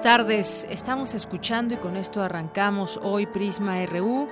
Tardes. Estamos escuchando y con esto arrancamos hoy Prisma RU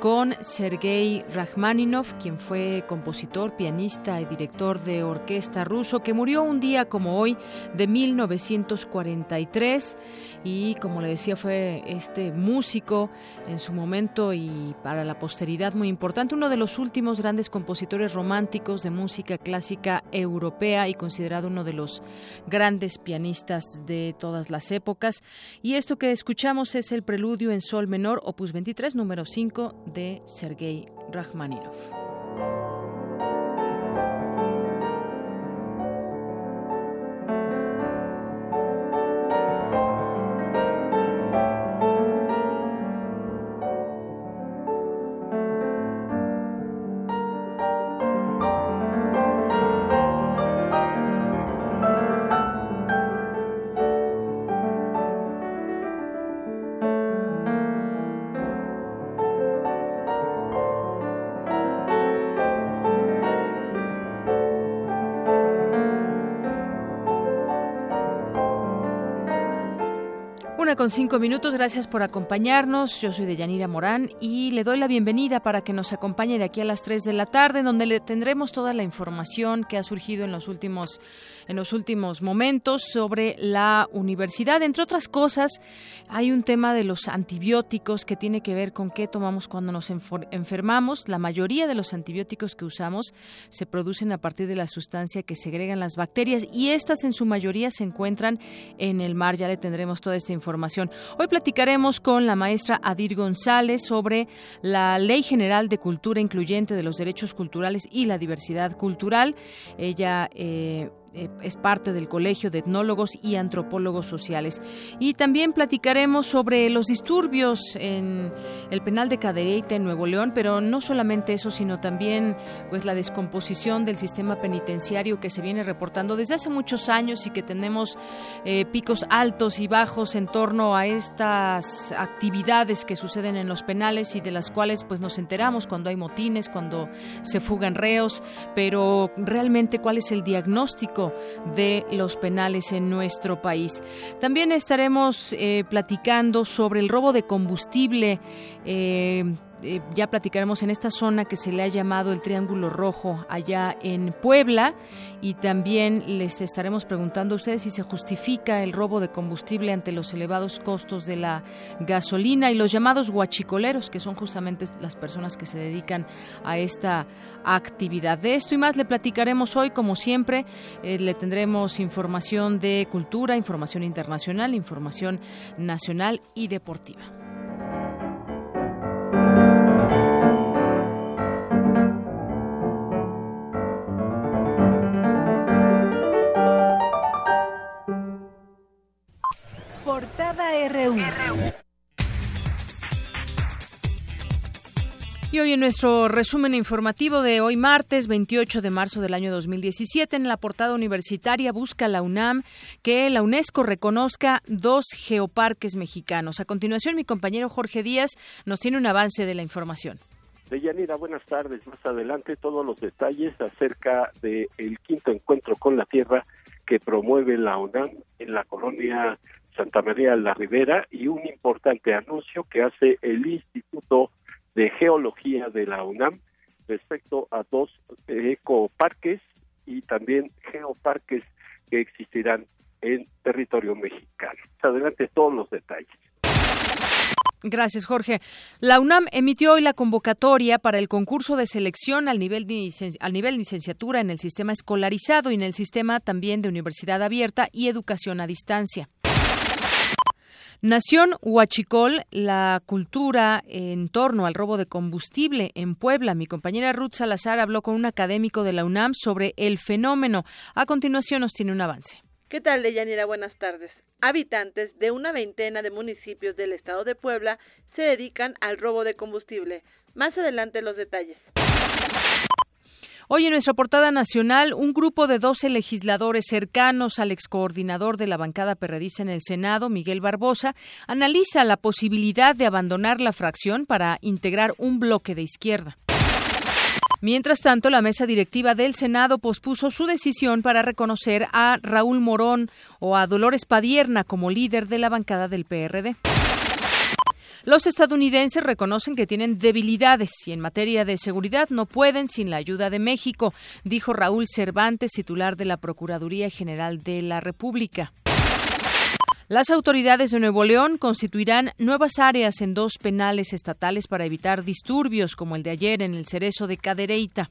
con Sergei Rachmaninov, quien fue compositor, pianista y director de orquesta ruso, que murió un día como hoy de 1943 y como le decía fue este músico en su momento y para la posteridad muy importante, uno de los últimos grandes compositores románticos de música clásica europea y considerado uno de los grandes pianistas de todas las épocas. Y esto que escuchamos es el preludio en sol menor, opus 23, número 5 de Sergei Rachmaninoff. Con cinco minutos, gracias por acompañarnos. Yo soy Deyanira Morán y le doy la bienvenida para que nos acompañe de aquí a las 3 de la tarde, donde le tendremos toda la información que ha surgido en los últimos, en los últimos momentos sobre la universidad. Entre otras cosas, hay un tema de los antibióticos que tiene que ver con qué tomamos cuando nos enfermamos. La mayoría de los antibióticos que usamos se producen a partir de la sustancia que segregan las bacterias y estas en su mayoría se encuentran en el mar. Ya le tendremos toda esta información Hoy platicaremos con la maestra Adir González sobre la Ley General de Cultura Incluyente de los Derechos Culturales y la Diversidad Cultural. Ella eh, eh, es parte del Colegio de Etnólogos y Antropólogos Sociales. Y también platicaremos sobre los disturbios en el penal de Cadereyta en Nuevo León, pero no solamente eso, sino también pues la descomposición del sistema penitenciario que se viene reportando desde hace muchos años y que tenemos eh, picos altos y bajos en torno a estas actividades que suceden en los penales y de las cuales pues nos enteramos cuando hay motines, cuando se fugan reos, pero realmente cuál es el diagnóstico de los penales en nuestro país. También estaremos eh, platicando sobre el robo de combustible. Eh, eh, ya platicaremos en esta zona que se le ha llamado el Triángulo Rojo allá en Puebla y también les estaremos preguntando a ustedes si se justifica el robo de combustible ante los elevados costos de la gasolina y los llamados guachicoleros, que son justamente las personas que se dedican a esta actividad. De esto y más le platicaremos hoy, como siempre, eh, le tendremos información de cultura, información internacional, información nacional y deportiva. Y hoy en nuestro resumen informativo de hoy martes 28 de marzo del año 2017 en la portada universitaria busca la UNAM que la UNESCO reconozca dos geoparques mexicanos. A continuación mi compañero Jorge Díaz nos tiene un avance de la información. Deyanira, buenas tardes. Más adelante todos los detalles acerca del quinto encuentro con la Tierra que promueve la UNAM en la colonia Santa María de la Ribera y un importante anuncio que hace el Instituto de Geología de la UNAM respecto a dos ecoparques y también geoparques que existirán en territorio mexicano. Adelante todos los detalles. Gracias, Jorge. La UNAM emitió hoy la convocatoria para el concurso de selección al nivel, de, al nivel licenciatura en el sistema escolarizado y en el sistema también de universidad abierta y educación a distancia. Nación Huachicol, la cultura en torno al robo de combustible en Puebla. Mi compañera Ruth Salazar habló con un académico de la UNAM sobre el fenómeno. A continuación nos tiene un avance. ¿Qué tal, Deyanira? Buenas tardes. Habitantes de una veintena de municipios del estado de Puebla se dedican al robo de combustible. Más adelante los detalles. Hoy en nuestra portada nacional, un grupo de 12 legisladores cercanos al excoordinador de la bancada perredista en el Senado, Miguel Barbosa, analiza la posibilidad de abandonar la fracción para integrar un bloque de izquierda. Mientras tanto, la mesa directiva del Senado pospuso su decisión para reconocer a Raúl Morón o a Dolores Padierna como líder de la bancada del PRD. Los estadounidenses reconocen que tienen debilidades y en materia de seguridad no pueden sin la ayuda de México, dijo Raúl Cervantes, titular de la Procuraduría General de la República. Las autoridades de Nuevo León constituirán nuevas áreas en dos penales estatales para evitar disturbios como el de ayer en el cerezo de Cadereyta.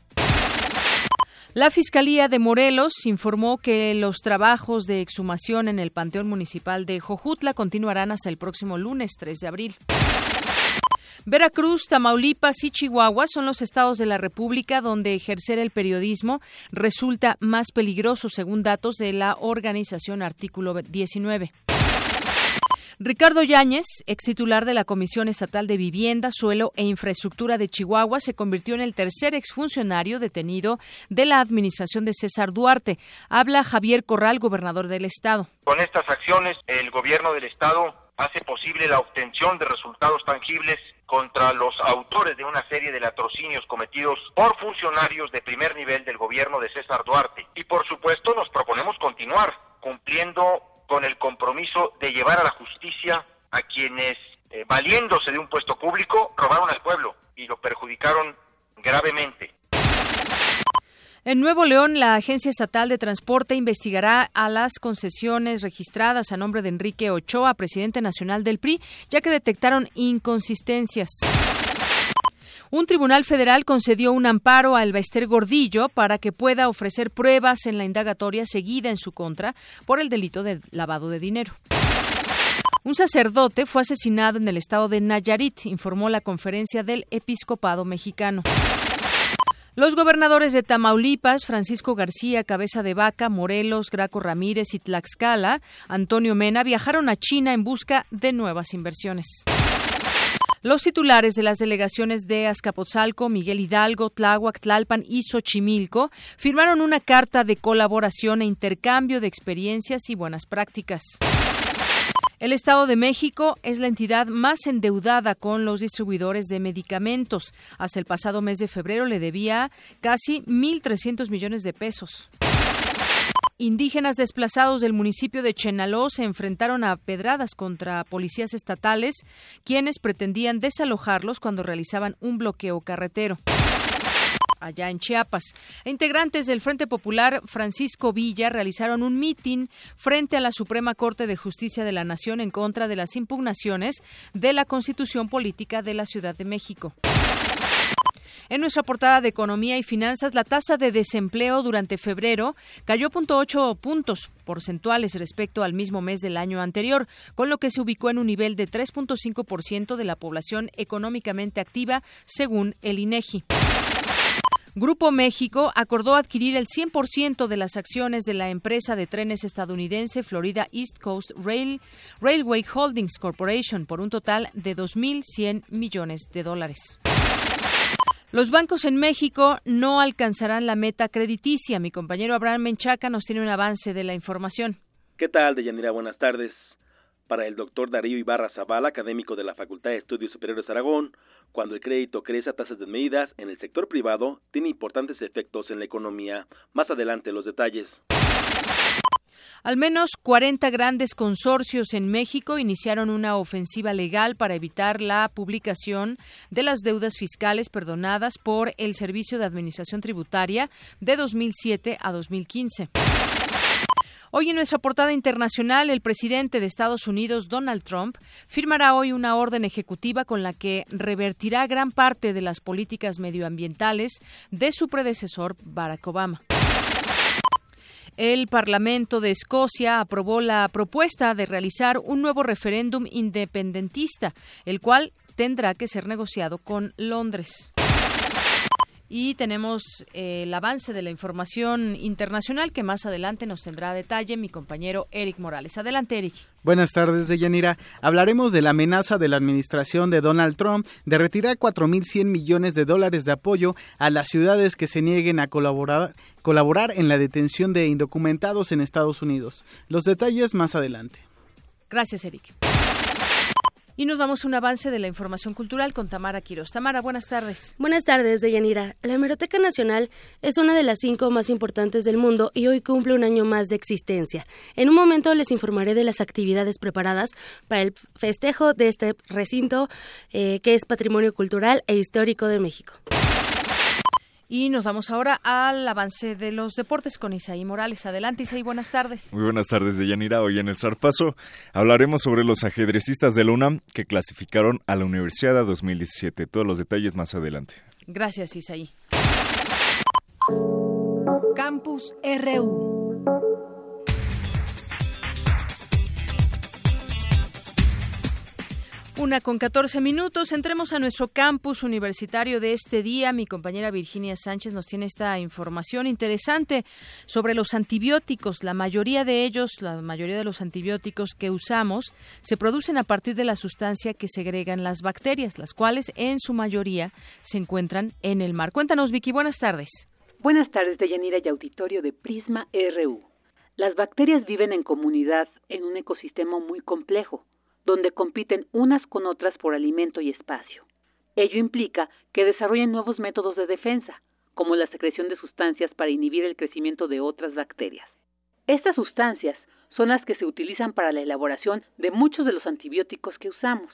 La Fiscalía de Morelos informó que los trabajos de exhumación en el Panteón Municipal de Jojutla continuarán hasta el próximo lunes 3 de abril. Veracruz, Tamaulipas y Chihuahua son los estados de la República donde ejercer el periodismo resulta más peligroso, según datos de la organización Artículo 19. Ricardo Yáñez, ex titular de la Comisión Estatal de Vivienda, Suelo e Infraestructura de Chihuahua, se convirtió en el tercer exfuncionario detenido de la administración de César Duarte. Habla Javier Corral, gobernador del Estado. Con estas acciones, el gobierno del Estado hace posible la obtención de resultados tangibles contra los autores de una serie de latrocinios cometidos por funcionarios de primer nivel del gobierno de César Duarte. Y por supuesto nos proponemos continuar cumpliendo con el compromiso de llevar a la justicia a quienes, eh, valiéndose de un puesto público, robaron al pueblo y lo perjudicaron gravemente. En Nuevo León, la Agencia Estatal de Transporte investigará a las concesiones registradas a nombre de Enrique Ochoa, presidente nacional del PRI, ya que detectaron inconsistencias. Un tribunal federal concedió un amparo a Elbester Gordillo para que pueda ofrecer pruebas en la indagatoria seguida en su contra por el delito de lavado de dinero. Un sacerdote fue asesinado en el estado de Nayarit, informó la conferencia del Episcopado mexicano. Los gobernadores de Tamaulipas, Francisco García, Cabeza de Vaca, Morelos, Graco Ramírez y Tlaxcala, Antonio Mena, viajaron a China en busca de nuevas inversiones. Los titulares de las delegaciones de Azcapotzalco, Miguel Hidalgo, Tláhuac, Tlalpan y Xochimilco firmaron una carta de colaboración e intercambio de experiencias y buenas prácticas. El Estado de México es la entidad más endeudada con los distribuidores de medicamentos. Hasta el pasado mes de febrero le debía casi 1.300 millones de pesos. Indígenas desplazados del municipio de Chenaló se enfrentaron a pedradas contra policías estatales, quienes pretendían desalojarlos cuando realizaban un bloqueo carretero allá en Chiapas. Integrantes del Frente Popular Francisco Villa realizaron un mitin frente a la Suprema Corte de Justicia de la Nación en contra de las impugnaciones de la Constitución Política de la Ciudad de México. En nuestra portada de Economía y Finanzas, la tasa de desempleo durante febrero cayó 0.8 puntos porcentuales respecto al mismo mes del año anterior, con lo que se ubicó en un nivel de 3.5% de la población económicamente activa, según el INEGI. Grupo México acordó adquirir el 100% de las acciones de la empresa de trenes estadounidense Florida East Coast Rail, Railway Holdings Corporation por un total de 2.100 millones de dólares. Los bancos en México no alcanzarán la meta crediticia. Mi compañero Abraham Menchaca nos tiene un avance de la información. ¿Qué tal, Deyanira? Buenas tardes. Para el doctor Darío Ibarra Zavala, académico de la Facultad de Estudios Superiores Aragón, cuando el crédito crece a tasas desmedidas en el sector privado, tiene importantes efectos en la economía. Más adelante los detalles. Al menos 40 grandes consorcios en México iniciaron una ofensiva legal para evitar la publicación de las deudas fiscales perdonadas por el Servicio de Administración Tributaria de 2007 a 2015. Hoy en nuestra portada internacional, el presidente de Estados Unidos, Donald Trump, firmará hoy una orden ejecutiva con la que revertirá gran parte de las políticas medioambientales de su predecesor, Barack Obama. El Parlamento de Escocia aprobó la propuesta de realizar un nuevo referéndum independentista, el cual tendrá que ser negociado con Londres. Y tenemos eh, el avance de la información internacional que más adelante nos tendrá a detalle mi compañero Eric Morales. Adelante, Eric. Buenas tardes, Deyanira. Hablaremos de la amenaza de la administración de Donald Trump de retirar 4.100 millones de dólares de apoyo a las ciudades que se nieguen a colaborar, colaborar en la detención de indocumentados en Estados Unidos. Los detalles más adelante. Gracias, Eric. Y nos vamos a un avance de la información cultural con Tamara Quiroz. Tamara, buenas tardes. Buenas tardes, Deyanira. La Hemeroteca Nacional es una de las cinco más importantes del mundo y hoy cumple un año más de existencia. En un momento les informaré de las actividades preparadas para el festejo de este recinto eh, que es Patrimonio Cultural e Histórico de México. Y nos vamos ahora al avance de los deportes con Isaí Morales. Adelante, Isaí, buenas tardes. Muy buenas tardes, Deyanira. Hoy en el Zarpazo hablaremos sobre los ajedrecistas de la UNAM que clasificaron a la Universidad 2017. Todos los detalles más adelante. Gracias, Isaí. Campus RU. Una con 14 minutos. Entremos a nuestro campus universitario de este día. Mi compañera Virginia Sánchez nos tiene esta información interesante sobre los antibióticos. La mayoría de ellos, la mayoría de los antibióticos que usamos, se producen a partir de la sustancia que segregan las bacterias, las cuales en su mayoría se encuentran en el mar. Cuéntanos, Vicky. Buenas tardes. Buenas tardes, Deyanira y auditorio de Prisma RU. Las bacterias viven en comunidad en un ecosistema muy complejo donde compiten unas con otras por alimento y espacio. Ello implica que desarrollen nuevos métodos de defensa, como la secreción de sustancias para inhibir el crecimiento de otras bacterias. Estas sustancias son las que se utilizan para la elaboración de muchos de los antibióticos que usamos.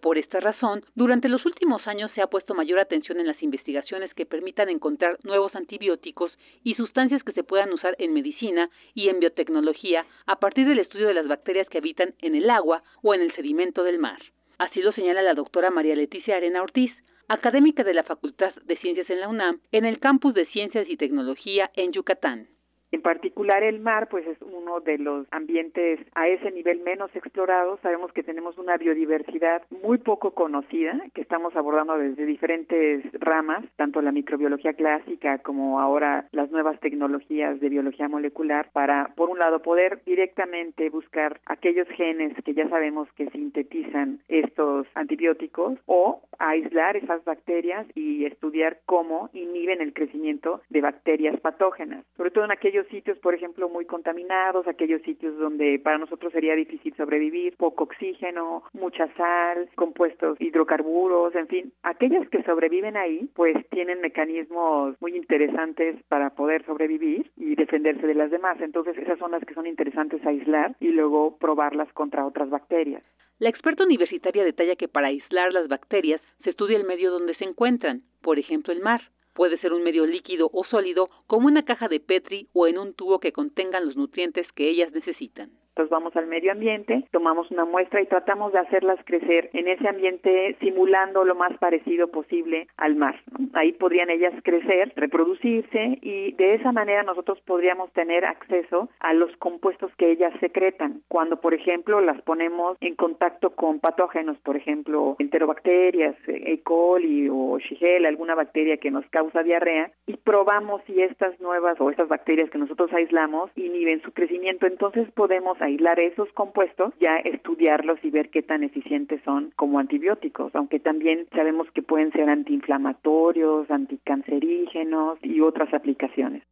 Por esta razón, durante los últimos años se ha puesto mayor atención en las investigaciones que permitan encontrar nuevos antibióticos y sustancias que se puedan usar en medicina y en biotecnología a partir del estudio de las bacterias que habitan en el agua o en el sedimento del mar. Así lo señala la doctora María Leticia Arena Ortiz, académica de la Facultad de Ciencias en la UNAM, en el campus de Ciencias y Tecnología en Yucatán. En particular el mar, pues es uno de los ambientes a ese nivel menos explorados. Sabemos que tenemos una biodiversidad muy poco conocida, que estamos abordando desde diferentes ramas, tanto la microbiología clásica como ahora las nuevas tecnologías de biología molecular, para, por un lado, poder directamente buscar aquellos genes que ya sabemos que sintetizan estos antibióticos o aislar esas bacterias y estudiar cómo inhiben el crecimiento de bacterias patógenas, sobre todo en aquellos sitios, por ejemplo, muy contaminados, aquellos sitios donde para nosotros sería difícil sobrevivir, poco oxígeno, mucha sal, compuestos hidrocarburos, en fin, aquellas que sobreviven ahí, pues tienen mecanismos muy interesantes para poder sobrevivir y defenderse de las demás. Entonces, esas son las que son interesantes aislar y luego probarlas contra otras bacterias. La experta universitaria detalla que para aislar las bacterias se estudia el medio donde se encuentran, por ejemplo el mar. Puede ser un medio líquido o sólido, como una caja de Petri o en un tubo que contengan los nutrientes que ellas necesitan. Entonces vamos al medio ambiente, tomamos una muestra y tratamos de hacerlas crecer en ese ambiente simulando lo más parecido posible al mar. Ahí podrían ellas crecer, reproducirse y de esa manera nosotros podríamos tener acceso a los compuestos que ellas secretan. Cuando, por ejemplo, las ponemos en contacto con patógenos, por ejemplo, enterobacterias, E. coli o Shigella, alguna bacteria que nos causa diarrea, y probamos si estas nuevas o estas bacterias que nosotros aislamos inhiben su crecimiento, entonces podemos aislar esos compuestos, ya estudiarlos y ver qué tan eficientes son como antibióticos, aunque también sabemos que pueden ser antiinflamatorios, anticancerígenos y otras aplicaciones.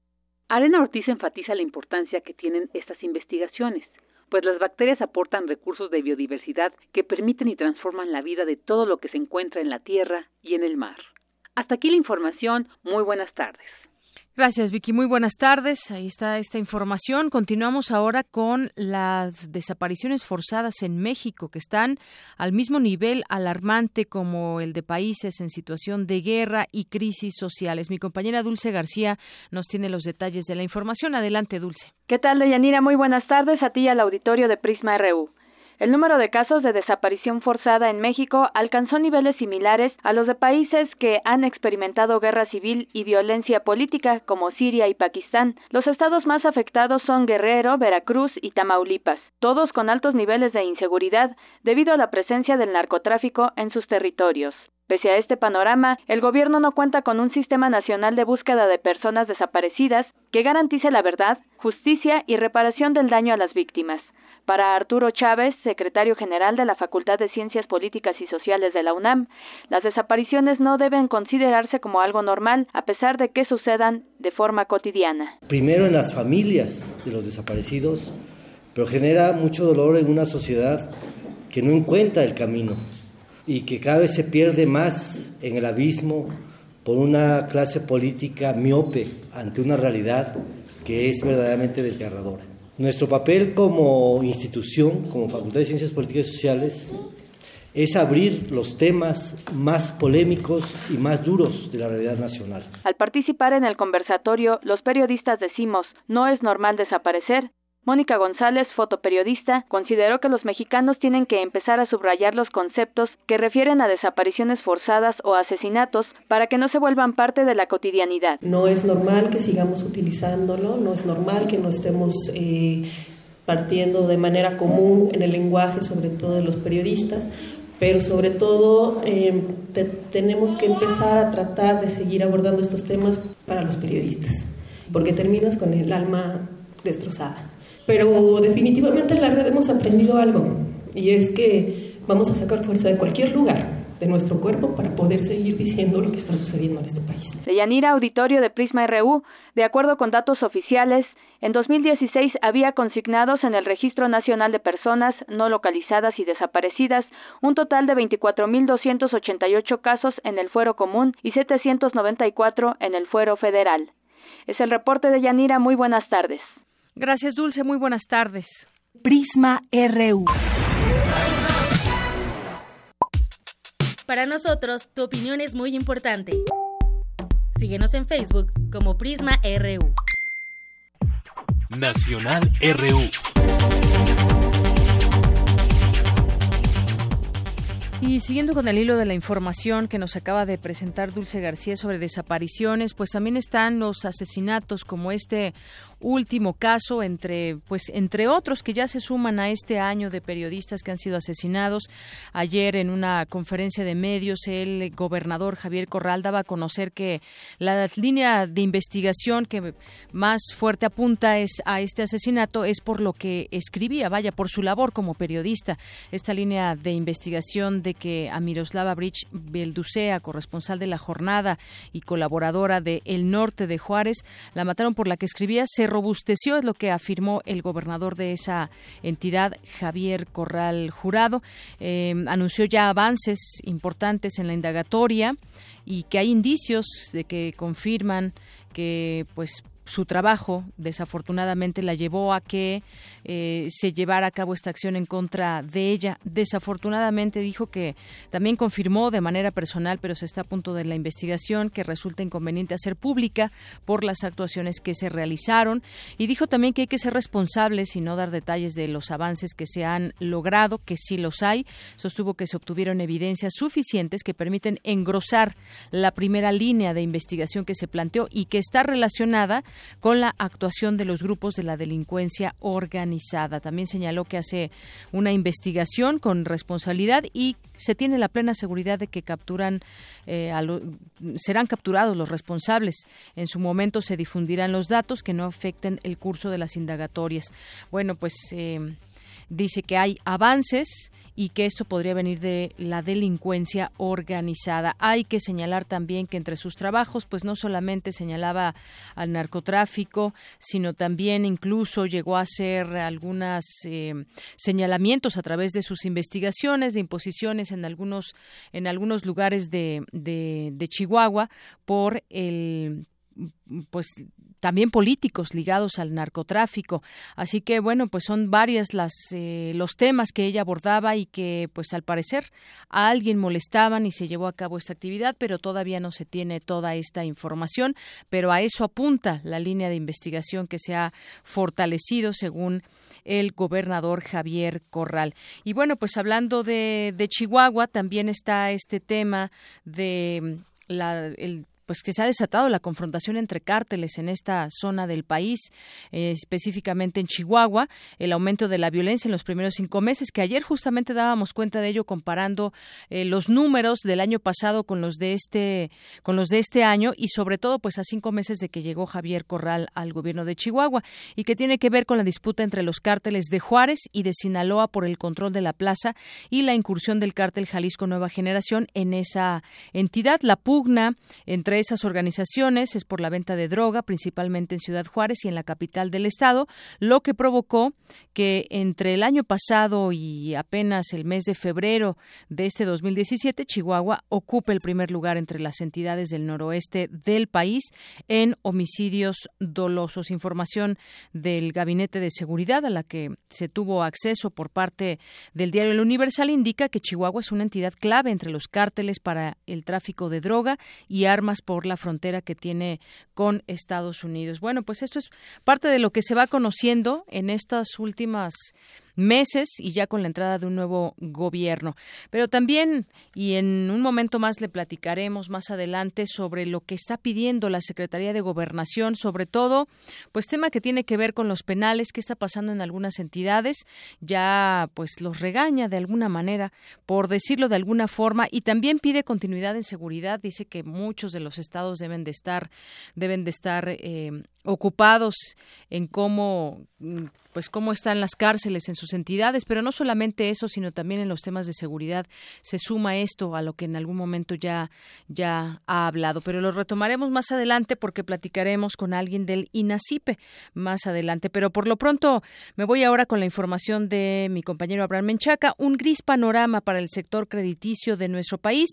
Arena Ortiz enfatiza la importancia que tienen estas investigaciones, pues las bacterias aportan recursos de biodiversidad que permiten y transforman la vida de todo lo que se encuentra en la tierra y en el mar. Hasta aquí la información. Muy buenas tardes. Gracias, Vicky. Muy buenas tardes. Ahí está esta información. Continuamos ahora con las desapariciones forzadas en México, que están al mismo nivel alarmante como el de países en situación de guerra y crisis sociales. Mi compañera Dulce García nos tiene los detalles de la información. Adelante, Dulce. ¿Qué tal, Deyanira? Muy buenas tardes a ti y al auditorio de Prisma RU. El número de casos de desaparición forzada en México alcanzó niveles similares a los de países que han experimentado guerra civil y violencia política como Siria y Pakistán. Los estados más afectados son Guerrero, Veracruz y Tamaulipas, todos con altos niveles de inseguridad debido a la presencia del narcotráfico en sus territorios. Pese a este panorama, el gobierno no cuenta con un sistema nacional de búsqueda de personas desaparecidas que garantice la verdad, justicia y reparación del daño a las víctimas. Para Arturo Chávez, secretario general de la Facultad de Ciencias Políticas y Sociales de la UNAM, las desapariciones no deben considerarse como algo normal, a pesar de que sucedan de forma cotidiana. Primero en las familias de los desaparecidos, pero genera mucho dolor en una sociedad que no encuentra el camino y que cada vez se pierde más en el abismo por una clase política miope ante una realidad que es verdaderamente desgarradora. Nuestro papel como institución, como Facultad de Ciencias Políticas y Sociales, es abrir los temas más polémicos y más duros de la realidad nacional. Al participar en el conversatorio, los periodistas decimos, no es normal desaparecer, Mónica González, fotoperiodista, consideró que los mexicanos tienen que empezar a subrayar los conceptos que refieren a desapariciones forzadas o asesinatos para que no se vuelvan parte de la cotidianidad. No es normal que sigamos utilizándolo, no es normal que no estemos eh, partiendo de manera común en el lenguaje, sobre todo de los periodistas, pero sobre todo eh, tenemos que empezar a tratar de seguir abordando estos temas para los periodistas, porque terminas con el alma destrozada. Pero definitivamente en la red hemos aprendido algo y es que vamos a sacar fuerza de cualquier lugar de nuestro cuerpo para poder seguir diciendo lo que está sucediendo en este país. De Yanira Auditorio de Prisma RU, de acuerdo con datos oficiales, en 2016 había consignados en el Registro Nacional de Personas no localizadas y desaparecidas un total de 24.288 casos en el fuero común y 794 en el fuero federal. Es el reporte de Yanira. Muy buenas tardes. Gracias, Dulce. Muy buenas tardes. Prisma RU. Para nosotros, tu opinión es muy importante. Síguenos en Facebook como Prisma RU. Nacional RU. Y siguiendo con el hilo de la información que nos acaba de presentar Dulce García sobre desapariciones, pues también están los asesinatos como este último caso entre pues entre otros que ya se suman a este año de periodistas que han sido asesinados. Ayer en una conferencia de medios el gobernador Javier Corral daba a conocer que la línea de investigación que más fuerte apunta es a este asesinato es por lo que escribía, vaya, por su labor como periodista. Esta línea de investigación de que a Miroslava Bridge Belducea, corresponsal de la jornada y colaboradora de El Norte de Juárez, la mataron por la que escribía, robusteció, es lo que afirmó el gobernador de esa entidad, Javier Corral Jurado. Em, anunció ya avances importantes en la indagatoria y que hay indicios de que confirman que pues su trabajo desafortunadamente la llevó a que eh, se llevara a cabo esta acción en contra de ella. Desafortunadamente dijo que también confirmó de manera personal, pero se está a punto de la investigación, que resulta inconveniente hacer pública por las actuaciones que se realizaron y dijo también que hay que ser responsables y no dar detalles de los avances que se han logrado, que sí los hay. Sostuvo que se obtuvieron evidencias suficientes que permiten engrosar la primera línea de investigación que se planteó y que está relacionada con la actuación de los grupos de la delincuencia organizada también señaló que hace una investigación con responsabilidad y se tiene la plena seguridad de que capturan eh, serán capturados los responsables. En su momento se difundirán los datos que no afecten el curso de las indagatorias. Bueno, pues eh, dice que hay avances y que esto podría venir de la delincuencia organizada. Hay que señalar también que entre sus trabajos, pues no solamente señalaba al narcotráfico, sino también incluso llegó a hacer algunos eh, señalamientos a través de sus investigaciones, de imposiciones en algunos en algunos lugares de, de Chihuahua por el pues también políticos ligados al narcotráfico. Así que bueno, pues son varias las eh, los temas que ella abordaba y que pues al parecer a alguien molestaban y se llevó a cabo esta actividad, pero todavía no se tiene toda esta información, pero a eso apunta la línea de investigación que se ha fortalecido según el gobernador Javier Corral. Y bueno, pues hablando de, de Chihuahua, también está este tema de la, el pues que se ha desatado la confrontación entre cárteles en esta zona del país, eh, específicamente en Chihuahua, el aumento de la violencia en los primeros cinco meses, que ayer justamente dábamos cuenta de ello comparando eh, los números del año pasado con los de este con los de este año y sobre todo pues a cinco meses de que llegó Javier Corral al gobierno de Chihuahua y que tiene que ver con la disputa entre los cárteles de Juárez y de Sinaloa por el control de la plaza y la incursión del cártel Jalisco Nueva Generación en esa entidad, la pugna entre esas organizaciones es por la venta de droga, principalmente en Ciudad Juárez y en la capital del estado, lo que provocó que entre el año pasado y apenas el mes de febrero de este 2017, Chihuahua ocupe el primer lugar entre las entidades del noroeste del país en homicidios dolosos. Información del Gabinete de Seguridad a la que se tuvo acceso por parte del diario El Universal indica que Chihuahua es una entidad clave entre los cárteles para el tráfico de droga y armas por la frontera que tiene con Estados Unidos. Bueno, pues esto es parte de lo que se va conociendo en estas últimas meses y ya con la entrada de un nuevo gobierno. Pero también, y en un momento más le platicaremos más adelante sobre lo que está pidiendo la Secretaría de Gobernación, sobre todo, pues tema que tiene que ver con los penales, qué está pasando en algunas entidades, ya pues los regaña de alguna manera, por decirlo de alguna forma, y también pide continuidad en seguridad, dice que muchos de los estados deben de estar, deben de estar eh, ocupados en cómo pues cómo están las cárceles en sus entidades, pero no solamente eso, sino también en los temas de seguridad se suma esto a lo que en algún momento ya ya ha hablado, pero lo retomaremos más adelante porque platicaremos con alguien del INACIPE más adelante, pero por lo pronto me voy ahora con la información de mi compañero Abraham Menchaca, un gris panorama para el sector crediticio de nuestro país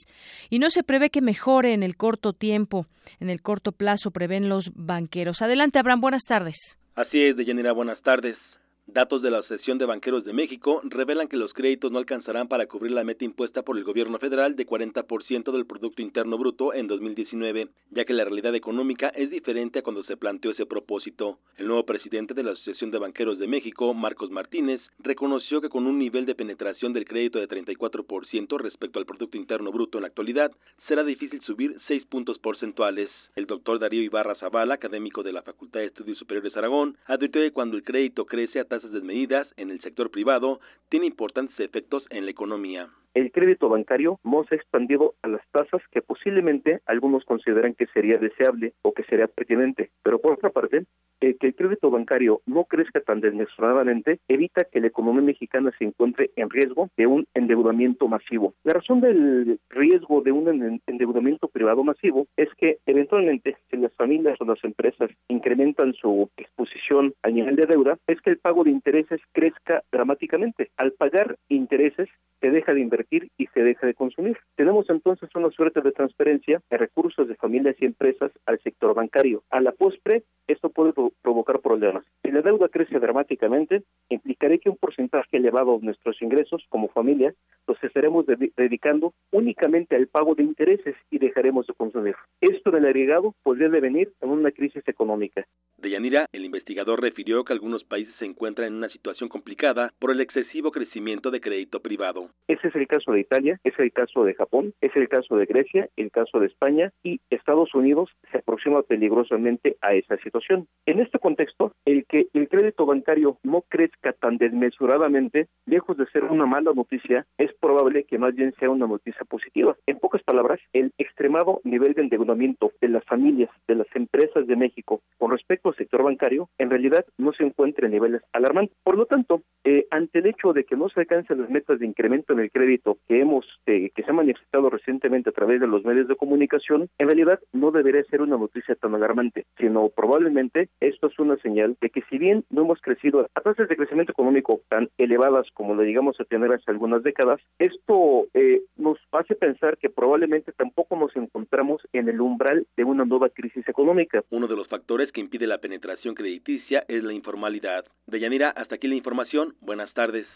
y no se prevé que mejore en el corto tiempo, en el corto plazo prevén los banqueros. Adelante, Abraham, buenas tardes. Así es, Deyanira, buenas tardes. Datos de la Asociación de Banqueros de México revelan que los créditos no alcanzarán para cubrir la meta impuesta por el gobierno federal de 40% del Producto Interno Bruto en 2019, ya que la realidad económica es diferente a cuando se planteó ese propósito. El nuevo presidente de la Asociación de Banqueros de México, Marcos Martínez, reconoció que con un nivel de penetración del crédito de 34% respecto al Producto Interno Bruto en la actualidad, será difícil subir 6 puntos porcentuales. El doctor Darío Ibarra Zavala, académico de la Facultad de Estudios Superiores Aragón, advirtió que cuando el crédito crece a tasas desmedidas en el sector privado tiene importantes efectos en la economía el crédito bancario no se ha expandido a las tasas que posiblemente algunos consideran que sería deseable o que sería pertinente. Pero por otra parte, que el crédito bancario no crezca tan desmesuradamente evita que la economía mexicana se encuentre en riesgo de un endeudamiento masivo. La razón del riesgo de un endeudamiento privado masivo es que eventualmente si las familias o las empresas incrementan su exposición al nivel de deuda, es que el pago de intereses crezca dramáticamente. Al pagar intereses se deja de invertir y se deja de consumir. Tenemos entonces una suerte de transferencia de recursos de familias y empresas al sector bancario. A la postre, esto puede provocar problemas. Si la deuda crece dramáticamente, implicaría que un porcentaje elevado de nuestros ingresos como familia los estaremos dedicando únicamente al pago de intereses y dejaremos de consumir. Esto del agregado podría devenir en una crisis económica. De Yanira, el investigador refirió que algunos países se encuentran en una situación complicada por el excesivo crecimiento de crédito privado. Ese es el caso de Italia, es el caso de Japón, es el caso de Grecia, el caso de España y Estados Unidos se aproxima peligrosamente a esa situación. En este contexto, el que el crédito bancario no crezca tan desmesuradamente, lejos de ser una mala noticia, es probable que más bien sea una noticia positiva. En pocas palabras, el extremado nivel de endeudamiento de las familias, de las empresas de México con respecto al sector bancario, en realidad no se encuentra en niveles alarmantes. Por lo tanto, eh, ante el hecho de que no se alcancen las metas de incremento en el crédito que hemos eh, que se ha manifestado recientemente a través de los medios de comunicación, en realidad no debería ser una noticia tan alarmante, sino probablemente esto es una señal de que si bien no hemos crecido a tasas de crecimiento económico tan elevadas como le llegamos a tener hace algunas décadas, esto eh, nos hace pensar que probablemente tampoco nos encontramos en el umbral de una nueva crisis económica. Uno de los factores que impide la penetración crediticia es la informalidad. Deyanira, hasta aquí la información. Buenas tardes.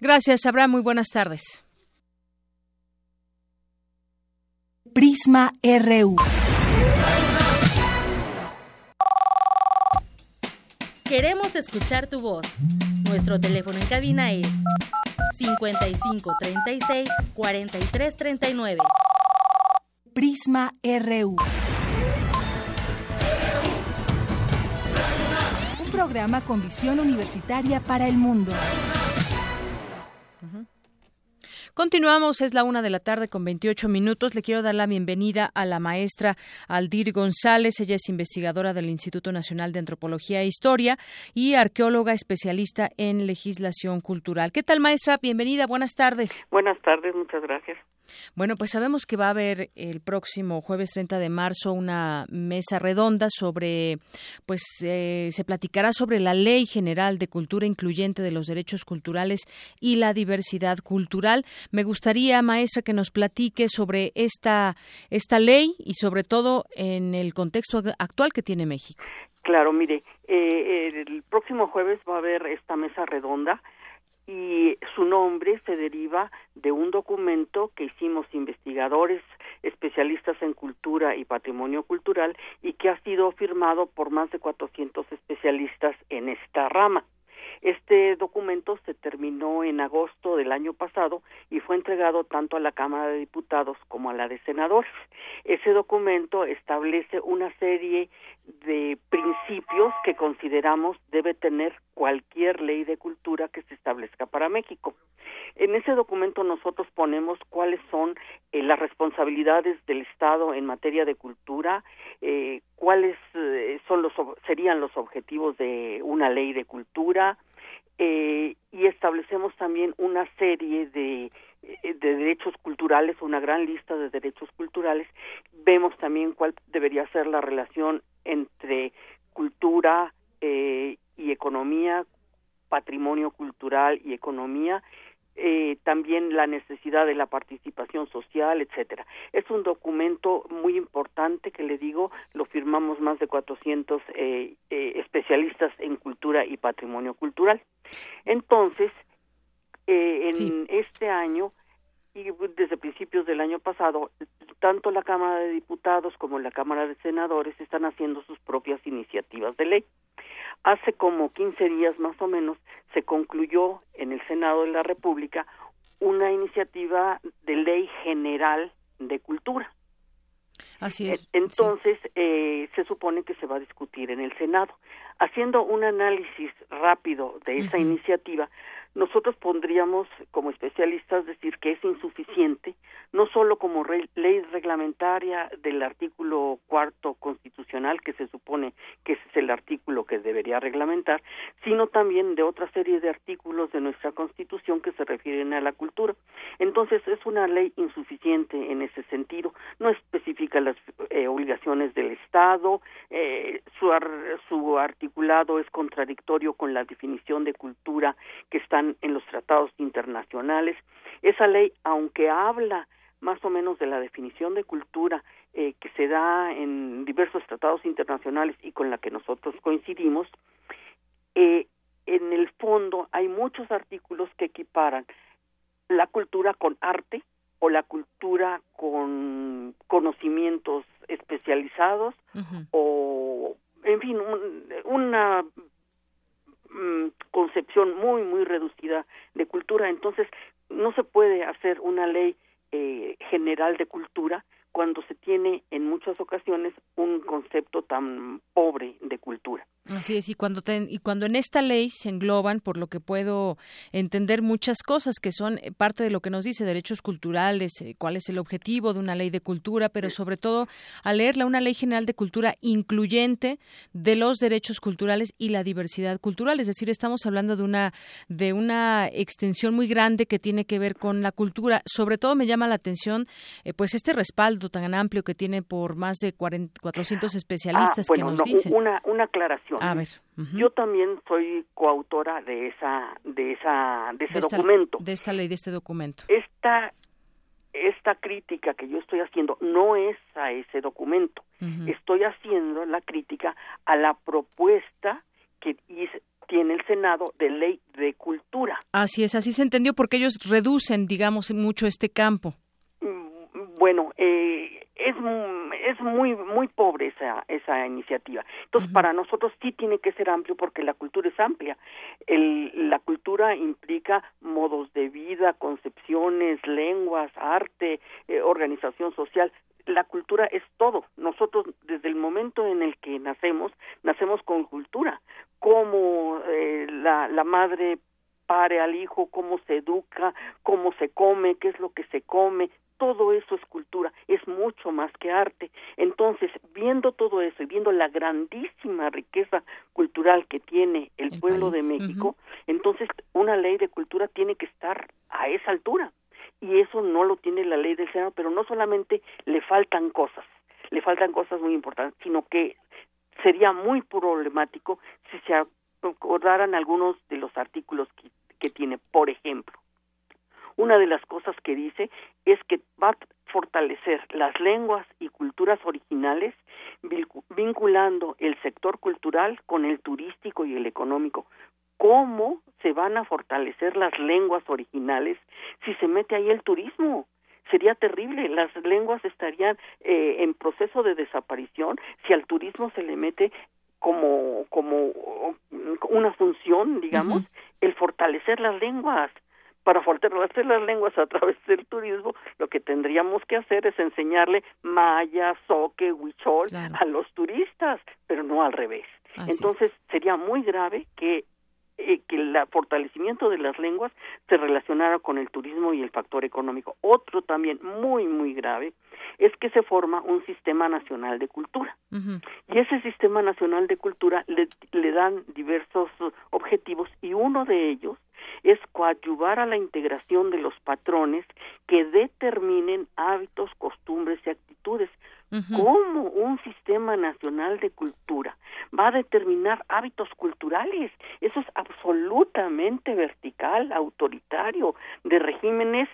Gracias, Abraham. Muy buenas tardes. Prisma RU. Queremos escuchar tu voz. Nuestro teléfono en cabina es 55 36 43 39. Prisma RU. Un programa con visión universitaria para el mundo. Continuamos, es la una de la tarde con 28 minutos. Le quiero dar la bienvenida a la maestra Aldir González. Ella es investigadora del Instituto Nacional de Antropología e Historia y arqueóloga especialista en legislación cultural. ¿Qué tal, maestra? Bienvenida, buenas tardes. Buenas tardes, muchas gracias. Bueno, pues sabemos que va a haber el próximo jueves 30 de marzo una mesa redonda sobre, pues eh, se platicará sobre la Ley General de Cultura Incluyente de los Derechos Culturales y la Diversidad Cultural. Me gustaría, maestra, que nos platique sobre esta, esta ley y sobre todo en el contexto actual que tiene México. Claro, mire, eh, el próximo jueves va a haber esta mesa redonda y su nombre se deriva de un documento que hicimos investigadores especialistas en cultura y patrimonio cultural y que ha sido firmado por más de 400 especialistas en esta rama. Este documento se terminó en agosto del año pasado y fue entregado tanto a la Cámara de Diputados como a la de Senadores. Ese documento establece una serie de principios que consideramos debe tener cualquier ley de cultura que se establezca para México. En ese documento nosotros ponemos cuáles son eh, las responsabilidades del Estado en materia de cultura, eh, cuáles eh, son los serían los objetivos de una ley de cultura y establecemos también una serie de de derechos culturales, una gran lista de derechos culturales. Vemos también cuál debería ser la relación entre cultura y economía, patrimonio cultural y economía, eh, también la necesidad de la participación social, etcétera. Es un documento muy importante que le digo, lo firmamos más de 400 eh, eh, especialistas en cultura y patrimonio cultural. Entonces, eh, en este año y desde principios del año pasado, tanto la Cámara de Diputados como la Cámara de Senadores están haciendo sus propias iniciativas de ley. Hace como 15 días más o menos se concluyó en el Senado de la República una iniciativa de ley general de cultura. Así es. Entonces, eh, se supone que se va a discutir en el Senado. Haciendo un análisis rápido de esa iniciativa, nosotros pondríamos como especialistas decir que es insuficiente, no solo como ley reglamentaria del artículo cuarto constitucional, que se supone que ese es el artículo que debería reglamentar, sino también de otra serie de artículos de nuestra Constitución que se refieren a la cultura. Entonces, es una ley insuficiente en ese sentido, no especifica las eh, obligaciones del Estado, eh, su, su articulado es contradictorio con la definición de cultura que están en los tratados internacionales. Esa ley, aunque habla más o menos de la definición de cultura eh, que se da en diversos tratados internacionales y con la que nosotros coincidimos, eh, en el fondo hay muchos artículos que equiparan la cultura con arte o la cultura con conocimientos especializados o en fin una Mm, concepción muy, muy reducida de cultura. Entonces, no se puede hacer una ley eh, general de cultura cuando se tiene en muchas ocasiones un concepto tan pobre de cultura. Así es, y cuando, y cuando en esta ley se engloban, por lo que puedo entender, muchas cosas que son eh, parte de lo que nos dice derechos culturales, eh, cuál es el objetivo de una ley de cultura, pero sobre todo al leerla una ley general de cultura incluyente de los derechos culturales y la diversidad cultural, es decir, estamos hablando de una de una extensión muy grande que tiene que ver con la cultura. Sobre todo me llama la atención, eh, pues este respaldo tan amplio que tiene por más de 400 ah, especialistas que nos dicen. Una, una aclaración a ver. Yo también soy coautora de esa de esa de ese documento. de esta ley de este documento. Esta esta crítica que yo estoy haciendo no es a ese documento. Estoy haciendo la crítica a la propuesta que tiene el Senado de ley de cultura. Así es, así se entendió porque ellos reducen, digamos, mucho este campo. Bueno, eh, es es muy muy pobre esa esa iniciativa entonces para nosotros sí tiene que ser amplio porque la cultura es amplia el, la cultura implica modos de vida concepciones lenguas arte eh, organización social la cultura es todo. Nosotros, desde el momento en el que nacemos, nacemos con cultura. Cómo eh, la, la madre pare al hijo, cómo se educa, cómo se come, qué es lo que se come, todo eso es cultura, es mucho más que arte. Entonces, viendo todo eso y viendo la grandísima riqueza cultural que tiene el, pueblo de México, entonces una ley de cultura tiene que estar a esa altura. Y eso no lo tiene la ley del Senado, pero no solamente le faltan cosas, le faltan cosas muy importantes, sino que sería muy problemático si se acordaran algunos de los artículos que tiene. Por ejemplo, una de las cosas que dice es que va a fortalecer las lenguas y culturas originales vinculando el sector cultural con el turístico y el económico. ¿Cómo se van a fortalecer las lenguas originales si se mete ahí el turismo? Sería terrible, las lenguas estarían eh, en proceso de desaparición si al turismo se le mete como como una función, digamos, el fortalecer las lenguas para fortalecer las lenguas a través del turismo, lo que tendríamos que hacer es enseñarle maya, soque, huichol a los turistas, pero no al revés. Entonces sería muy grave que eh, que el fortalecimiento de las lenguas se relacionara con el turismo y el factor económico. Otro también muy, muy grave es que se forma un sistema nacional de cultura. Y ese sistema nacional de cultura le, le dan diversos objetivos y uno de ellos es coadyuvar a la integración de los patrones que determinen hábitos, costumbres y actitudes. ¿Cómo un sistema nacional de cultura va a determinar hábitos culturales? Eso es absolutamente vertical, autoritario, de regímenes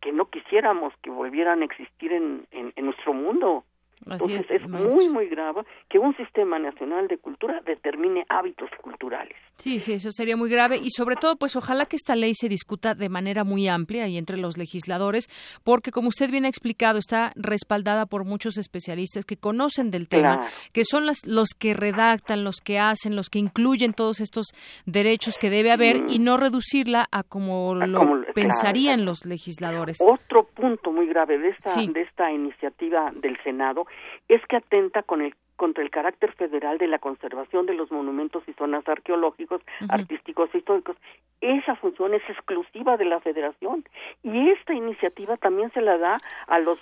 que no quisiéramos que volvieran a existir en, en nuestro mundo. Entonces es, muy, muy grave que un sistema nacional de cultura determine hábitos culturales. Sí, sí, eso sería muy grave y sobre todo, pues ojalá que esta ley se discuta de manera muy amplia y entre los legisladores, porque como usted bien ha explicado, está respaldada por muchos especialistas que conocen del tema, que son las, los que redactan, los que hacen, los que incluyen todos estos derechos que debe haber y no reducirla a como lo pensarían los legisladores. Otro punto muy grave de esta, de esta iniciativa del Senado es que atenta con el contra el carácter federal de la conservación de los monumentos y zonas arqueológicos, artísticos e históricos. Esa función es exclusiva de la Federación y esta iniciativa también se la da a los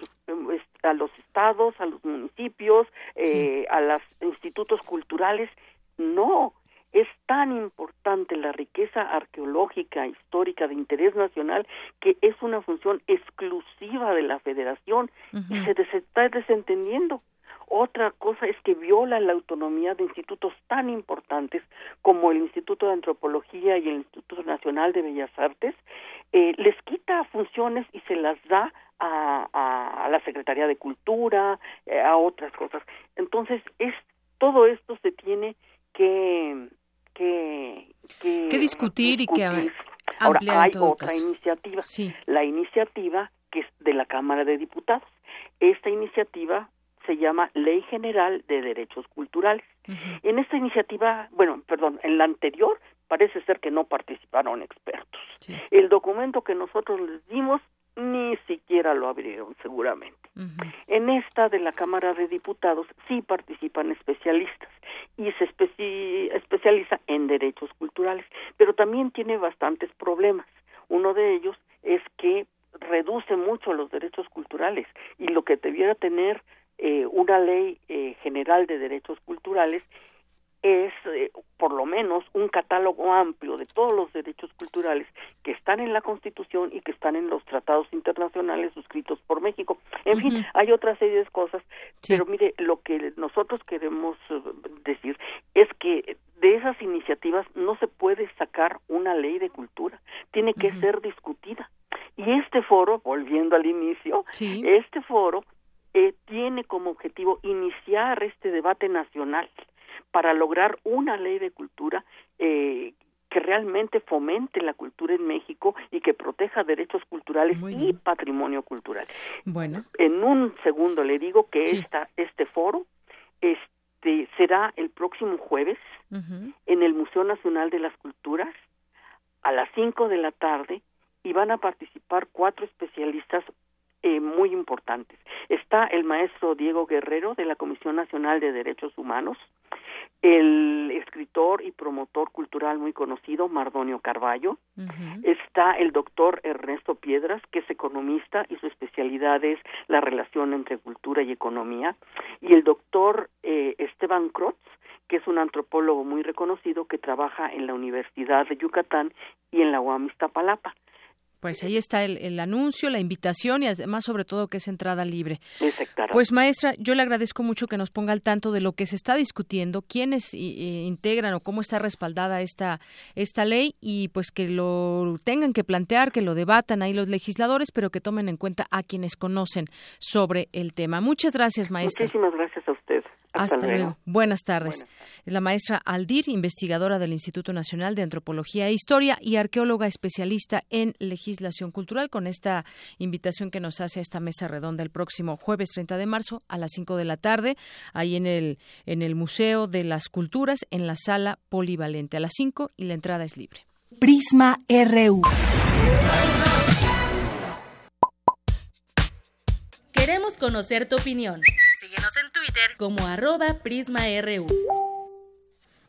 a los estados, a los municipios, eh, a los institutos culturales. No, es tan importante la riqueza arqueológica, histórica, de interés nacional, que es una función exclusiva de la federación y se está desentendiendo. Otra cosa es que viola la autonomía de institutos tan importantes como el Instituto de Antropología y el Instituto Nacional de Bellas Artes, eh, les quita funciones y se las da a, a, la Secretaría de Cultura, eh, a otras cosas. Entonces, es todo esto se tiene que que, que, discutir, y que Ahora hay otra iniciativa, la iniciativa que es de la Cámara de Diputados. Esta iniciativa se llama Ley General de Derechos Culturales. En esta iniciativa, bueno, perdón, en la anterior parece ser que no participaron expertos. El documento que nosotros les dimos ni siquiera lo abrieron seguramente. En esta de la Cámara de Diputados sí participan especialistas y se especializa en derechos culturales, pero también tiene bastantes problemas. Uno de ellos es que reduce mucho los derechos culturales y lo que debiera tener eh, una ley eh, general de derechos culturales es eh, por lo menos un catálogo amplio de todos los derechos culturales que están en la Constitución y que están en los tratados internacionales suscritos por México. En fin, hay otra serie de cosas, pero mire, lo que nosotros queremos eh, decir es que de esas iniciativas no se puede sacar una ley de cultura, tiene que ser discutida. Y este foro, volviendo al inicio, este foro eh, tiene como objetivo iniciar este debate nacional para lograr una ley de cultura eh, que realmente fomente la cultura en México y que proteja derechos culturales y patrimonio cultural. Bueno. En un segundo le digo que esta, este foro este, será el próximo jueves en el Museo Nacional de las Culturas a las 5 de la tarde y van a participar cuatro especialistas eh, muy importantes. Está el maestro Diego Guerrero de la Comisión Nacional de Derechos Humanos, el escritor y promotor cultural muy conocido Mardonio Carballo, está el doctor Ernesto Piedras, que es economista y su especialidad es la relación entre cultura y economía, y el doctor eh, Esteban Crotz, que es un antropólogo muy reconocido que trabaja en la Universidad de Yucatán y en la UAM Iztapalapa. Pues ahí está el, anuncio, la invitación y además sobre todo que es entrada libre. Pues maestra, yo le agradezco mucho que nos ponga al tanto de lo que se está discutiendo, quiénes integran o cómo está respaldada esta esta ley y pues que lo tengan que plantear, que lo debatan ahí los legisladores, pero que tomen en cuenta a quienes conocen sobre el tema. Muchas gracias, maestra. Muchísimas gracias a usted. Hasta, luego. Buenas tardes. Es la maestra Aldir, investigadora del Instituto Nacional de Antropología e Historia y arqueóloga especialista en legislación cultural, con esta invitación que nos hace a esta mesa redonda el próximo jueves 30 de marzo a las 5 de la tarde, ahí en el, en el Museo de las Culturas, en la sala polivalente a las 5 y la entrada es libre. Prisma RU. Queremos conocer tu opinión. Síguenos en Twitter como arroba PrismaRU.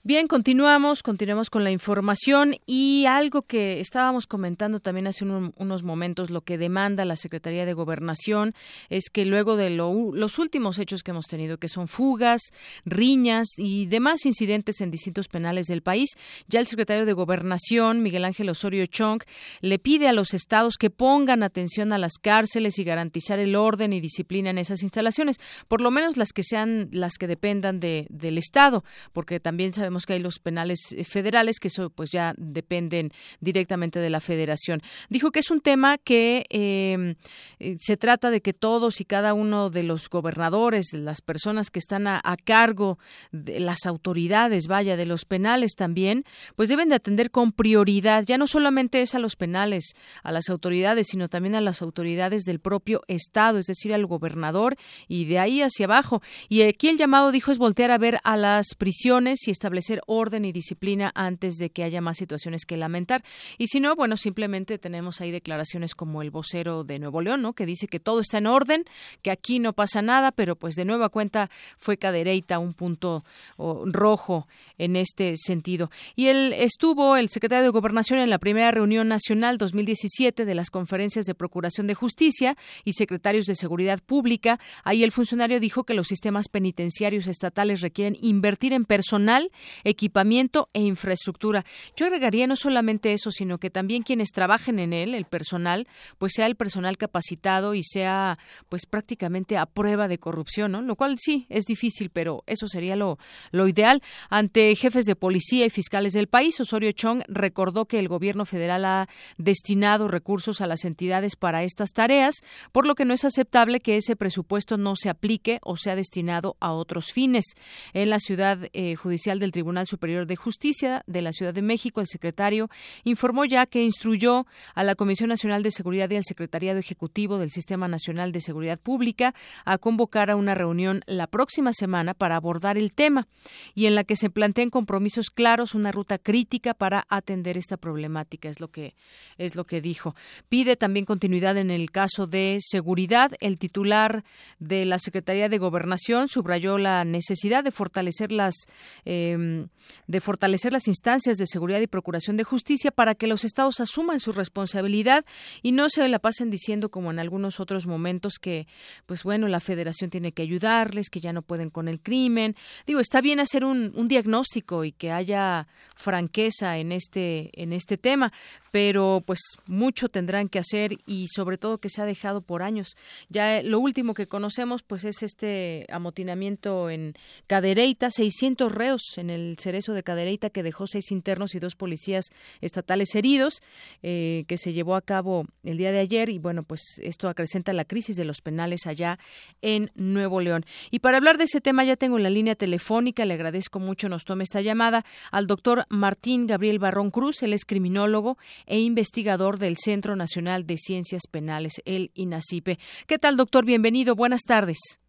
Bien, continuamos, continuamos con la información y algo que estábamos comentando también hace unos momentos, lo que demanda la Secretaría de Gobernación es que luego de los últimos hechos que hemos tenido, que son fugas, riñas y demás incidentes en distintos penales del país, ya el secretario de Gobernación, Miguel Ángel Osorio Chong, le pide a los estados que pongan atención a las cárceles y garantizar el orden y disciplina en esas instalaciones, por lo menos las que sean las que dependan de, del Estado, porque también sabemos que hay los penales eh, federales, que eso pues ya dependen directamente de la federación. Dijo que es un tema que em, eh, se trata de que todos y cada uno de los gobernadores, las personas que están a, cargo de las autoridades, vaya, de los penales también, pues deben de atender con prioridad, ya no solamente es a los penales, a las autoridades, sino también a las autoridades del propio Estado, es decir, al gobernador y de ahí hacia abajo. Y aquí el llamado, dijo, es voltear a ver a las prisiones y establecer orden y disciplina antes de que haya más situaciones que lamentar. Y si no, bueno, simplemente tenemos ahí declaraciones como el vocero de Nuevo León, ¿no? Que dice que todo está en orden, que aquí no pasa nada, pero pues de nueva cuenta fue Cadereyta un punto rojo en este sentido. Y él estuvo, el secretario de Gobernación, en la primera reunión nacional 2017 de las conferencias de Procuración de Justicia y secretarios de Seguridad Pública. Ahí el funcionario dijo que los sistemas penitenciarios estatales requieren invertir en personal equipamiento e infraestructura. Yo agregaría no solamente eso, sino que también quienes trabajen en él, el personal, pues sea el personal capacitado y sea pues prácticamente a prueba de corrupción, ¿no? Lo cual sí es difícil, pero eso sería lo, lo ideal. Ante jefes de policía y fiscales del país, Osorio Chong recordó que el gobierno federal ha destinado recursos a las entidades para estas tareas, por lo que no es aceptable que ese presupuesto no se aplique o sea destinado a otros fines. En la ciudad eh, judicial del Tribunal Superior de Justicia de la Ciudad de México, el secretario informó ya que instruyó a la Comisión Nacional de Seguridad y al Secretariado Ejecutivo del Sistema Nacional de Seguridad Pública a convocar a una reunión la próxima semana para abordar el tema y en la que se planteen compromisos claros, una ruta crítica para atender esta problemática, es lo que es lo que dijo. Pide también continuidad en el caso de seguridad. El titular de la Secretaría de Gobernación subrayó la necesidad de fortalecer las eh, de, de fortalecer las instancias de seguridad y procuración de justicia para que los estados asuman su responsabilidad y no se la pasen diciendo como en algunos otros momentos que, pues bueno, la federación tiene que ayudarles, que ya no pueden con el crimen. Digo, está bien hacer un, un diagnóstico y que haya franqueza en este, en este tema, pero pues mucho tendrán que hacer y sobre todo que se ha dejado por años. Ya lo último que conocemos pues es este amotinamiento en Cadereyta, 600 reos en el cerezo de Cadereyta que dejó seis internos y dos policías estatales heridos, eh, que se llevó a cabo el día de ayer y bueno pues esto acrecenta la crisis de los penales allá en Nuevo León. Y para hablar de ese tema ya tengo en la línea telefónica, le agradezco mucho nos tome esta llamada al doctor Martín Gabriel Barrón Cruz, él es criminólogo e investigador del Centro Nacional de Ciencias Penales, el INACIPE. ¿Qué tal, doctor? Bienvenido. Buenas tardes.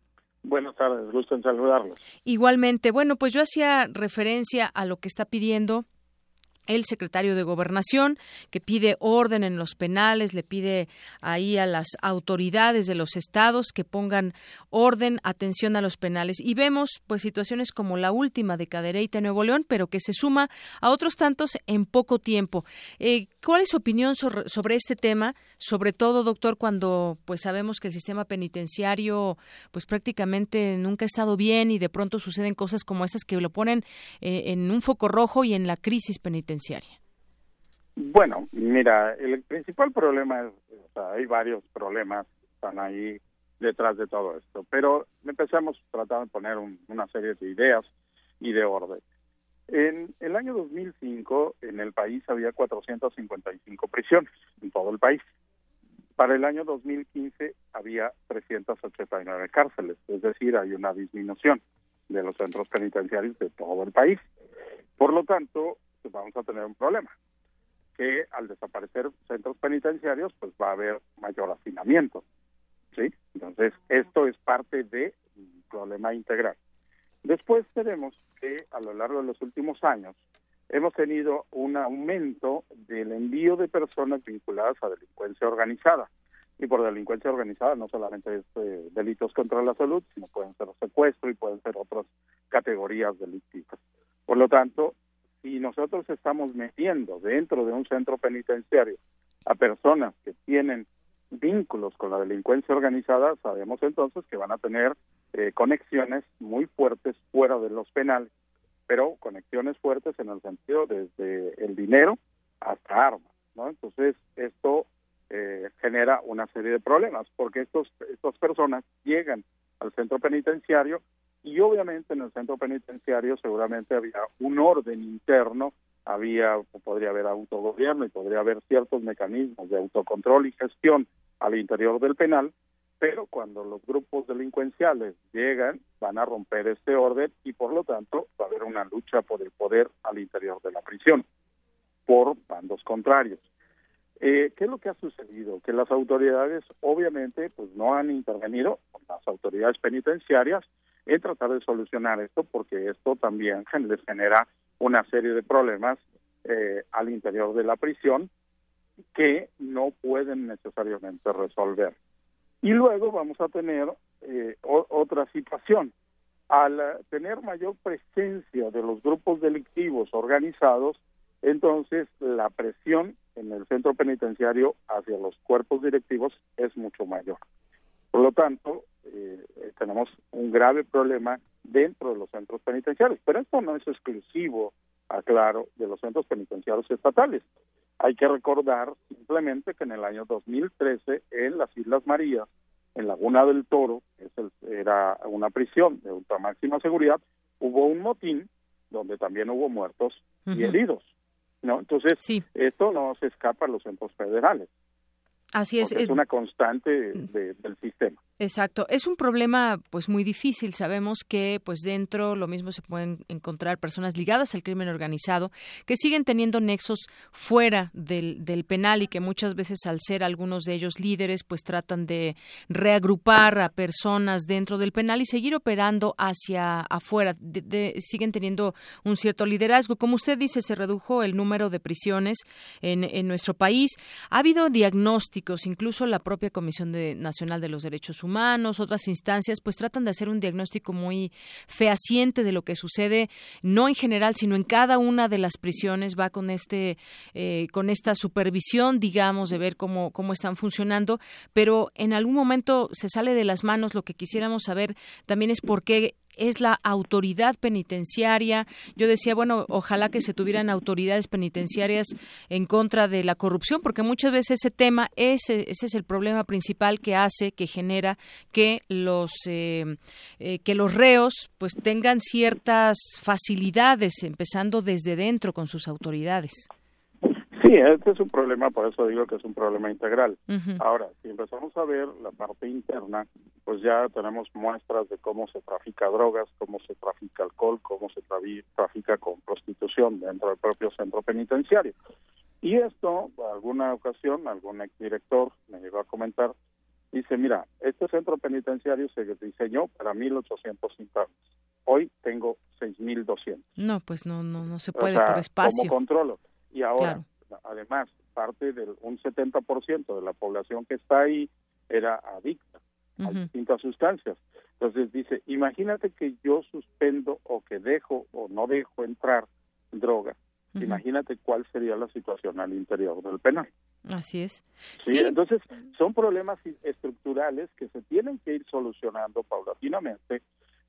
Buenas tardes, gusto en saludarlos. Igualmente, bueno, pues yo hacía referencia a lo que está pidiendo el secretario de Gobernación, que pide orden en los penales, le pide ahí a las autoridades de los estados que pongan orden, atención a los penales. Y vemos pues situaciones como la última de Cadereyta, Nuevo León, pero que se suma a otros tantos en poco tiempo. Eh, ¿Cuál es su opinión sobre, este tema? Sobre todo, doctor, cuando pues sabemos que el sistema penitenciario pues prácticamente nunca ha estado bien y de pronto suceden cosas como esas que lo ponen eh, en un foco rojo y en la crisis penitenciaria. Bueno, mira, el principal problema es, o sea, hay varios problemas que están ahí detrás de todo esto, pero empezamos tratando de poner un, una serie de ideas y de orden. En el año 2005 en el país había 455 prisiones en todo el país. Para el año 2015 había 389 cárceles, es decir, hay una disminución de los centros penitenciarios de todo el país. Por lo tanto, pues vamos a tener un problema que al desaparecer centros penitenciarios pues va a haber mayor hacinamiento sí entonces esto es parte de un problema integral después tenemos que a lo largo de los últimos años hemos tenido un aumento del envío de personas vinculadas a delincuencia organizada. Y por delincuencia organizada no solamente es eh, delitos contra la salud sino pueden ser secuestro y pueden ser otras categorías delictivas. Por lo tanto si nosotros estamos metiendo dentro de un centro penitenciario a personas que tienen vínculos con la delincuencia organizada, sabemos entonces que van a tener eh, conexiones muy fuertes fuera de los penales, pero conexiones fuertes en el sentido desde el dinero hasta armas, ¿no? Entonces esto eh, genera una serie de problemas porque estos estas personas llegan al centro penitenciario y obviamente en el centro penitenciario seguramente había un orden interno, había podría haber autogobierno y podría haber ciertos mecanismos de autocontrol y gestión al interior del penal, pero cuando los grupos delincuenciales llegan van a romper este orden y por lo tanto va a haber una lucha por el poder al interior de la prisión por bandos contrarios. Eh, ¿Qué es lo que ha sucedido? Que las autoridades obviamente pues no han intervenido, las autoridades penitenciarias, en tratar de solucionar esto porque esto también les genera una serie de problemas eh, al interior de la prisión que no pueden necesariamente resolver. Y luego vamos a tener eh, otra situación. Al tener mayor presencia de los grupos delictivos organizados, entonces la presión en el centro penitenciario hacia los cuerpos directivos es mucho mayor. Por lo tanto, eh, tenemos un grave problema dentro de los centros penitenciarios, pero esto no es exclusivo, aclaro, de los centros penitenciarios estatales. Hay que recordar simplemente que en el año 2013 en las Islas Marías, en Laguna del Toro, es era una prisión de ultra máxima seguridad, hubo un motín donde también hubo muertos y heridos. ¿no? Entonces, esto no se escapa a los centros federales. Así es. Es una constante del sistema. Exacto, es un problema pues muy difícil. Sabemos que pues dentro lo mismo se pueden encontrar personas ligadas al crimen organizado que siguen teniendo nexos fuera del, del penal y que muchas veces al ser algunos de ellos líderes pues tratan de reagrupar a personas dentro del penal y seguir operando hacia afuera. siguen teniendo un cierto liderazgo. Como usted dice, se redujo el número de prisiones en, en nuestro país. Ha habido diagnósticos, incluso la propia Comisión de, Nacional de los Derechos Humanos Humanos, otras instancias, pues tratan de hacer un diagnóstico muy fehaciente de lo que sucede, no en general, sino en cada una de las prisiones, va con este, eh, con esta supervisión, digamos, de ver cómo, cómo están funcionando, pero en algún momento se sale de las manos. Lo que quisiéramos saber también es por qué es la autoridad penitenciaria. Yo decía, bueno, ojalá que se tuvieran autoridades penitenciarias en contra de la corrupción, porque muchas veces ese tema, ese, ese es el problema principal que hace, que genera que los, eh, eh, que los reos pues tengan ciertas facilidades, empezando desde dentro con sus autoridades. Sí, este es un problema, por eso digo que es un problema integral. Ahora, si empezamos a ver la parte interna, pues ya tenemos muestras de cómo se trafica drogas, cómo se trafica alcohol, cómo se trafica con prostitución dentro del propio centro penitenciario. Y esto, alguna ocasión, algún exdirector me llegó a comentar, dice, mira, este centro penitenciario se diseñó para 1.800 internos. Hoy tengo 6.200. No, pues no, no, no se puede por espacio. ¿Cómo controlo? Y ahora, además, parte del un 70% de la población que está ahí era adicta a distintas sustancias. Entonces dice, imagínate que yo suspendo o que dejo o no dejo entrar droga. Imagínate cuál sería la situación al interior del penal. Así es. ¿Sí? Entonces, son problemas estructurales que se tienen que ir solucionando paulatinamente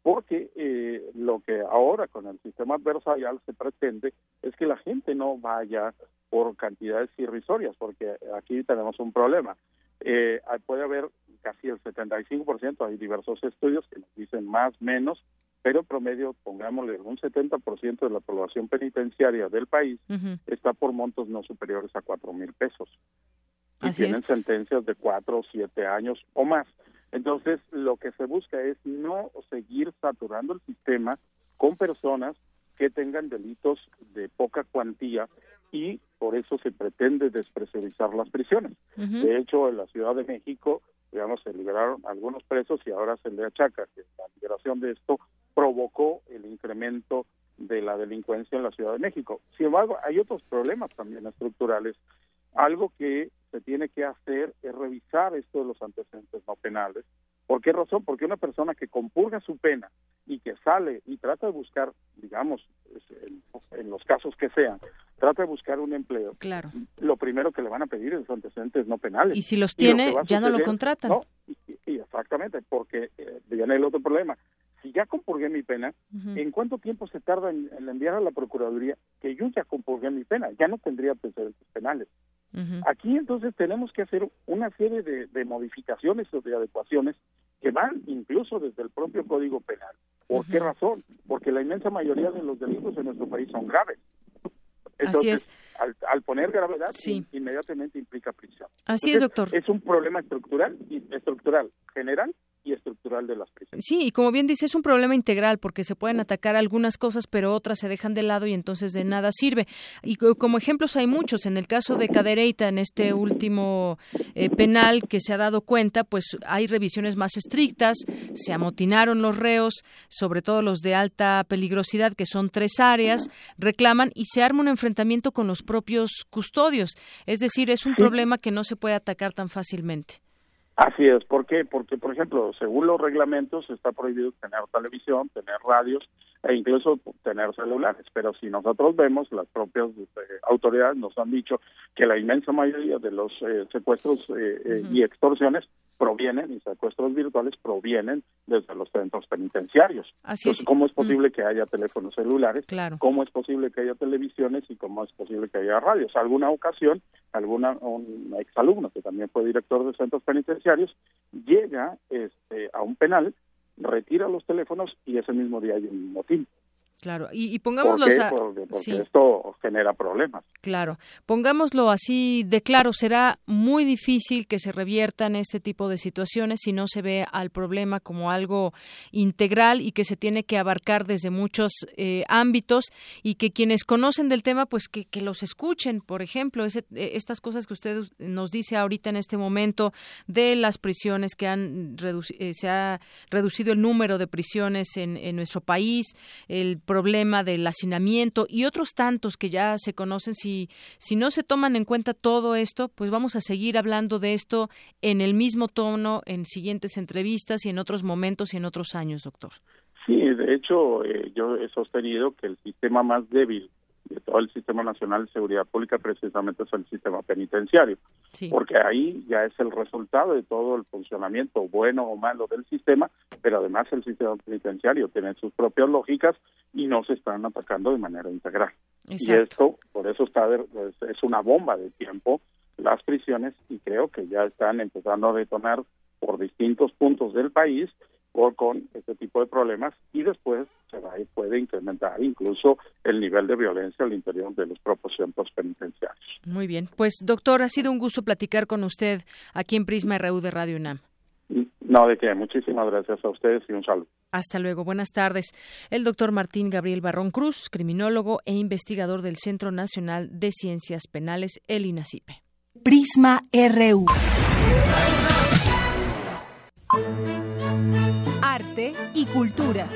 porque eh, lo que ahora con el sistema adversarial se pretende es que la gente no vaya por cantidades irrisorias, porque aquí tenemos un problema. Eh, puede haber casi el 75%, hay diversos estudios que nos dicen más, menos, pero promedio, pongámosle, un 70% de la población penitenciaria del país está por montos no superiores a cuatro mil pesos. Y tienen sentencias de cuatro o siete años o más. Entonces, lo que se busca es no seguir saturando el sistema con personas que tengan delitos de poca cuantía y por eso se pretende despresurizar las prisiones. De hecho, en la Ciudad de México, digamos, se liberaron algunos presos y ahora se le achaca que la liberación de esto provocó el incremento de la delincuencia en la Ciudad de México. Sin embargo, hay otros problemas también estructurales. Algo que se tiene que hacer es revisar esto de los antecedentes no penales. ¿Por qué razón? Porque una persona que compurga su pena y que sale y trata de buscar, digamos, en, los casos que sean, trata de buscar un empleo. Claro. Lo primero que le van a pedir es antecedentes no penales. Y si los tiene, ya no lo contratan. No, y, exactamente, porque eh, viene el otro problema. Si ya compurgué mi pena, ¿en cuánto tiempo se tarda en, enviar a la Procuraduría que yo ya compurgué mi pena? Ya no tendría antecedentes penales. Aquí entonces tenemos que hacer una serie de, modificaciones o de adecuaciones que van incluso desde el propio Código Penal. ¿Por qué razón? Porque la inmensa mayoría de los delitos en nuestro país son graves. Entonces, Al, poner gravedad, inmediatamente implica prisión. Así es, doctor. Es un problema estructural, estructural general y estructural de las prisiones. Sí, y como bien dice, es un problema integral porque se pueden atacar algunas cosas, pero otras se dejan de lado y entonces de nada sirve. Y como ejemplos hay muchos. En el caso de Cadereyta, en este último eh, penal que se ha dado cuenta, pues hay revisiones más estrictas, se amotinaron los reos, sobre todo los de alta peligrosidad, que son tres áreas, reclaman y se arma un enfrentamiento con los propios custodios. Es decir, es un problema que no se puede atacar tan fácilmente. Así es, ¿por qué? Porque, por ejemplo, según los reglamentos está prohibido tener televisión, tener radios e incluso tener celulares, pero si nosotros vemos, las propias eh, autoridades nos han dicho que la inmensa mayoría de los eh, secuestros eh, y extorsiones provienen, y secuestros virtuales provienen desde los centros penitenciarios. Así Entonces, ¿cómo es posible que haya teléfonos celulares? Claro. ¿Cómo es posible que haya televisiones y cómo es posible que haya radios? Alguna ocasión, alguna un exalumno que también fue director de centros penitenciarios llega este, a un penal, retira los teléfonos y ese mismo día hay un motín. Claro, y, pongámoslo porque, esto genera problemas. Claro, pongámoslo así de claro, será muy difícil que se reviertan este tipo de situaciones si no se ve al problema como algo integral y que se tiene que abarcar desde muchos eh, ámbitos y que quienes conocen del tema, pues que, los escuchen. Por ejemplo, ese, eh, estas cosas que usted nos dice ahorita en este momento de las prisiones que han eh, se ha reducido el número de prisiones en, en nuestro país, el problema del hacinamiento y otros tantos que ya se conocen. Si, si no se toman en cuenta todo esto, pues vamos a seguir hablando de esto en el mismo tono en siguientes entrevistas y en otros momentos y en otros años, doctor. Sí, de hecho, eh, yo he sostenido que el sistema más débil de todo el sistema nacional de seguridad pública precisamente es el sistema penitenciario, porque ahí ya es el resultado de todo el funcionamiento bueno o malo del sistema, pero además el sistema penitenciario tiene sus propias lógicas y no se están atacando de manera integral. Y esto, por eso está es una bomba de tiempo las prisiones y creo que ya están empezando a detonar por distintos puntos del país o con este tipo de problemas y después se va y puede incrementar incluso el nivel de violencia al interior de los propios centros penitenciarios. Muy bien, pues doctor, ha sido un gusto platicar con usted aquí en Prisma RU de Radio UNAM. No, de qué, muchísimas gracias a ustedes y un saludo. Hasta luego, buenas tardes. El doctor Martín Gabriel Barrón Cruz, criminólogo e investigador del Centro Nacional de Ciencias Penales, el INACIPE. Prisma RU. Arte y cultura.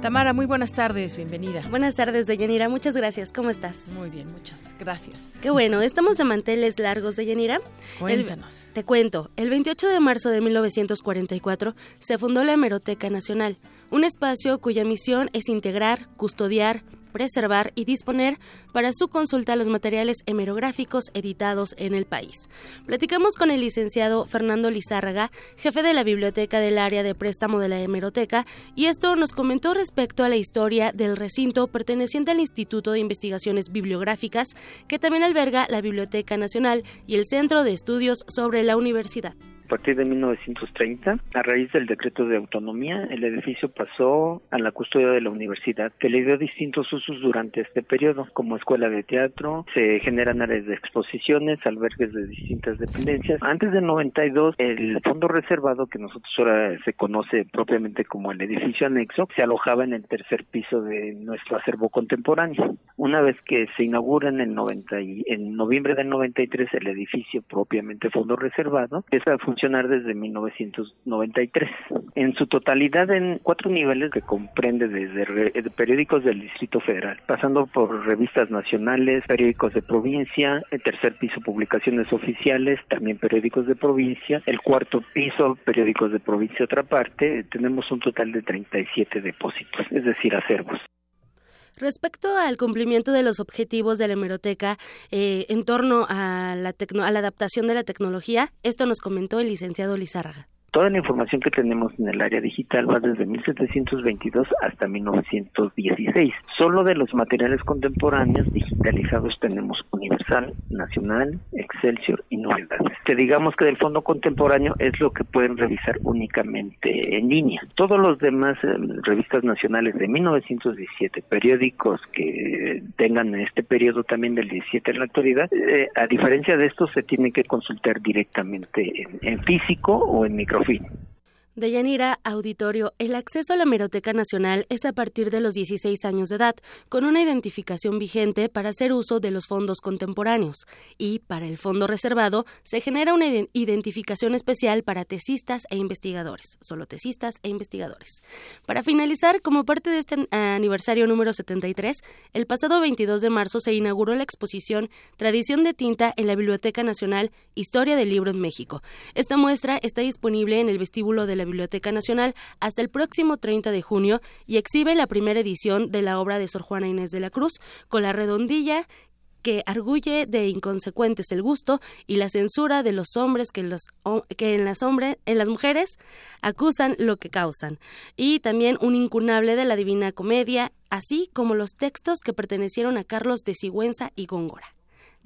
Tamara, muy buenas tardes, bienvenida. Buenas tardes, Deyanira, muchas gracias. ¿Cómo estás? Muy bien, muchas gracias. Qué bueno, estamos de manteles largos, Deyanira. Cuéntanos. te cuento, el 28 de marzo de 1944 se fundó la Hemeroteca Nacional, un espacio cuya misión es integrar, custodiar, preservar y disponer para su consulta los materiales hemerográficos editados en el país. Platicamos con el licenciado Fernando Lizárraga, jefe de la biblioteca del área de préstamo de la hemeroteca, y esto nos comentó respecto a la historia del recinto perteneciente al Instituto de Investigaciones Bibliográficas, que también alberga la Biblioteca Nacional y el Centro de Estudios sobre la Universidad. A partir de 1930, a raíz del decreto de autonomía, el edificio pasó a la custodia de la universidad, que le dio distintos usos durante este periodo, como escuela de teatro, se generan áreas de exposiciones, albergues de distintas dependencias. Antes del 92, el fondo reservado, que nosotros ahora se conoce propiamente como el edificio anexo, se alojaba en el tercer piso de nuestro acervo contemporáneo. Una vez que se inaugura en el 90 y, en noviembre del 93 el edificio propiamente fondo reservado, esa funcionar desde 1993. En su totalidad en cuatro niveles que comprende desde periódicos del Distrito Federal, pasando por revistas nacionales, periódicos de provincia, el tercer piso publicaciones oficiales, también periódicos de provincia, el cuarto piso periódicos de provincia otra parte, tenemos un total de 37 depósitos, es decir, acervos. Respecto al cumplimiento de los objetivos de la hemeroteca eh, en torno a la, a la adaptación de la tecnología, esto nos comentó el licenciado Lizárraga. Toda la información que tenemos en el área digital va desde 1722 hasta 1916. Solo de los materiales contemporáneos digitalizados tenemos Universal, Nacional, Excelsior y Novedades. Que digamos que del fondo contemporáneo es lo que pueden revisar únicamente en línea. Todos los demás eh, revistas nacionales de 1917, periódicos que tengan este periodo también del 17 en la actualidad, eh, a diferencia de estos se tienen que consultar directamente en, en físico o en micro fin. Deyanira, auditorio, el acceso a la Meroteca Nacional es a partir de los 16 años de edad, con una identificación vigente para hacer uso de los fondos contemporáneos. Y, para el fondo reservado, se genera una identificación especial para tesistas e investigadores, solo tesistas e investigadores. Para finalizar, como parte de este aniversario número 73, el pasado 22 de marzo se inauguró la exposición Tradición de Tinta en la Biblioteca Nacional, Historia del Libro en México. Esta muestra está disponible en el vestíbulo de la Biblioteca Nacional hasta el próximo 30 de junio y exhibe la primera edición de la obra de Sor Juana Inés de la Cruz con la redondilla que arguye de inconsecuentes el gusto y la censura de los hombres que, los, que en, las en las mujeres acusan lo que causan, y también un incunable de la Divina Comedia, así como los textos que pertenecieron a Carlos de Sigüenza y Góngora.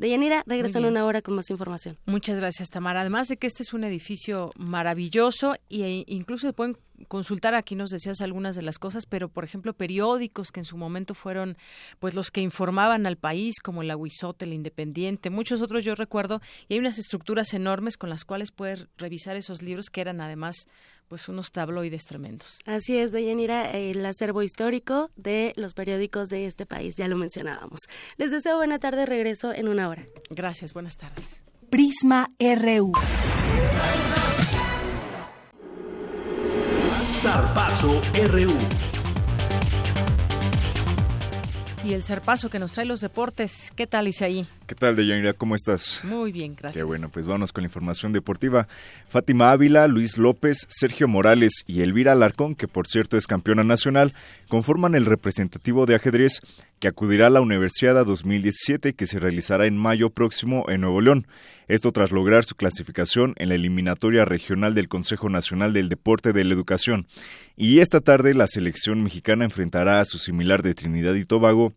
Deyanira, regreso en una hora con más información. Muchas gracias, Tamara. Además de que este es un edificio maravilloso e incluso se pueden consultar aquí nos decías algunas de las cosas, pero por ejemplo periódicos que en su momento fueron pues los que informaban al país como el Aguizote, el Independiente, muchos otros yo recuerdo y hay unas estructuras enormes con las cuales puedes revisar esos libros que eran además pues unos tabloides tremendos. Así es, Deyanira, el acervo histórico de los periódicos de este país, ya lo mencionábamos. Les deseo buena tarde, regreso en una hora. Gracias, buenas tardes. Prisma RU. Zarpazo RU. Y el zarpazo que nos trae los deportes. ¿Qué tal, Isaí? ¿Qué tal, Deyanira? ¿Cómo estás? Muy bien, gracias. Qué bueno, pues vamos con la información deportiva. Fátima Ávila, Luis López, Sergio Morales y Elvira Alarcón, que por cierto es campeona nacional, conforman el representativo de ajedrez que acudirá a la Universidad 2017 que se realizará en mayo próximo en Nuevo León. Esto tras lograr su clasificación en la eliminatoria regional del Consejo Nacional del Deporte de la Educación. Y esta tarde la selección mexicana enfrentará a su similar de Trinidad y Tobago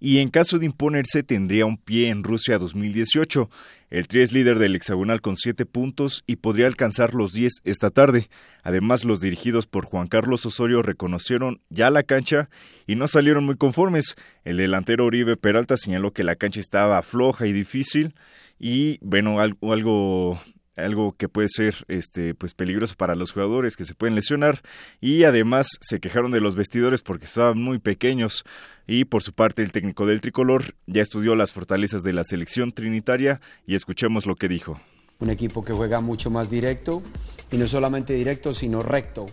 y en caso de imponerse tendría un pie en Rusia 2018. El Tri es líder del hexagonal con 7 puntos y podría alcanzar los 10 esta tarde. Además, los dirigidos por Juan Carlos Osorio reconocieron ya la cancha y no salieron muy conformes. El delantero Oribe Peralta señaló que la cancha estaba floja y difícil y bueno, algo, algo algo que puede ser este pues peligroso para los jugadores que se pueden lesionar y además se quejaron de los vestidores porque estaban muy pequeños y por su parte el técnico del tricolor ya estudió las fortalezas de la selección trinitaria y escuchemos lo que dijo. Un equipo que juega mucho más directo y no solamente directo sino recto.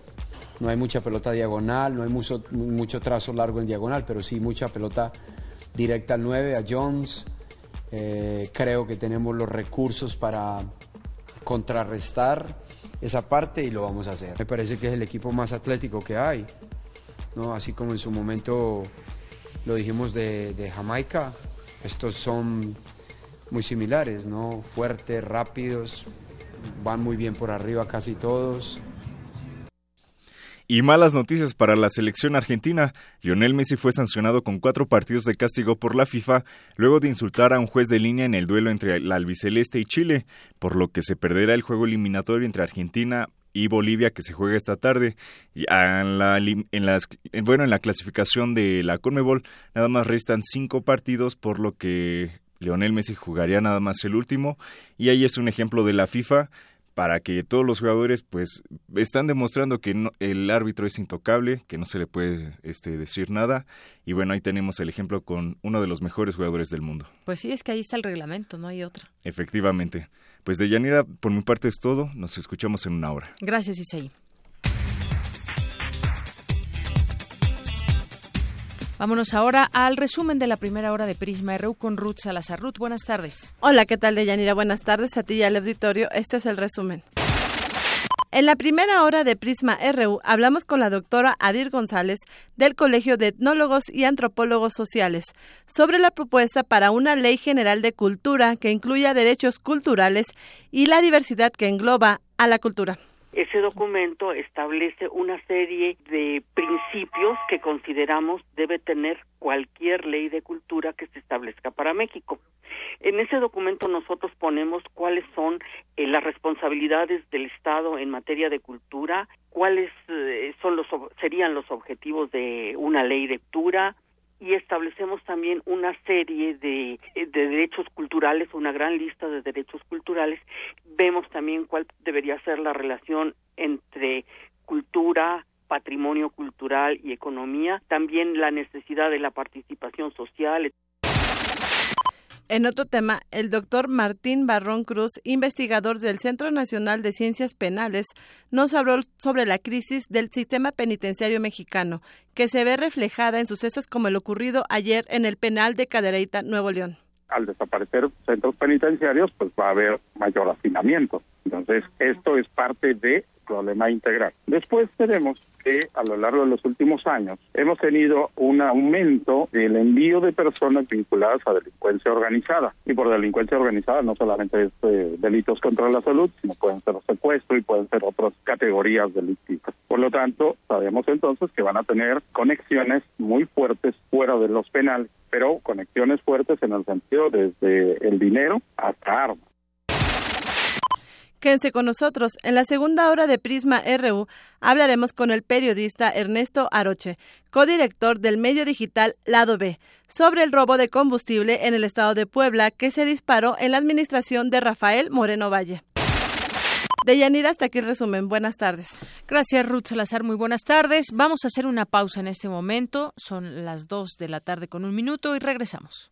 No hay mucha pelota diagonal, no hay mucho, mucho trazo largo en diagonal, pero sí mucha pelota directa al 9, a Jones. Eh, creo que tenemos los recursos para contrarrestar esa parte y lo vamos a hacer. Me parece que es el equipo más atlético que hay, ¿no? así como en su momento lo dijimos de, de Jamaica, estos son muy similares, ¿no? fuertes, rápidos, van muy bien por arriba casi todos. Y malas noticias para la selección argentina. Lionel Messi fue sancionado con cuatro partidos de castigo por la FIFA luego de insultar a un juez de línea en el duelo entre la albiceleste y Chile, por lo que se perderá el juego eliminatorio entre Argentina y Bolivia que se juega esta tarde. Y en la, en las, bueno, en la clasificación de la Conmebol nada más restan cinco partidos, por lo que Lionel Messi jugaría nada más el último. Y ahí es un ejemplo de la FIFA para que todos los jugadores pues están demostrando que el árbitro es intocable, que no se le puede este, decir nada y bueno, ahí tenemos el ejemplo con uno de los mejores jugadores del mundo. Pues sí, es que ahí está el reglamento, no hay otra. Efectivamente. Pues de Yanira, por mi parte es todo, nos escuchamos en una hora. Gracias, Isaí. Vámonos ahora al resumen de la primera hora de Prisma RU con Ruth Salazar. Ruth, buenas tardes. Hola, ¿qué tal, Deyanira? Buenas tardes a ti y al auditorio. Este es el resumen. En la primera hora de Prisma RU hablamos con la doctora Adir González del Colegio de Etnólogos y Antropólogos Sociales sobre la propuesta para una ley general de cultura que incluya derechos culturales y la diversidad que engloba a la cultura. Ese documento establece una serie de principios que consideramos debe tener cualquier ley de cultura que se establezca para México. En ese documento nosotros ponemos cuáles son eh, las responsabilidades del Estado en materia de cultura, cuáles eh, son los serían los objetivos de una ley de cultura, y establecemos también una serie de, de, derechos culturales, una gran lista de derechos culturales. Vemos también cuál debería ser la relación entre cultura, patrimonio cultural y economía, también la necesidad de la participación social. En otro tema, el doctor Martín Barrón Cruz, investigador del Centro Nacional de Ciencias Penales, nos habló sobre la crisis del sistema penitenciario mexicano, que se ve reflejada en sucesos como el ocurrido ayer en el penal de Cadereyta, Nuevo León. Al desaparecer centros penitenciarios, pues va a haber mayor hacinamiento. Entonces, esto es parte de problema integral. Después tenemos que a lo largo de los últimos años hemos tenido un aumento del envío de personas vinculadas a delincuencia organizada. Y por delincuencia organizada no solamente es eh, delitos contra la salud, sino pueden ser secuestro y pueden ser otras categorías delictivas. Por lo tanto, sabemos entonces que van a tener conexiones muy fuertes fuera de los penales, pero conexiones fuertes en el sentido desde el dinero hasta armas. Quédense con nosotros. En la segunda hora de Prisma RU hablaremos con el periodista Ernesto Aroche, codirector del medio digital Lado B, sobre el robo de combustible en el estado de Puebla que se disparó en la administración de Rafael Moreno Valle. De Yanira, hasta aquí el resumen. Buenas tardes. Gracias, Ruth Salazar. Muy buenas tardes. Vamos a hacer una pausa en este momento. Son las 2 de la tarde con un minuto y regresamos.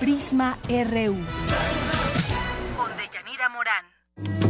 Prisma RU. Con Deyanira Morán.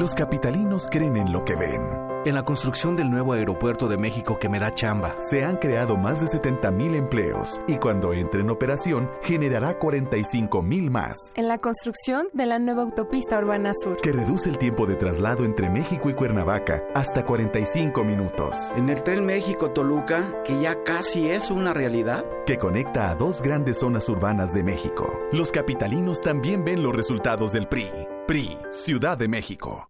Los capitalinos creen en lo que ven. En la construcción del nuevo aeropuerto de México que me da chamba. Se han creado más de 70 mil empleos y cuando entre en operación generará 45 mil más. En la construcción de la nueva autopista Urbana Sur. Que reduce el tiempo de traslado entre México y Cuernavaca hasta 45 minutos. En el tren México-Toluca, que ya casi es una realidad. Que conecta a dos grandes zonas urbanas de México. Los capitalinos también ven los resultados del PRI. PRI, Ciudad de México.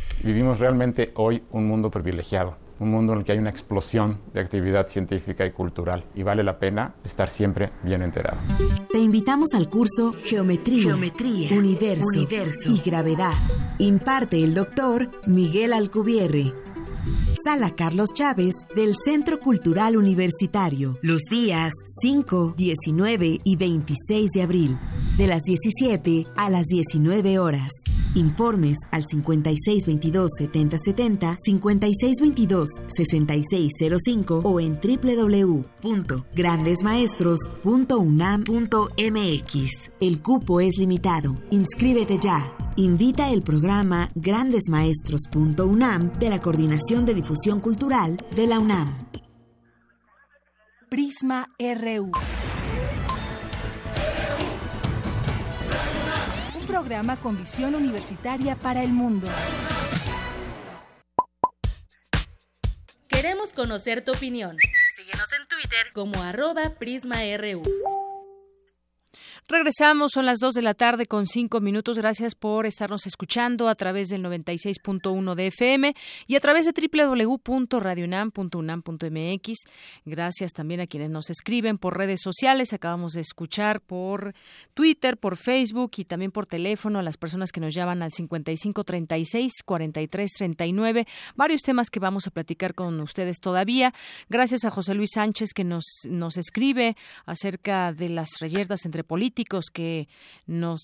Vivimos realmente hoy un mundo privilegiado, un mundo en el que hay una explosión de actividad científica y cultural y vale la pena estar siempre bien enterado. Te invitamos al curso Geometría, Geometría Universo, Universo y Gravedad. Imparte el doctor Miguel Alcubierre. Sala Carlos Chávez del Centro Cultural Universitario, los días 5, 19 y 26 de abril, de las 17 a las 19 horas. Informes al 5622-7070, 5622-6605 o en www.grandesmaestros.unam.mx. El cupo es limitado. Inscríbete ya. Invita el programa grandesmaestros.unam de la Coordinación de Difusión Cultural de la UNAM. Prisma RU. Un programa con visión universitaria para el mundo. Queremos conocer tu opinión. Síguenos en Twitter como arroba PrismaRU. Regresamos, son las 2 de la tarde con 5 minutos. Gracias por estarnos escuchando a través del 96.1 de FM y a través de www.radionam.unam.mx. Gracias también a quienes nos escriben por redes sociales. Acabamos de escuchar por Twitter, por Facebook y también por teléfono a las personas que nos llaman al 5536-4339. Varios temas que vamos a platicar con ustedes todavía. Gracias a José Luis Sánchez que nos, nos escribe acerca de las reyertas entre políticos que nos,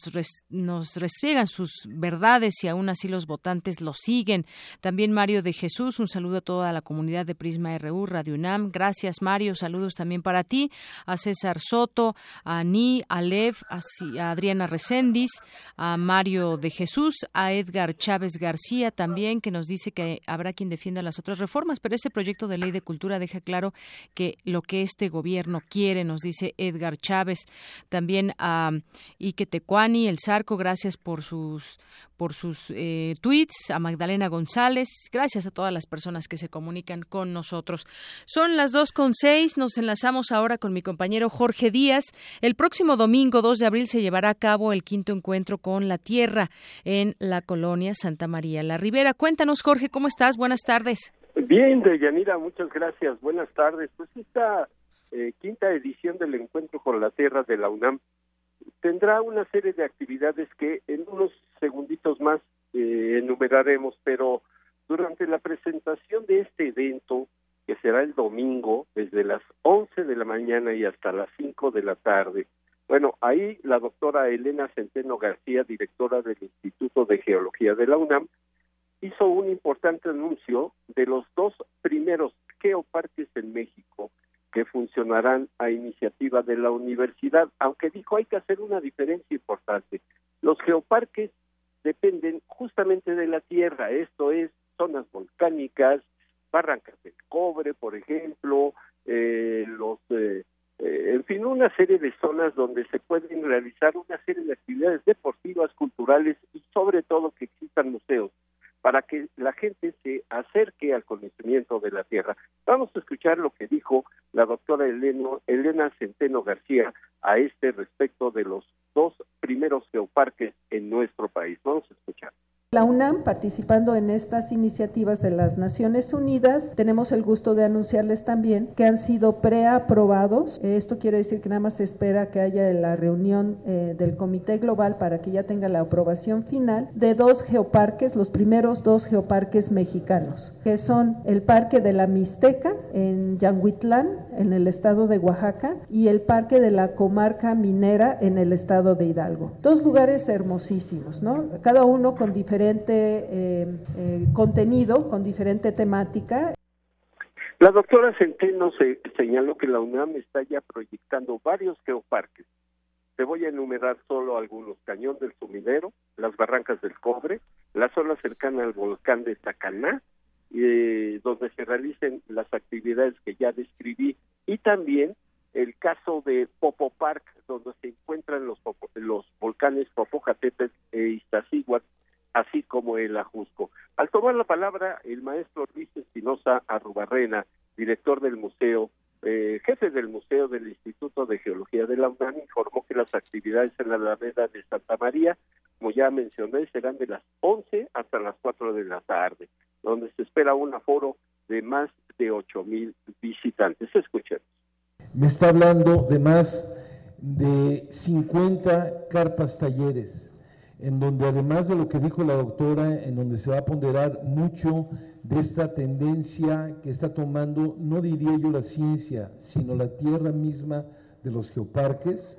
nos restriegan sus verdades y aún así los votantes lo siguen. También Mario de Jesús, un saludo a toda la comunidad de Prisma RU, Radio UNAM. Gracias, Mario. Saludos también para ti, a César Soto, a Ni, a Lev, a, Adriana Recendis, a Mario de Jesús, a Edgar Chávez García también, que nos dice que habrá quien defienda las otras reformas, pero ese proyecto de ley de cultura deja claro que lo que este gobierno quiere, nos dice Edgar Chávez. También a Ike Tecuani, El Zarco, gracias por sus por sus eh, tweets, a Magdalena González, gracias a todas las personas que se comunican con nosotros. Son las dos con seis, nos enlazamos ahora con mi compañero Jorge Díaz. El próximo domingo 2 de abril se llevará a cabo el quinto encuentro con la Tierra en la colonia Santa María la Ribera. Cuéntanos, Jorge, ¿cómo estás? Buenas tardes. Bien, Deyanira, muchas gracias. Buenas tardes. Pues esta eh, quinta edición del encuentro con la Tierra de la UNAM tendrá una serie de actividades que en unos segunditos más eh, enumeraremos, pero durante la presentación de este evento, que será el domingo, desde las 11 de la mañana y hasta las 5 de la tarde, bueno, ahí la doctora Elena Centeno García, directora del Instituto de Geología de la UNAM, hizo un importante anuncio de los dos primeros geoparques en México que funcionarán a iniciativa de la universidad, aunque dijo hay que hacer una diferencia importante. Los geoparques dependen justamente de la tierra, esto es zonas volcánicas, barrancas del cobre, por ejemplo, eh, los, eh, eh, en fin, una serie de zonas donde se pueden realizar una serie de actividades deportivas, culturales y sobre todo que existan museos para que la gente se acerque al conocimiento de la tierra. Vamos a escuchar lo que dijo la doctora Elena, Elena Centeno García a este respecto de los dos primeros geoparques en nuestro país. Vamos a escuchar. La UNAM, participando en estas iniciativas de las Naciones Unidas, tenemos el gusto de anunciarles también que han sido preaprobados. Esto quiere decir que nada más se espera que haya la reunión eh, del Comité Global para que ya tenga la aprobación final de dos geoparques, los primeros dos geoparques mexicanos, que son el Parque de la Mixteca en Yanguitlán, en el estado de Oaxaca, y el Parque de la Comarca Minera en el estado de Hidalgo. Dos lugares hermosísimos, ¿no? Cada uno con diferente eh, eh, contenido, con diferente temática. La doctora Centeno se señaló que la UNAM está ya proyectando varios geoparques. Te voy a enumerar solo algunos: Cañón del Sumidero, las Barrancas del Cobre, la zona cercana al volcán de Tacaná, eh, donde se realicen las actividades que ya describí, y también el caso de Popo Park, donde se encuentran los, los volcanes Popocatépetl e Iztaccíhuatl, así como el Ajusco. Al tomar la palabra, el maestro Luis Espinosa Arrubarrena, director del museo, eh, jefe del Museo del Instituto de Geología de la UNAM, informó que las actividades en la Alameda de Santa María, como ya mencioné, serán de las 11 hasta las 4 de la tarde, donde se espera un aforo de más de 8 mil visitantes. Escuchen. Me está hablando de más de 50 carpas talleres, en donde además de lo que dijo la doctora, en donde se va a ponderar mucho de esta tendencia que está tomando, no diría yo la ciencia, sino la tierra misma de los geoparques.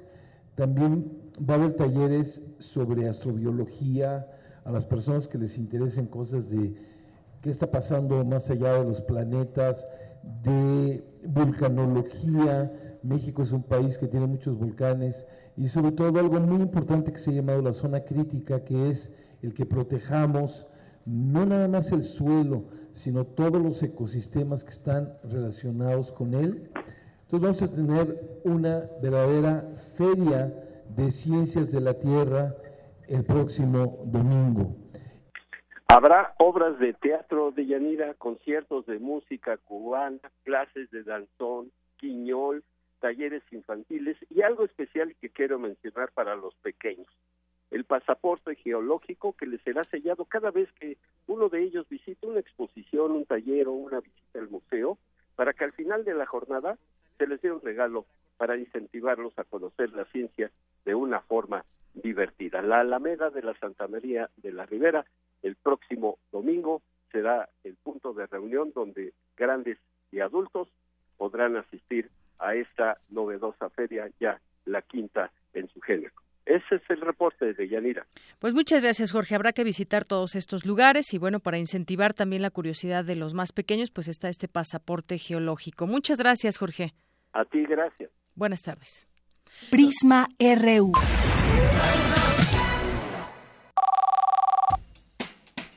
También va a haber talleres sobre astrobiología, a las personas que les interesen cosas de qué está pasando más allá de los planetas, de vulcanología. México es un país que tiene muchos volcanes y sobre todo algo muy importante que se ha llamado la zona crítica, que es el que protejamos no nada más el suelo, sino todos los ecosistemas que están relacionados con él. Entonces vamos a tener una verdadera feria de ciencias de la Tierra el próximo domingo. Habrá obras de teatro de Yanira, conciertos de música cubana, clases de danzón, quiñol, talleres infantiles y algo especial que quiero mencionar para los pequeños. El pasaporte geológico que les será sellado cada vez que uno de ellos visite una exposición, un taller o una visita al museo, para que al final de la jornada se les dé un regalo para incentivarlos a conocer la ciencia de una forma divertida. La Alameda de la Santa María de la Ribera el próximo domingo será el punto de reunión donde grandes y adultos podrán asistir a esta novedosa feria, ya la quinta en su género. Ese es el reporte de Yanira. Pues muchas gracias, Jorge. Habrá que visitar todos estos lugares y bueno, para incentivar también la curiosidad de los más pequeños, pues está este pasaporte geológico. Muchas gracias, Jorge. A ti, gracias. Buenas tardes. Prisma RU.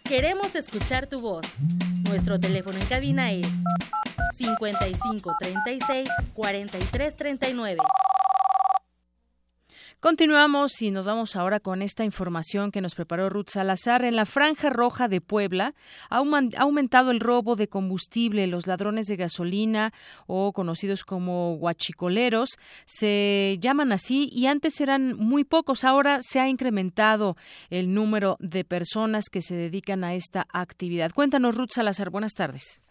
Queremos escuchar tu voz. Nuestro teléfono en cabina es 55 36 43 39. Continuamos y nos vamos ahora con esta información que nos preparó Ruth Salazar. En la Franja Roja de Puebla ha aumentado el robo de combustible. Los ladrones de gasolina o conocidos como guachicoleros se llaman así y antes eran muy pocos. Ahora se ha incrementado el número de personas que se dedican a esta actividad. Cuéntanos, Ruth Salazar. Buenas tardes.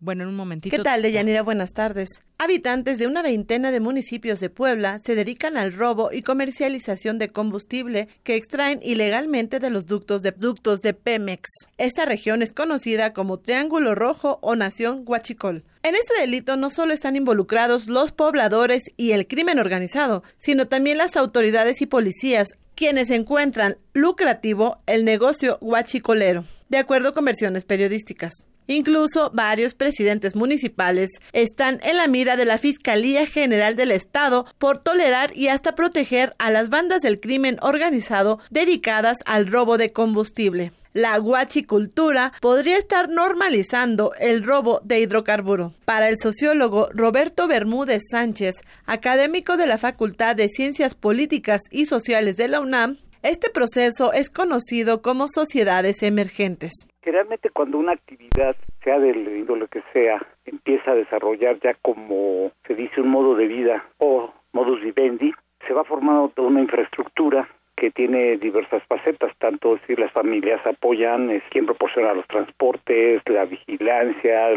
Bueno, en un momentito. ¿Qué tal, Deyanira? Buenas tardes. Habitantes de una veintena de municipios de Puebla se dedican al robo y comercialización de combustible que extraen ilegalmente de los ductos de, ductos de Pemex. Esta región es conocida como Triángulo Rojo o Nación Huachicol. En este delito no solo están involucrados los pobladores y el crimen organizado, sino también las autoridades y policías, quienes encuentran lucrativo el negocio huachicolero. de acuerdo con versiones periodísticas. Incluso varios presidentes municipales están en la mira de la Fiscalía General del Estado por tolerar y hasta proteger a las bandas del crimen organizado dedicadas al robo de combustible. La guachicultura podría estar normalizando el robo de hidrocarburo. Para el sociólogo Roberto Bermúdez Sánchez, académico de la Facultad de Ciencias Políticas y Sociales de la UNAM, este proceso es conocido como sociedades emergentes. Generalmente cuando una actividad, sea del índole que sea, empieza a desarrollar ya como se dice un modo de vida o modus vivendi, se va formando toda una infraestructura que tiene diversas facetas, tanto si las familias apoyan, es quien proporciona los transportes, la vigilancia,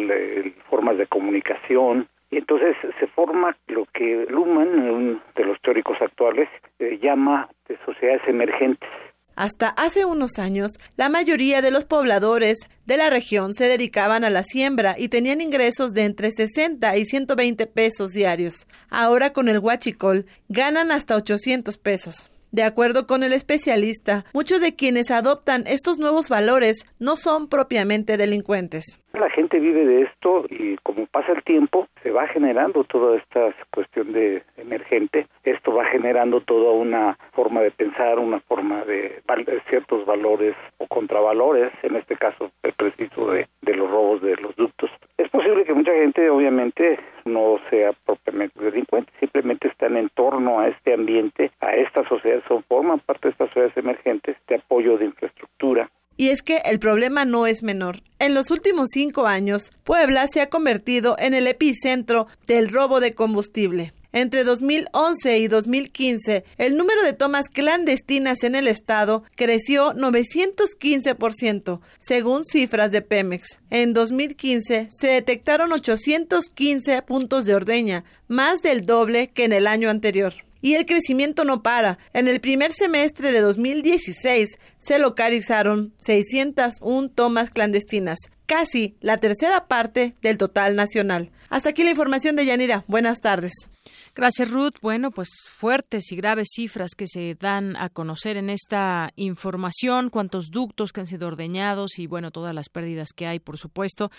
formas de comunicación, y entonces se forma lo que Luhmann, de los teóricos actuales, eh, llama sociedades emergentes. Hasta hace unos años, la mayoría de los pobladores de la región se dedicaban a la siembra y tenían ingresos de entre 60 y 120 pesos diarios. Ahora con el huachicol ganan hasta 800 pesos. De acuerdo con el especialista, muchos de quienes adoptan estos nuevos valores no son propiamente delincuentes. La gente vive de esto y como pasa el tiempo se va generando toda esta cuestión de emergente. Esto va generando toda una forma de pensar, una forma de, ciertos valores o contravalores, en este caso el preciso de, de los robos de los ductos. Es posible que mucha gente obviamente no sea propiamente delincuente, simplemente están en torno a este ambiente, a esta sociedad, son forman parte de estas sociedades emergentes de apoyo de infraestructura y es que el problema no es menor. En los últimos cinco años, Puebla se ha convertido en el epicentro del robo de combustible. Entre 2011 y 2015, el número de tomas clandestinas en el estado creció 915%, según cifras de Pemex. En 2015 se detectaron 815 puntos de ordeña, más del doble que en el año anterior y el crecimiento no para. En el primer semestre de 2016 se localizaron 601 tomas clandestinas, casi la tercera parte del total nacional. Hasta aquí la información de Yanira. Buenas tardes. Gracias, Ruth. Bueno, pues fuertes y graves cifras que se dan a conocer en esta información, cuántos ductos que han sido ordeñados y, bueno, todas las pérdidas que hay, por supuesto.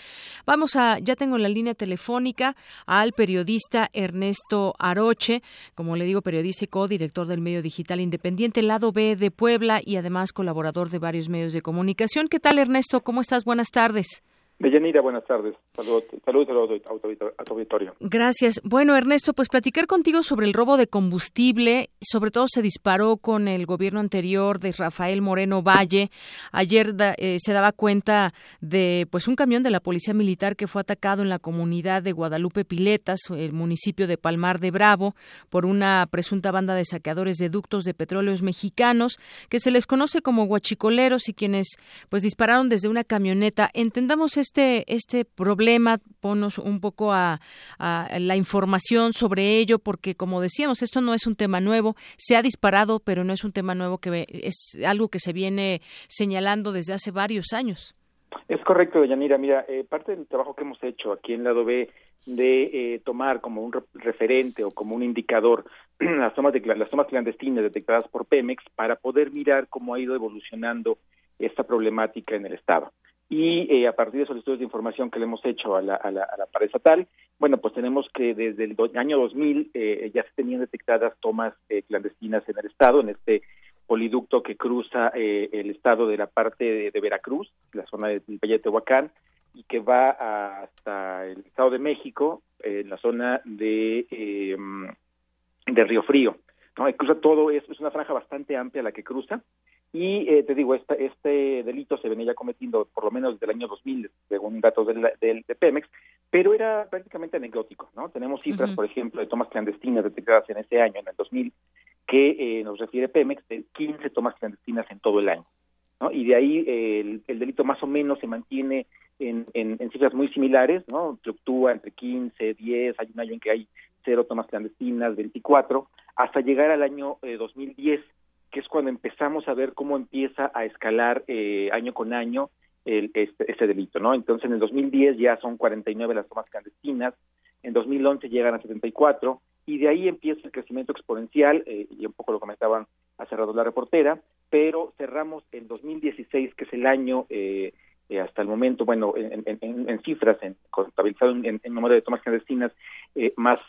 Vamos a, ya tengo en la línea telefónica al periodista Ernesto Aroche, como le digo, periodista y co-director del medio digital independiente Lado B de Puebla y además colaborador de varios medios de comunicación. ¿Qué tal, Ernesto? ¿Cómo estás? Buenas tardes. Deyanira, buenas tardes. Saludos, saludos a tu auditorio. Gracias. Bueno, Ernesto, pues platicar contigo sobre el robo de combustible. Sobre todo se disparó con el gobierno anterior de Rafael Moreno Valle. Ayer eh, se daba cuenta de pues un camión de la Policía Militar que fue atacado en la comunidad de Guadalupe Piletas, el municipio de Palmar de Bravo, por una presunta banda de saqueadores de ductos de petróleos mexicanos que se les conoce como guachicoleros y quienes pues dispararon desde una camioneta. Entendamos este, este problema, ponos un poco a, la información sobre ello, porque como decíamos, esto no es un tema nuevo, se ha disparado, pero no es un tema nuevo que es algo que se viene señalando desde hace varios años. Es correcto, Yanira. Mira, eh, parte del trabajo que hemos hecho aquí en Lado B de eh, tomar como un referente o como un indicador las tomas, de, las tomas clandestinas detectadas por Pemex para poder mirar cómo ha ido evolucionando esta problemática en el Estado y eh, a partir de solicitudes de información que le hemos hecho a la, a la, a bueno, pues tenemos que desde el año 2000 eh, ya se tenían detectadas tomas eh, clandestinas en el estado, en este poliducto que cruza el estado de la parte de, Veracruz, la zona del Valle de Tehuacán, y que va hasta el estado de México, en la zona de, em, de Río Frío. ¿no? Y cruza todo, es, es una franja bastante amplia la que cruza, y eh, te digo, este, este delito se venía ya cometiendo por lo menos desde el año 2000, según datos del, del, de Pemex, pero era prácticamente anecdótico, ¿no? Tenemos cifras, por ejemplo, de tomas clandestinas detectadas en ese año, en el 2000, que eh, nos refiere Pemex de 15 tomas clandestinas en todo el año, ¿no? Y de ahí el, el, delito más o menos se mantiene en, en, en, cifras muy similares, ¿no? Fluctúa entre 15, 10, hay un año en que hay cero tomas clandestinas, 24, hasta llegar al año eh, 2010 que es cuando empezamos a ver cómo empieza a escalar eh, año con año el, este, este, delito, ¿no? Entonces, en el 2010 ya son 49 las tomas clandestinas, en 2011 llegan a 74, y de ahí empieza el crecimiento exponencial, eh, y un poco lo comentaban hace rato la reportera, pero cerramos el 2016, que es el año eh, eh, hasta el momento, bueno, en, cifras, en, contabilizado en, número de tomas clandestinas eh, más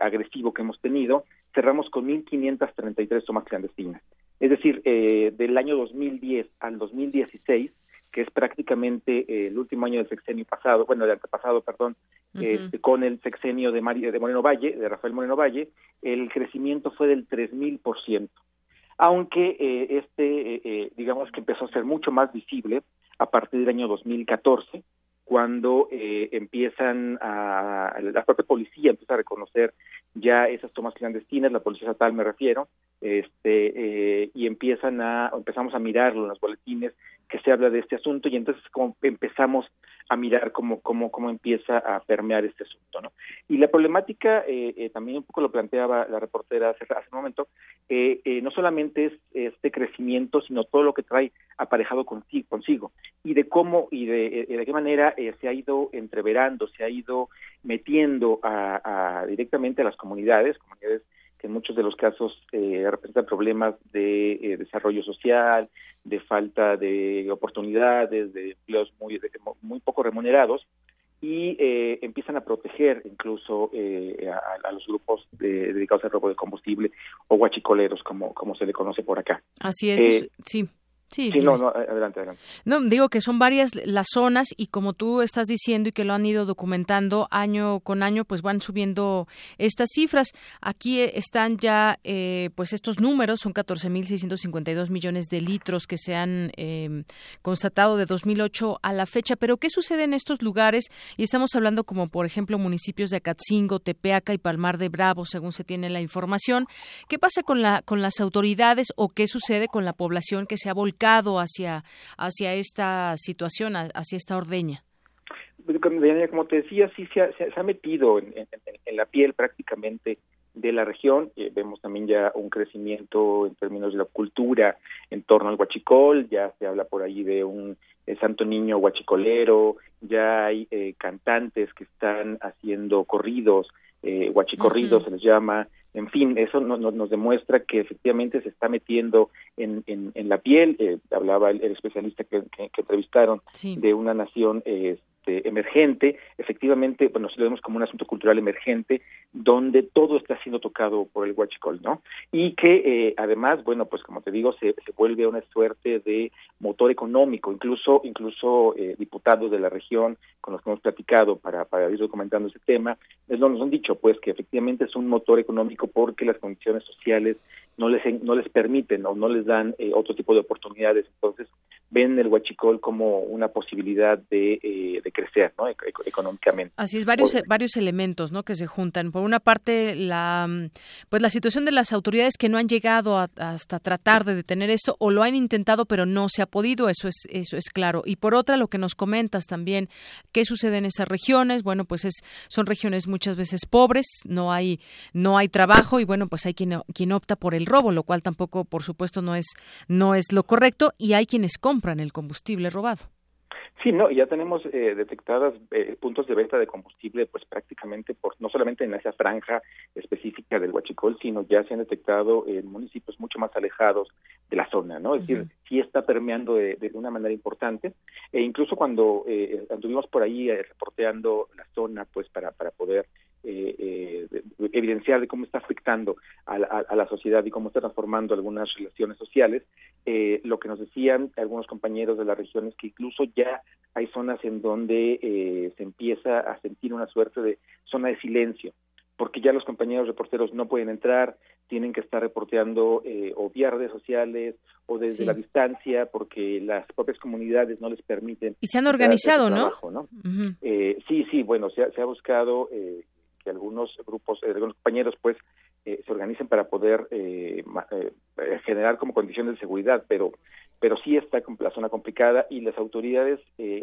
agresivo que hemos tenido, cerramos con 1.533 tomas clandestinas. Es decir, del año 2010 al 2016, que es prácticamente el último año del sexenio pasado, bueno, del antepasado, perdón, este, con el sexenio de, de Moreno Valle, de Rafael Moreno Valle, el crecimiento fue del 3.000%. Aunque este, digamos que empezó a ser mucho más visible a partir del año 2014, cuando eh, empiezan a, la propia policía empieza a reconocer ya esas tomas clandestinas, la policía estatal me refiero, este, eh, y empiezan a, empezamos a mirarlo en los boletines que se habla de este asunto y entonces como empezamos a mirar cómo, cómo, cómo empieza a permear este asunto. ¿no? Y la problemática, eh, eh, también un poco lo planteaba la reportera hace, hace un momento, eh, no solamente es este crecimiento, sino todo lo que trae aparejado consigo, y de cómo y de, de qué manera se ha ido entreverando, se ha ido metiendo a directamente a las comunidades, comunidades en muchos de los casos eh, representan problemas de eh, desarrollo social, de falta de oportunidades, de empleos muy, muy poco remunerados y eh, empiezan a proteger incluso eh, a, los grupos dedicados al robo de combustible o guachicoleros, como, como se le conoce por acá. Así es, sí. Sí, no, no, adelante, adelante. No, digo que son varias las zonas y como tú estás diciendo y que lo han ido documentando año con año, pues van subiendo estas cifras. Aquí eh, están ya, eh, pues estos números, son 14.652 millones de litros que se han eh, constatado de 2008 a la fecha. Pero ¿qué sucede en estos lugares? Y estamos hablando como, por ejemplo, municipios de Acatzingo, Tepeaca y Palmar de Bravo, según se tiene la información. ¿Qué pasa con, la, con las autoridades o qué sucede con la población que se ha volcado hacia, hacia esta situación, hacia esta ordeña? Como te decía, sí se ha, metido en, la piel prácticamente de la región. Eh, vemos también ya un crecimiento en términos de la cultura en torno al huachicol, ya se habla por ahí de un santo niño huachicolero, ya hay eh, cantantes que están haciendo corridos, eh, huachicorridos se les llama, en fin, eso nos demuestra que efectivamente se está metiendo en, en, la piel. Eh, hablaba el, especialista que, entrevistaron de una nación eh, este, emergente, efectivamente, bueno, si lo vemos como un asunto cultural emergente, donde todo está siendo tocado por el huachicol, ¿no? Y que eh, además, bueno, pues como te digo, se, se, vuelve una suerte de motor económico, incluso, incluso eh, diputados de la región con los que hemos platicado para, para ir documentando ese tema, es lo nos han dicho, pues, que efectivamente es un motor económico porque las condiciones sociales no les no les permiten o no les dan eh, otro tipo de oportunidades. Entonces ven el huachicol como una posibilidad de, eh, de crecer ¿no? económicamente. Así es varios varios elementos no que se juntan. Por una parte la pues la situación de las autoridades que no han llegado hasta tratar de detener esto o lo han intentado pero no se ha podido eso es eso es claro. Y por otra lo que nos comentas también qué sucede en esas regiones bueno pues es son regiones muchas veces pobres no hay no hay trabajo y bueno pues hay quien quien opta por el robo, lo cual tampoco, por supuesto, no es, no es lo correcto, y hay quienes compran el combustible robado. Sí, no, ya tenemos eh, detectadas eh, puntos de venta de combustible, pues prácticamente por no solamente en esa franja específica del Huachicol, sino ya se han detectado en municipios mucho más alejados de la zona, ¿no? Es decir, sí está permeando de, de, una manera importante, e incluso cuando eh, anduvimos por ahí eh, reporteando la zona, pues para para poder eh, eh, evidenciar de cómo está afectando a la, sociedad y cómo está transformando algunas relaciones sociales. Eh, lo que nos decían algunos compañeros de la región es que incluso ya hay zonas en donde eh, se empieza a sentir una suerte de zona de silencio, porque ya los compañeros reporteros no pueden entrar, tienen que estar reporteando o vía redes sociales o desde la distancia, porque las propias comunidades no les permiten. Y se han organizado, ¿no? sí, sí, bueno, se ha, se ha buscado que algunos grupos, eh, algunos compañeros, pues, eh, se organicen para poder eh, generar como condiciones de seguridad, pero, pero sí está la zona complicada y las autoridades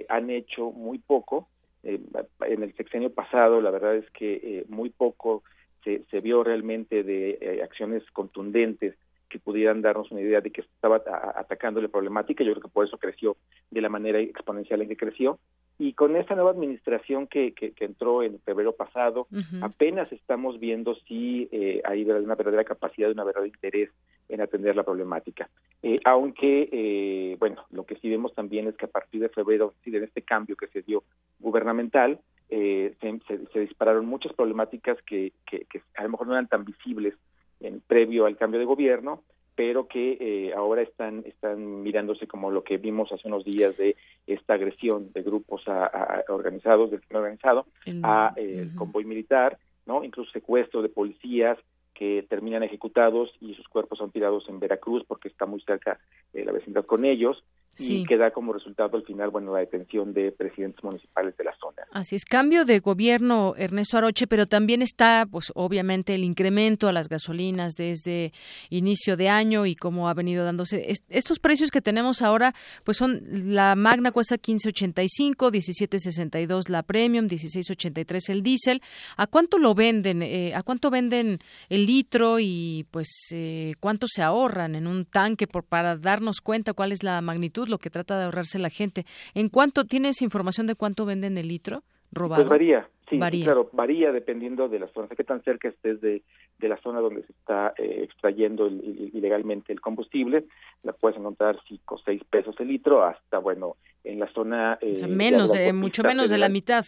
han hecho muy poco. en el sexenio pasado, la verdad es que muy poco se, se vio realmente de acciones contundentes que pudieran darnos una idea de que estaba atacando la problemática. Yo creo que por eso creció de la manera exponencial en que creció Y con esta nueva administración que, que, entró en febrero pasado, apenas estamos viendo si eh, hay una verdadera capacidad, una verdadero interés en atender la problemática. Eh, aunque, eh, bueno, lo que sí vemos también es que a partir de febrero, de este cambio que se dio gubernamental, se, se, dispararon muchas problemáticas que, que, que, a lo mejor no eran tan visibles en previo al cambio de gobierno, pero que eh, ahora están están mirándose como lo que vimos hace unos días de esta agresión de grupos a, organizados del crimen organizado a eh, el convoy militar, no, incluso secuestro de policías que terminan ejecutados y sus cuerpos son tirados en Veracruz porque está muy cerca de la vecindad con ellos y que da como resultado al final, bueno, la detención de presidentes municipales de la zona. Así es, cambio de gobierno Ernesto Aroche, pero también está, pues obviamente, el incremento a las gasolinas desde inicio de año y cómo ha venido dándose. estos precios que tenemos ahora, pues son, la Magna cuesta 15.85, 17.62 la Premium, 16.83 el diésel. ¿A cuánto lo venden? Eh, ¿A cuánto venden el litro y pues eh, cuánto se ahorran en un tanque por, para darnos cuenta cuál es la magnitud lo que trata de ahorrarse la gente. ¿En cuánto tienes información de cuánto venden el litro robado? Pues varía, sí, varía. claro, varía dependiendo de la zona, qué tan cerca estés de, de la zona donde se está eh, extrayendo ilegalmente el combustible, la puedes encontrar 5 o 6 pesos el litro hasta, bueno, en la zona... Eh, menos, de, mucho menos de la mitad.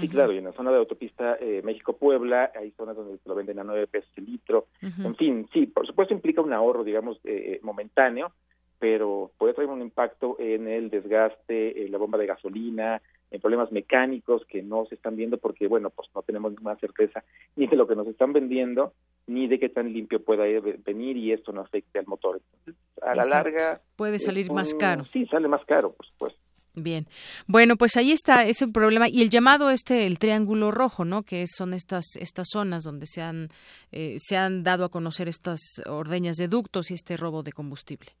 Sí, claro, y en la zona de autopista eh, México-Puebla hay zonas donde lo venden a 9 pesos el litro. En fin, sí, por supuesto implica un ahorro, digamos, eh, momentáneo, pero puede traer un impacto en el desgaste, en la bomba de gasolina, en problemas mecánicos que no se están viendo porque, bueno, pues no tenemos ninguna certeza ni de lo que nos están vendiendo, ni de qué tan limpio pueda venir y esto no afecte al motor. Entonces, a la larga... Puede salir más caro. Sí, sale más caro, por supuesto. Bien. Bueno, pues ahí está ese problema y el llamado este el triángulo rojo, ¿no? Que son estas estas zonas donde se han eh, se han dado a conocer estas ordeñas de ductos y este robo de combustible.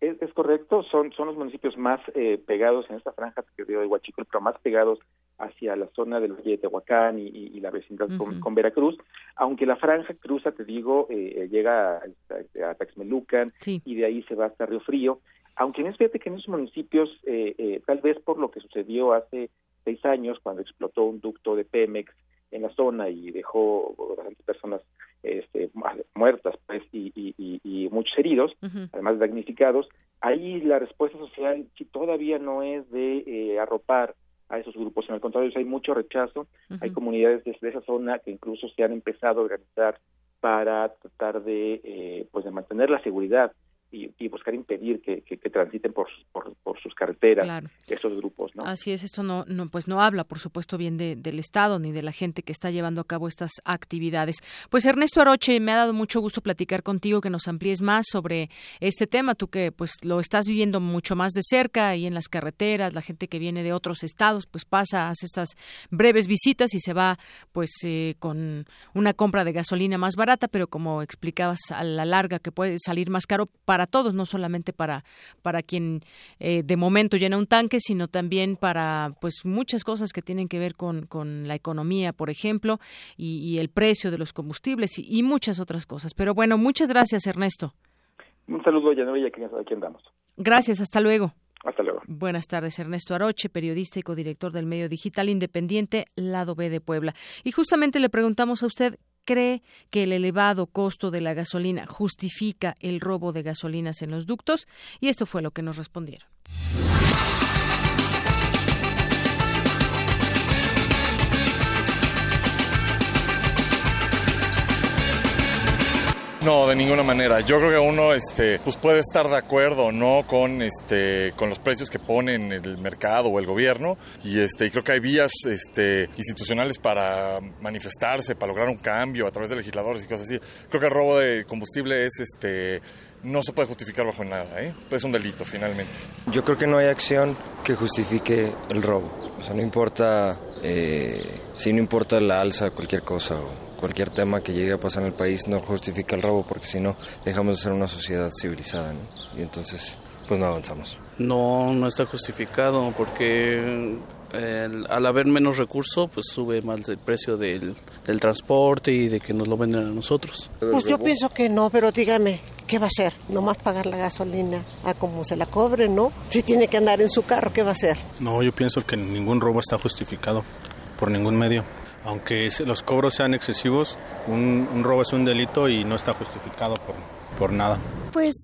Es, correcto, son, son los municipios más eh, pegados en esta franja que dio de Huachicol, pero más pegados hacia la zona del Valle de Tehuacán y, la vecindad con, Veracruz, aunque la franja cruza, te digo, eh, llega a, a Taxmelucan y de ahí se va hasta Río Frío, aunque en fíjate que en esos municipios, eh, tal vez por lo que sucedió hace seis años, cuando explotó un ducto de Pemex en la zona y dejó bastantes personas este, muertas pues y, y, muchos heridos, además damnificados, ahí la respuesta social sí todavía no es de eh, arropar a esos grupos, en el contrario, hay mucho rechazo, hay comunidades desde esa zona que incluso se han empezado a organizar para tratar de eh, pues de mantener la seguridad y, buscar impedir que, transiten por, por, sus carreteras esos grupos, ¿no? Así es, esto no, no pues no habla, por supuesto, bien de, del Estado ni de la gente que está llevando a cabo estas actividades. Pues Ernesto Aroche, me ha dado mucho gusto platicar contigo, que nos amplíes más sobre este tema, tú que pues lo estás viviendo mucho más de cerca y en las carreteras, la gente que viene de otros estados, pues pasa, hace estas breves visitas y se va pues eh, con una compra de gasolina más barata, pero como explicabas a la larga que puede salir más caro para para todos, no solamente para, para quien eh, de momento llena un tanque, sino también para pues muchas cosas que tienen que ver con, con la economía, por ejemplo, y, el precio de los combustibles y, muchas otras cosas. Pero bueno, muchas gracias, Ernesto. Un saludo, Yanui, aquí, aquí andamos. Gracias, hasta luego. Hasta luego. Buenas tardes, Ernesto Aroche, periodista y codirector del medio digital independiente Lado B de Puebla. Y justamente le preguntamos a usted cree que el elevado costo de la gasolina justifica el robo de gasolinas en los ductos y esto fue lo que nos respondieron. No, de ninguna manera. Yo creo que uno este, pues puede estar de acuerdo no con, este, con los precios que ponen el mercado o el gobierno y, este, creo que hay vías este, institucionales para manifestarse, para lograr un cambio a través de legisladores y cosas así. Creo que el robo de combustible es este, no se puede justificar bajo nada, ¿eh? es un delito finalmente. Yo creo que no hay acción que justifique el robo. O sea, no importa eh, si no importa la alza, cualquier cosa o cualquier tema que llegue a pasar en el país no justifica el robo, porque si no, dejamos de ser una sociedad civilizada, ¿no? Y entonces, pues no avanzamos. No, no está justificado, porque al haber menos recursos, pues sube más el precio del, del, transporte y de que nos lo venden a nosotros. Pues yo pienso que no, pero dígame, ¿qué va a hacer? Nomás pagar la gasolina a como se la cobre, ¿no? Si tiene que andar en su carro, ¿qué va a hacer? No, yo pienso que ningún robo está justificado por ningún medio. Aunque los cobros sean excesivos, un, robo es un delito y no está justificado por, por nada. Pues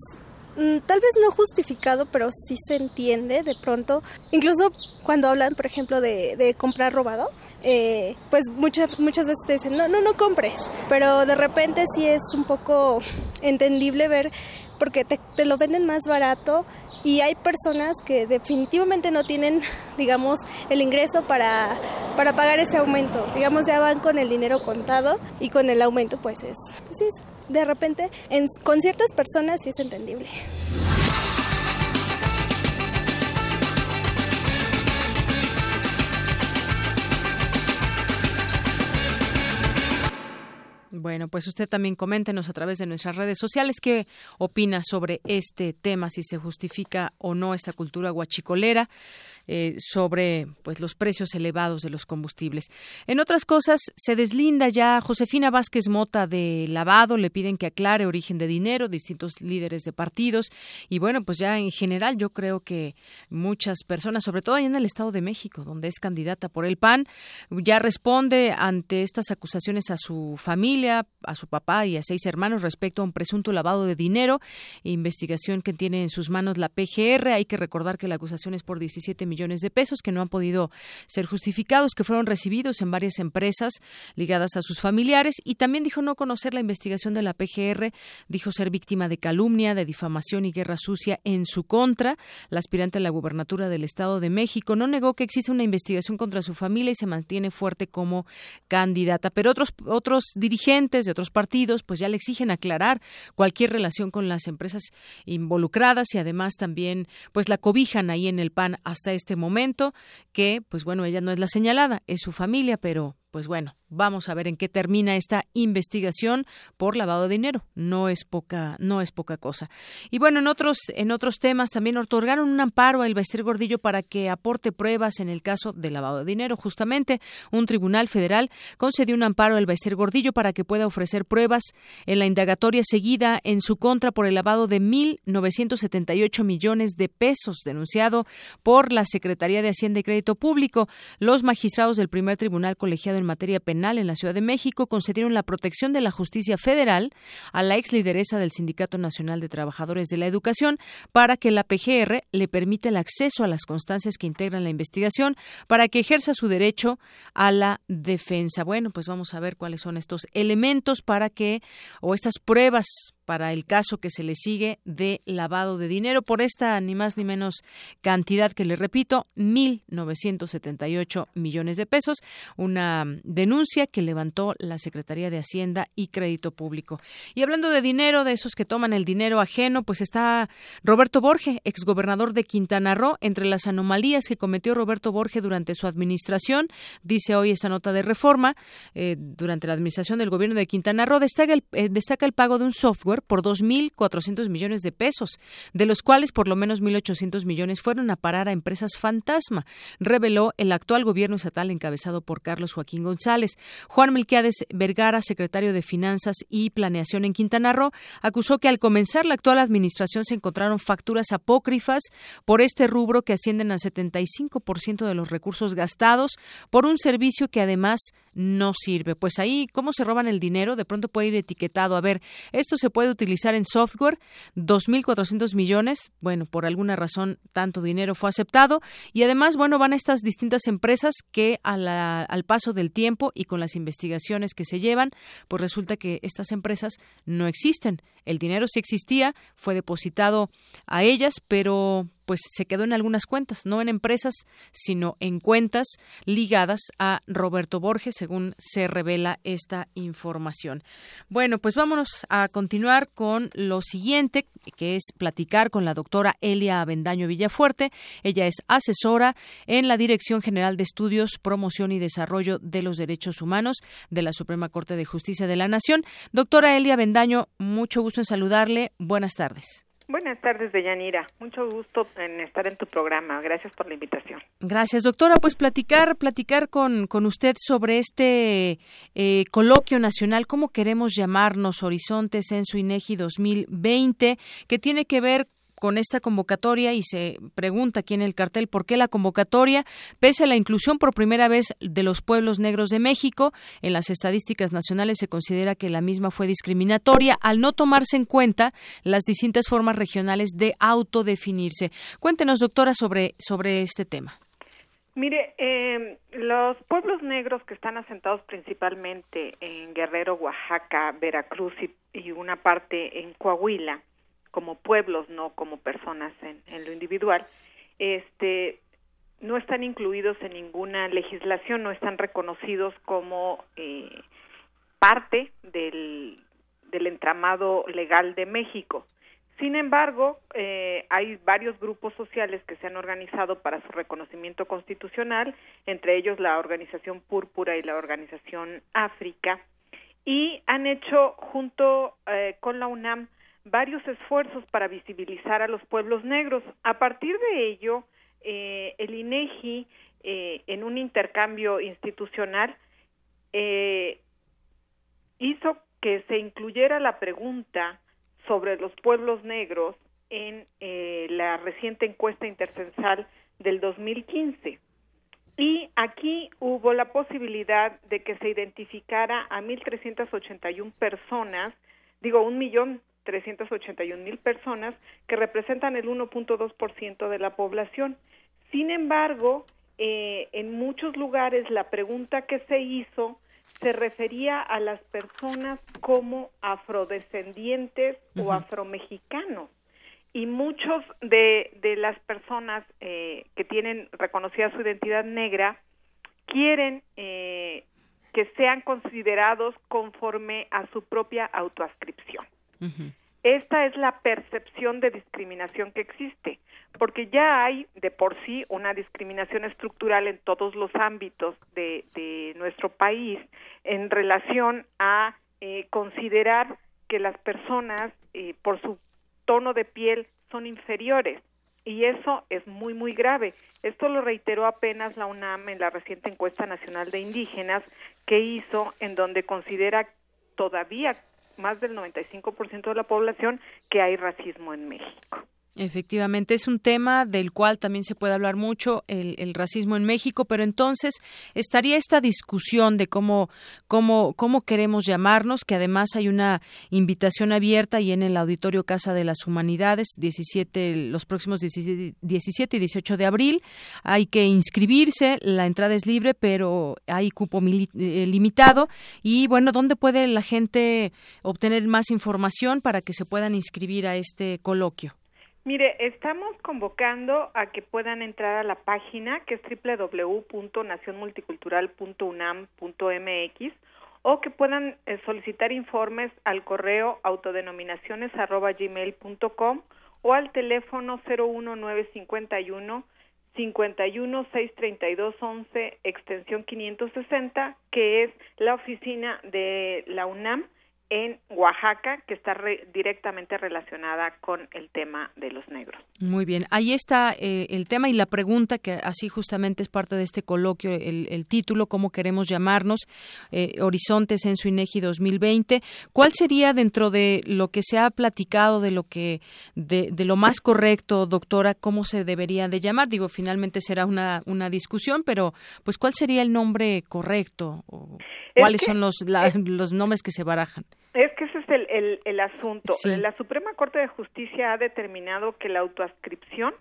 mm, tal vez no justificado, pero sí se entiende de pronto. Incluso cuando hablan, por ejemplo, de, comprar robado, eh, pues muchas, muchas veces te dicen, no, no, no compres, pero de repente sí es un poco entendible ver porque te, lo venden más barato y hay personas que definitivamente no tienen, digamos, el ingreso para, para pagar ese aumento. Digamos, ya van con el dinero contado y con el aumento pues es, pues es de repente en, con ciertas personas sí es entendible. Bueno, pues usted también coméntenos a través de nuestras redes sociales qué opina sobre este tema, si se justifica o no esta cultura guachicolera. Eh, sobre pues los precios elevados de los combustibles. En otras cosas, se deslinda ya Josefina Vázquez Mota de lavado, le piden que aclare origen de dinero, distintos líderes de partidos y bueno, pues ya en general yo creo que muchas personas, sobre todo allá en el Estado de México, donde es candidata por el PAN, ya responde ante estas acusaciones a su familia, a su papá y a seis hermanos respecto a un presunto lavado de dinero, investigación que tiene en sus manos la PGR. Hay que recordar que la acusación es por 17 millones millones de pesos que no han podido ser justificados, que fueron recibidos en varias empresas ligadas a sus familiares y también dijo no conocer la investigación de la PGR, dijo ser víctima de calumnia, de difamación y guerra sucia en su contra. La aspirante a la gubernatura del Estado de México no negó que existe una investigación contra su familia y se mantiene fuerte como candidata, pero otros otros dirigentes de otros partidos pues ya le exigen aclarar cualquier relación con las empresas involucradas y además también pues la cobijan ahí en el PAN hasta este este momento, que, pues bueno, ella no es la señalada, es su familia, pero pues bueno, vamos a ver en qué termina esta investigación por lavado de dinero. No es poca, no es poca cosa. Y bueno, en otros, en otros temas también otorgaron un amparo al Bester Gordillo para que aporte pruebas en el caso de lavado de dinero. Justamente, un tribunal federal concedió un amparo al Bester Gordillo para que pueda ofrecer pruebas en la indagatoria seguida en su contra por el lavado de 1.978 millones de pesos denunciado por la Secretaría de Hacienda y Crédito Público. Los magistrados del primer tribunal colegiado en materia penal en la Ciudad de México concedieron la protección de la justicia federal a la ex lideresa del Sindicato Nacional de Trabajadores de la Educación para que la PGR le permita el acceso a las constancias que integran la investigación para que ejerza su derecho a la defensa. Bueno, pues vamos a ver cuáles son estos elementos para que o estas pruebas para el caso que se le sigue de lavado de dinero por esta ni más ni menos cantidad que le repito, 1.978 millones de pesos, una denuncia que levantó la Secretaría de Hacienda y Crédito Público. Y hablando de dinero, de esos que toman el dinero ajeno, pues está Roberto Borge, exgobernador de Quintana Roo, entre las anomalías que cometió Roberto Borge durante su administración, dice hoy esta nota de reforma, eh, durante la administración del gobierno de Quintana Roo, destaca el, eh, destaca el pago de un software por 2.400 millones de pesos, de los cuales por lo menos 1.800 millones fueron a parar a empresas fantasma, reveló el actual gobierno estatal encabezado por Carlos Joaquín González. Juan Melquiades Vergara, secretario de Finanzas y Planeación en Quintana Roo, acusó que al comenzar la actual administración se encontraron facturas apócrifas por este rubro que ascienden al 75% de los recursos gastados por un servicio que además no sirve. Pues ahí, ¿cómo se roban el dinero? De pronto puede ir etiquetado. A ver, esto se puede utilizar en software, 2.400 millones. Bueno, por alguna razón, tanto dinero fue aceptado. Y además, bueno, van estas distintas empresas que al paso del tiempo y con las investigaciones que se llevan, pues resulta que estas empresas no existen. El dinero sí existía, fue depositado a ellas, pero pues se quedó en algunas cuentas, no en empresas, sino en cuentas ligadas a Roberto Borges, según se revela esta información. Bueno, pues vámonos a continuar con lo siguiente, que es platicar con la doctora Elia Avendaño Villafuerte. Ella es asesora en la Dirección General de Estudios, Promoción y Desarrollo de los Derechos Humanos de la Suprema Corte de Justicia de la Nación. Doctora Elia Avendaño, mucho gusto en saludarle. Buenas tardes. Buenas tardes, Deyanira. Mucho gusto en estar en tu programa. Gracias por la invitación. Gracias, doctora. Pues platicar, platicar con, con usted sobre este eh, coloquio nacional, cómo queremos llamarnos Horizontes en su INEGI 2020, que tiene que ver con esta convocatoria y se pregunta aquí en el cartel por qué la convocatoria, pese a la inclusión por primera vez de los pueblos negros de México, en las estadísticas nacionales se considera que la misma fue discriminatoria al no tomarse en cuenta las distintas formas regionales de autodefinirse. Cuéntenos, doctora, sobre, sobre este tema. Mire, eh, los pueblos negros que están asentados principalmente en Guerrero, Oaxaca, Veracruz y una parte en Coahuila, como pueblos, no como personas en, en lo individual, este, no están incluidos en ninguna legislación, no están reconocidos como eh, parte del, del entramado legal de México. Sin embargo, eh, hay varios grupos sociales que se han organizado para su reconocimiento constitucional, entre ellos la Organización Púrpura y la Organización África, y han hecho junto eh, con la UNAM varios esfuerzos para visibilizar a los pueblos negros. A partir de ello, eh, el INEGI, eh, en un intercambio institucional, eh, hizo que se incluyera la pregunta sobre los pueblos negros en eh, la reciente encuesta intercensal del 2015. Y aquí hubo la posibilidad de que se identificara a 1.381 personas, digo, un millón 381 mil personas que representan el 1.2% de la población. Sin embargo, eh, en muchos lugares la pregunta que se hizo se refería a las personas como afrodescendientes o afromexicanos y muchos de, de las personas eh, que tienen reconocida su identidad negra quieren eh, que sean considerados conforme a su propia autoascripción. Esta es la percepción de discriminación que existe, porque ya hay de por sí una discriminación estructural en todos los ámbitos de, nuestro país en relación a eh, considerar que las personas eh, por su tono de piel son inferiores y eso es muy muy grave. Esto lo reiteró apenas la UNAM en la reciente encuesta nacional de indígenas que hizo en donde considera todavía más del 95% de la población que hay racismo en México. Efectivamente, es un tema del cual también se puede hablar mucho, el, racismo en México, pero entonces estaría esta discusión de cómo, cómo, cómo queremos llamarnos, que además hay una invitación abierta y en el Auditorio Casa de las Humanidades, 17, los próximos 17, y 18 de abril. Hay que inscribirse, la entrada es libre, pero hay cupo eh, limitado. Y bueno, ¿dónde puede la gente obtener más información para que se puedan inscribir a este coloquio? Mire, estamos convocando a que puedan entrar a la página que es www.nacionmulticultural.unam.mx o que puedan eh, solicitar informes al correo autodenominaciones@gmail.com o al teléfono 01951 5163211 extensión 560 que es la oficina de la UNAM en Oaxaca que está directamente relacionada con el tema de los negros. Muy bien, ahí está eh, el tema y la pregunta que así justamente es parte de este coloquio, el, título, cómo queremos llamarnos, eh, Horizontes en su INEGI 2020. ¿Cuál sería dentro de lo que se ha platicado, de lo que, de, de lo más correcto, doctora, cómo se debería de llamar? Digo, finalmente será una, una discusión, pero pues ¿cuál sería el nombre correcto? O ¿Cuáles son los, los nombres que se barajan? Es que ese es el, el, asunto. La Suprema Corte de Justicia ha determinado que la autoascripción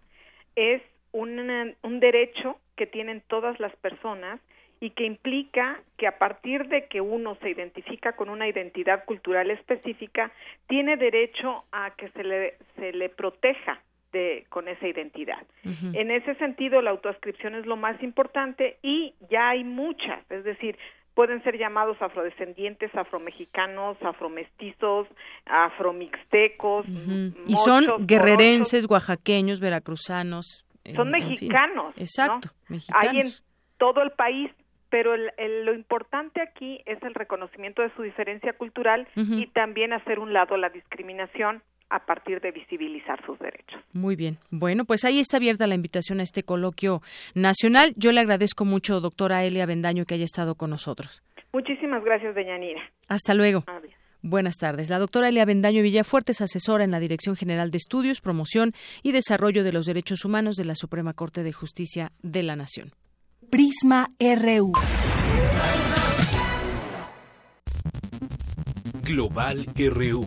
es un, un derecho que tienen todas las personas y que implica que a partir de que uno se identifica con una identidad cultural específica, tiene derecho a que se le, se le proteja de, con esa identidad. En ese sentido, la autoascripción es lo más importante y ya hay muchas, es decir, pueden ser llamados afrodescendientes, afromexicanos, afromestizos, afromixtecos. Y son guerrerenses, oaxaqueños, veracruzanos. Son mexicanos. Exacto, Hay en todo el país, pero lo importante aquí es el reconocimiento de su diferencia cultural y también hacer un lado la discriminación a partir de visibilizar sus derechos. Muy bien. Bueno, pues ahí está abierta la invitación a este coloquio nacional. Yo le agradezco mucho, doctora Elia Bendaño, que haya estado con nosotros. Muchísimas gracias, Deñanira. Hasta luego. Buenas tardes. La doctora Elia Bendaño Villafuerte es asesora en la Dirección General de Estudios, Promoción y Desarrollo de los Derechos Humanos de la Suprema Corte de Justicia de la Nación. Prisma RU. Global RU.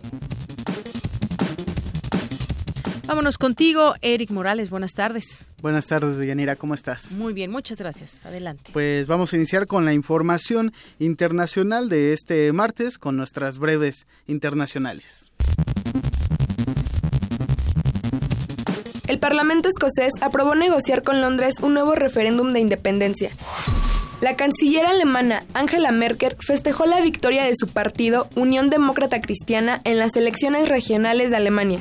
Vámonos contigo, Eric Morales. Buenas tardes. Buenas tardes, Yanira. ¿Cómo estás? Muy bien, muchas gracias. Adelante. Pues vamos a iniciar con la información internacional de este martes con nuestras breves internacionales. El Parlamento escocés aprobó negociar con Londres un nuevo referéndum de independencia. La canciller alemana Angela Merkel festejó la victoria de su partido Unión Demócrata Cristiana en las elecciones regionales de Alemania.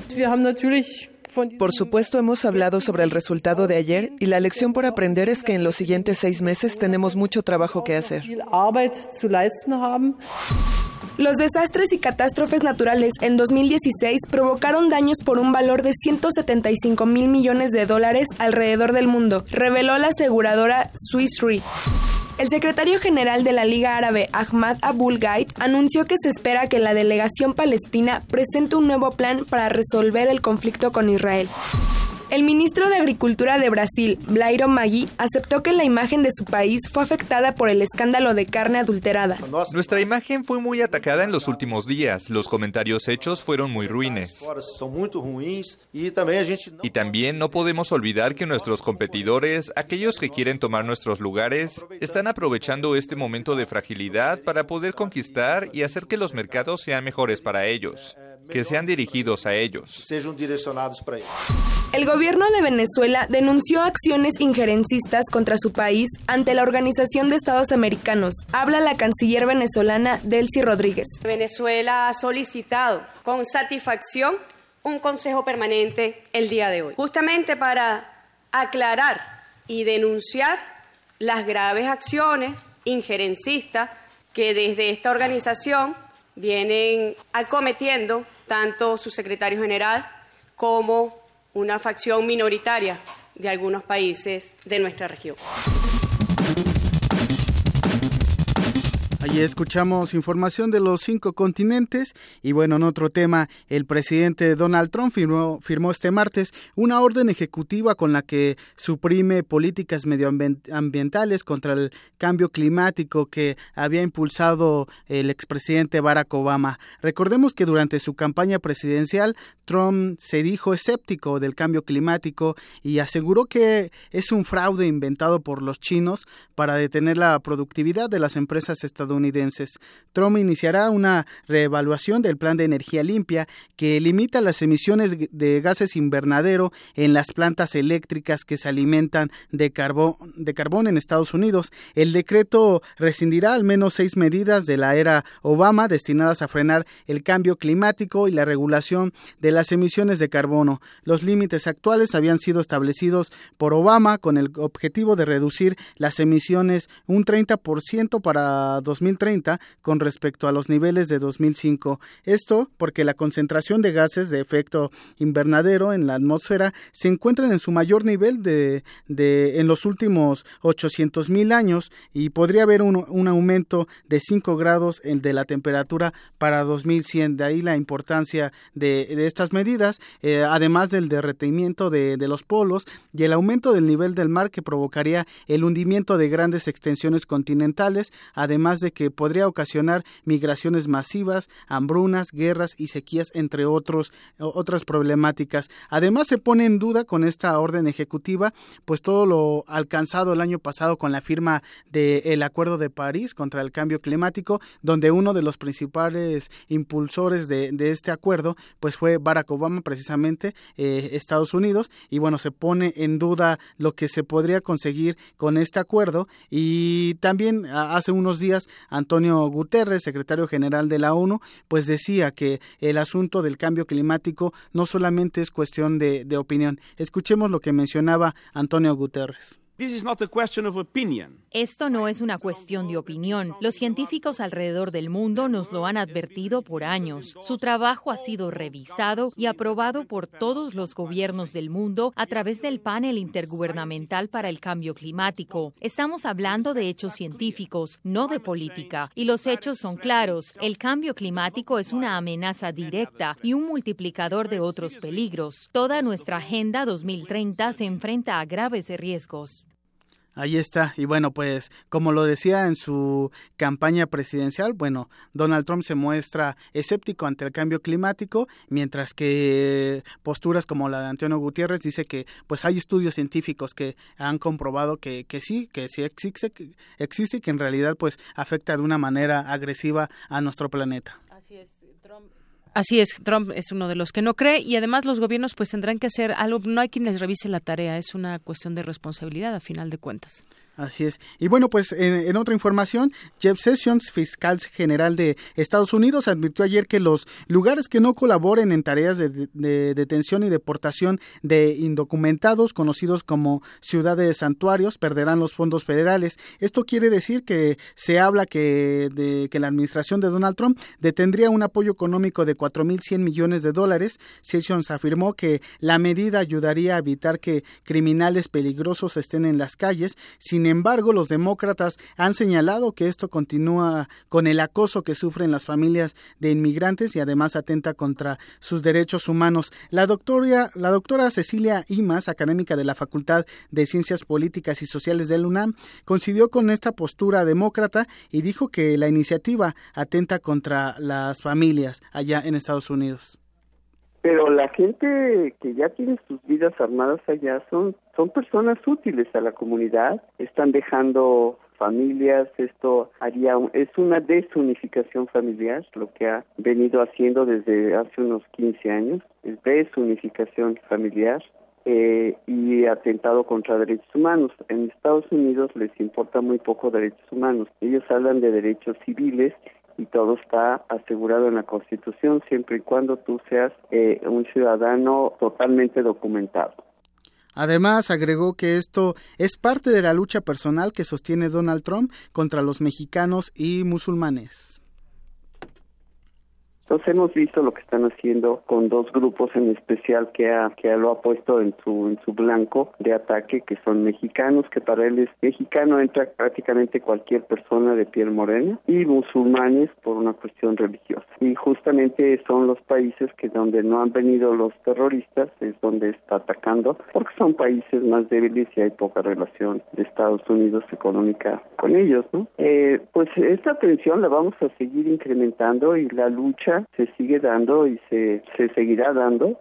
Por supuesto, hemos hablado sobre el resultado de ayer y la lección por aprender es que en los siguientes seis meses tenemos mucho trabajo que hacer. Los desastres y catástrofes naturales en 2016 provocaron daños por un valor de 175 mil millones de dólares alrededor del mundo, reveló la aseguradora Swiss Re. El secretario general de la Liga Árabe, Ahmad Abul Gait, anunció que se espera que la delegación palestina presente un nuevo plan para resolver el conflicto con Israel. El ministro de Agricultura de Brasil, Blairo Maggi, aceptó que la imagen de su país fue afectada por el escándalo de carne adulterada. Nuestra imagen fue muy atacada en los últimos días. Los comentarios hechos fueron muy ruines. Y también no podemos olvidar que nuestros competidores, aquellos que quieren tomar nuestros lugares, están aprovechando este momento de fragilidad para poder conquistar y hacer que los mercados sean mejores para ellos que sean dirigidos a ellos. El gobierno de Venezuela denunció acciones injerencistas contra su país ante la Organización de Estados Americanos. Habla la canciller venezolana Delcy Rodríguez. Venezuela ha solicitado con satisfacción un consejo permanente el día de hoy, justamente para aclarar y denunciar las graves acciones injerencistas que desde esta organización vienen acometiendo tanto su secretario general como una facción minoritaria de algunos países de nuestra región. Allí escuchamos información de los cinco continentes y bueno, en otro tema, el presidente Donald Trump firmó, firmó este martes una orden ejecutiva con la que suprime políticas medioambientales contra el cambio climático que había impulsado el expresidente Barack Obama. Recordemos que durante su campaña presidencial, Trump se dijo escéptico del cambio climático y aseguró que es un fraude inventado por los chinos para detener la productividad de las empresas estadounidenses Trump iniciará una reevaluación del plan de energía limpia que limita las emisiones de gases invernadero en las plantas eléctricas que se alimentan de carbón, de carbón en Estados Unidos. El decreto rescindirá al menos seis medidas de la era Obama destinadas a frenar el cambio climático y la regulación de las emisiones de carbono. Los límites actuales habían sido establecidos por Obama con el objetivo de reducir las emisiones un 30% para 2030 2030 con respecto a los niveles de 2005. Esto porque la concentración de gases de efecto invernadero en la atmósfera se encuentran en su mayor nivel de, de en los últimos 800 mil años y podría haber un, un, aumento de 5 grados en de la temperatura para 2100. De ahí la importancia de, de estas medidas, eh, además del derretimiento de, de los polos y el aumento del nivel del mar que provocaría el hundimiento de grandes extensiones continentales, además de que podría ocasionar migraciones masivas, hambrunas, guerras y sequías, entre otros, otras problemáticas. Además, se pone en duda con esta orden ejecutiva, pues todo lo alcanzado el año pasado con la firma del Acuerdo de París contra el cambio climático, donde uno de los principales impulsores de, de este acuerdo, pues fue Barack Obama, precisamente, eh, Estados Unidos, y bueno, se pone en duda lo que se podría conseguir con este acuerdo, y también hace unos días Antonio Guterres, secretario general de la ONU, pues decía que el asunto del cambio climático no solamente es cuestión de, de opinión. Escuchemos lo que mencionaba Antonio Guterres. Esto no es una cuestión de opinión. Los científicos alrededor del mundo nos lo han advertido por años. Su trabajo ha sido revisado y aprobado por todos los gobiernos del mundo a través del panel intergubernamental para el cambio climático. Estamos hablando de hechos científicos, no de política. Y los hechos son claros. El cambio climático es una amenaza directa y un multiplicador de otros peligros. Toda nuestra Agenda 2030 se enfrenta a graves riesgos. Ahí está. Y bueno, pues como lo decía en su campaña presidencial, bueno, Donald Trump se muestra escéptico ante el cambio climático, mientras que posturas como la de Antonio Gutiérrez dice que pues hay estudios científicos que han comprobado que, que sí, que sí existe, existe y que en realidad pues afecta de una manera agresiva a nuestro planeta. Así es. Así es, Trump es uno de los que no cree y además los gobiernos pues tendrán que hacer algo, no hay quien les revise la tarea, es una cuestión de responsabilidad a final de cuentas. Así es. Y bueno, pues en, otra información, Jeff Sessions, fiscal general de Estados Unidos, advirtió ayer que los lugares que no colaboren en tareas de, detención y deportación de indocumentados, conocidos como ciudades santuarios, perderán los fondos federales. Esto quiere decir que se habla que, de, que la administración de Donald Trump detendría un apoyo económico de 4.100 millones de dólares. Sessions afirmó que la medida ayudaría a evitar que criminales peligrosos estén en las calles, sin sin embargo, los demócratas han señalado que esto continúa con el acoso que sufren las familias de inmigrantes y además atenta contra sus derechos humanos. La doctora, la doctora Cecilia Imas, académica de la Facultad de Ciencias Políticas y Sociales del UNAM, coincidió con esta postura demócrata y dijo que la iniciativa atenta contra las familias allá en Estados Unidos pero la gente que ya tiene sus vidas armadas allá son son personas útiles a la comunidad, están dejando familias, esto haría es una desunificación familiar, lo que ha venido haciendo desde hace unos 15 años, es desunificación familiar eh, y atentado contra derechos humanos. En Estados Unidos les importa muy poco derechos humanos, ellos hablan de derechos civiles y todo está asegurado en la Constitución siempre y cuando tú seas eh, un ciudadano totalmente documentado. Además, agregó que esto es parte de la lucha personal que sostiene Donald Trump contra los mexicanos y musulmanes. Entonces hemos visto lo que están haciendo con dos grupos en especial que ha, que lo ha puesto en su en su blanco de ataque que son mexicanos que para él es mexicano entra prácticamente cualquier persona de piel morena y musulmanes por una cuestión religiosa y justamente son los países que donde no han venido los terroristas es donde está atacando porque son países más débiles y hay poca relación de Estados Unidos económica con ellos, ¿no? Eh, pues esta tensión la vamos a seguir incrementando y la lucha se sigue dando y se, se seguirá dando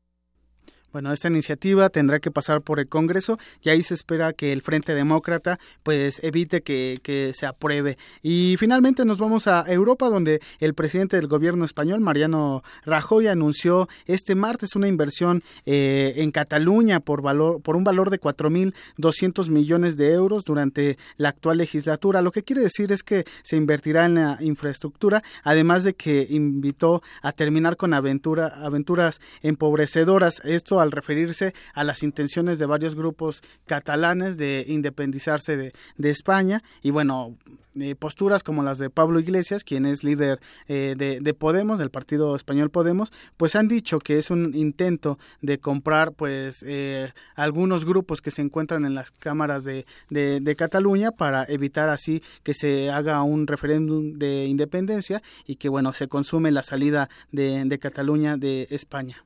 bueno, esta iniciativa tendrá que pasar por el Congreso y ahí se espera que el Frente Demócrata pues evite que, que, se apruebe. Y finalmente nos vamos a Europa donde el presidente del gobierno español, Mariano Rajoy, anunció este martes una inversión eh, en Cataluña por, valor, por un valor de 4.200 millones de euros durante la actual legislatura. Lo que quiere decir es que se invertirá en la infraestructura, además de que invitó a terminar con aventura, aventuras empobrecedoras. Esto al referirse a las intenciones de varios grupos catalanes de independizarse de, de España y bueno, eh, posturas como las de Pablo Iglesias, quien es líder eh, de, de, Podemos, del partido español Podemos, pues han dicho que es un intento de comprar pues eh, algunos grupos que se encuentran en las cámaras de, de, de, Cataluña para evitar así que se haga un referéndum de independencia y que bueno se consume la salida de, de Cataluña de España.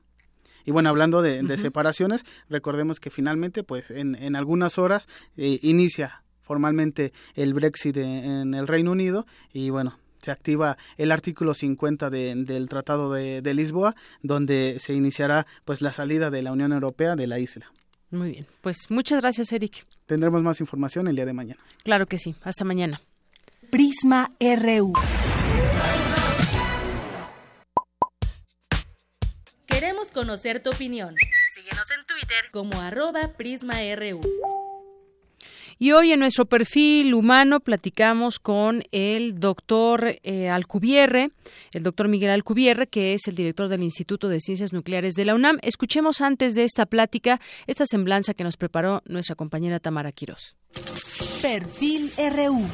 Y bueno, hablando de, separaciones, recordemos que finalmente, pues en, en algunas horas eh, inicia formalmente el Brexit en el Reino Unido y bueno, se activa el artículo 50 del Tratado de, de, Lisboa, donde se iniciará pues la salida de la Unión Europea de la isla. Muy bien, pues muchas gracias, Eric. Tendremos más información el día de mañana. Claro que sí, hasta mañana. Prisma RU. Queremos conocer tu opinión. Síguenos en Twitter como arroba PrismaRU. Y hoy en nuestro perfil humano platicamos con el doctor eh, Alcubierre, el doctor Miguel Alcubierre, que es el director del Instituto de Ciencias Nucleares de la UNAM. Escuchemos antes de esta plática esta semblanza que nos preparó nuestra compañera Tamara Quirós. Perfil RU.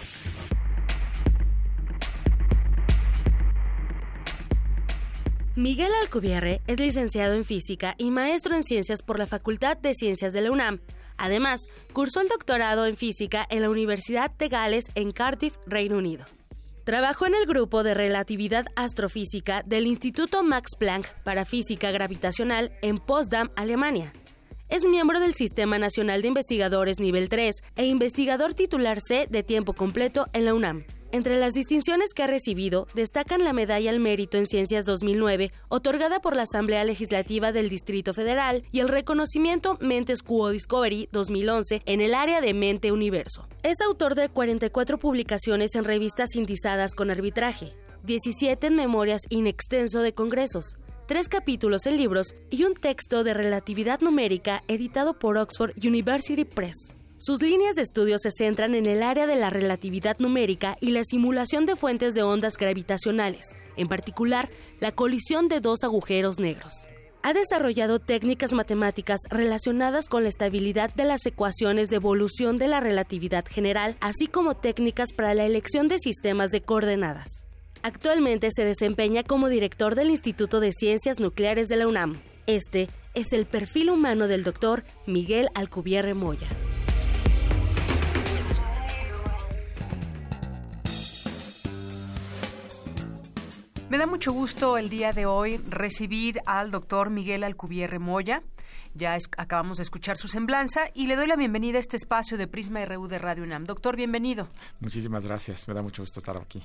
Miguel Alcubierre es licenciado en física y maestro en ciencias por la Facultad de Ciencias de la UNAM. Además, cursó el doctorado en física en la Universidad de Gales en Cardiff, Reino Unido. Trabajó en el grupo de relatividad astrofísica del Instituto Max Planck para Física Gravitacional en Potsdam, Alemania. Es miembro del Sistema Nacional de Investigadores Nivel 3 e investigador titular C de tiempo completo en la UNAM. Entre las distinciones que ha recibido destacan la Medalla al Mérito en Ciencias 2009, otorgada por la Asamblea Legislativa del Distrito Federal, y el reconocimiento Mentes Quo Discovery 2011 en el área de Mente Universo. Es autor de 44 publicaciones en revistas indizadas con arbitraje, 17 en memorias in extenso de congresos, tres capítulos en libros y un texto de relatividad numérica editado por Oxford University Press. Sus líneas de estudio se centran en el área de la relatividad numérica y la simulación de fuentes de ondas gravitacionales, en particular la colisión de dos agujeros negros. Ha desarrollado técnicas matemáticas relacionadas con la estabilidad de las ecuaciones de evolución de la relatividad general, así como técnicas para la elección de sistemas de coordenadas. Actualmente se desempeña como director del Instituto de Ciencias Nucleares de la UNAM. Este es el perfil humano del doctor Miguel Alcubierre Moya. Me da mucho gusto el día de hoy recibir al doctor Miguel Alcubierre Moya. Ya acabamos de escuchar su semblanza y le doy la bienvenida a este espacio de Prisma RU de Radio UNAM. Doctor, bienvenido. Muchísimas gracias, me da mucho gusto estar aquí.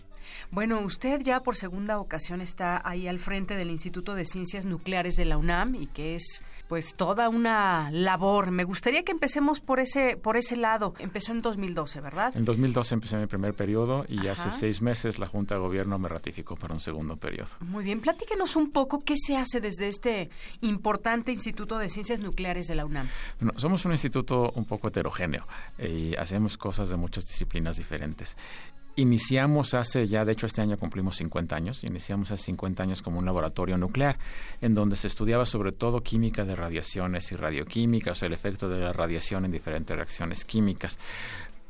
Bueno, usted ya por segunda ocasión está ahí al frente del Instituto de Ciencias Nucleares de la UNAM y que es pues toda una labor. Me gustaría que empecemos por ese por ese lado. Empezó en 2012, ¿verdad? En 2012 empecé mi primer periodo y hace seis meses la Junta de Gobierno me ratificó para un segundo periodo. Muy bien, platíquenos un poco qué se hace desde este importante Instituto de Ciencias Nucleares de la UNAM. Bueno, somos un instituto un poco heterogéneo y hacemos cosas de muchas disciplinas diferentes. Iniciamos hace ya, de hecho este año cumplimos 50 años, iniciamos hace 50 años como un laboratorio nuclear, en donde se estudiaba sobre todo química de radiaciones y radioquímica, o sea, el efecto de la radiación en diferentes reacciones químicas.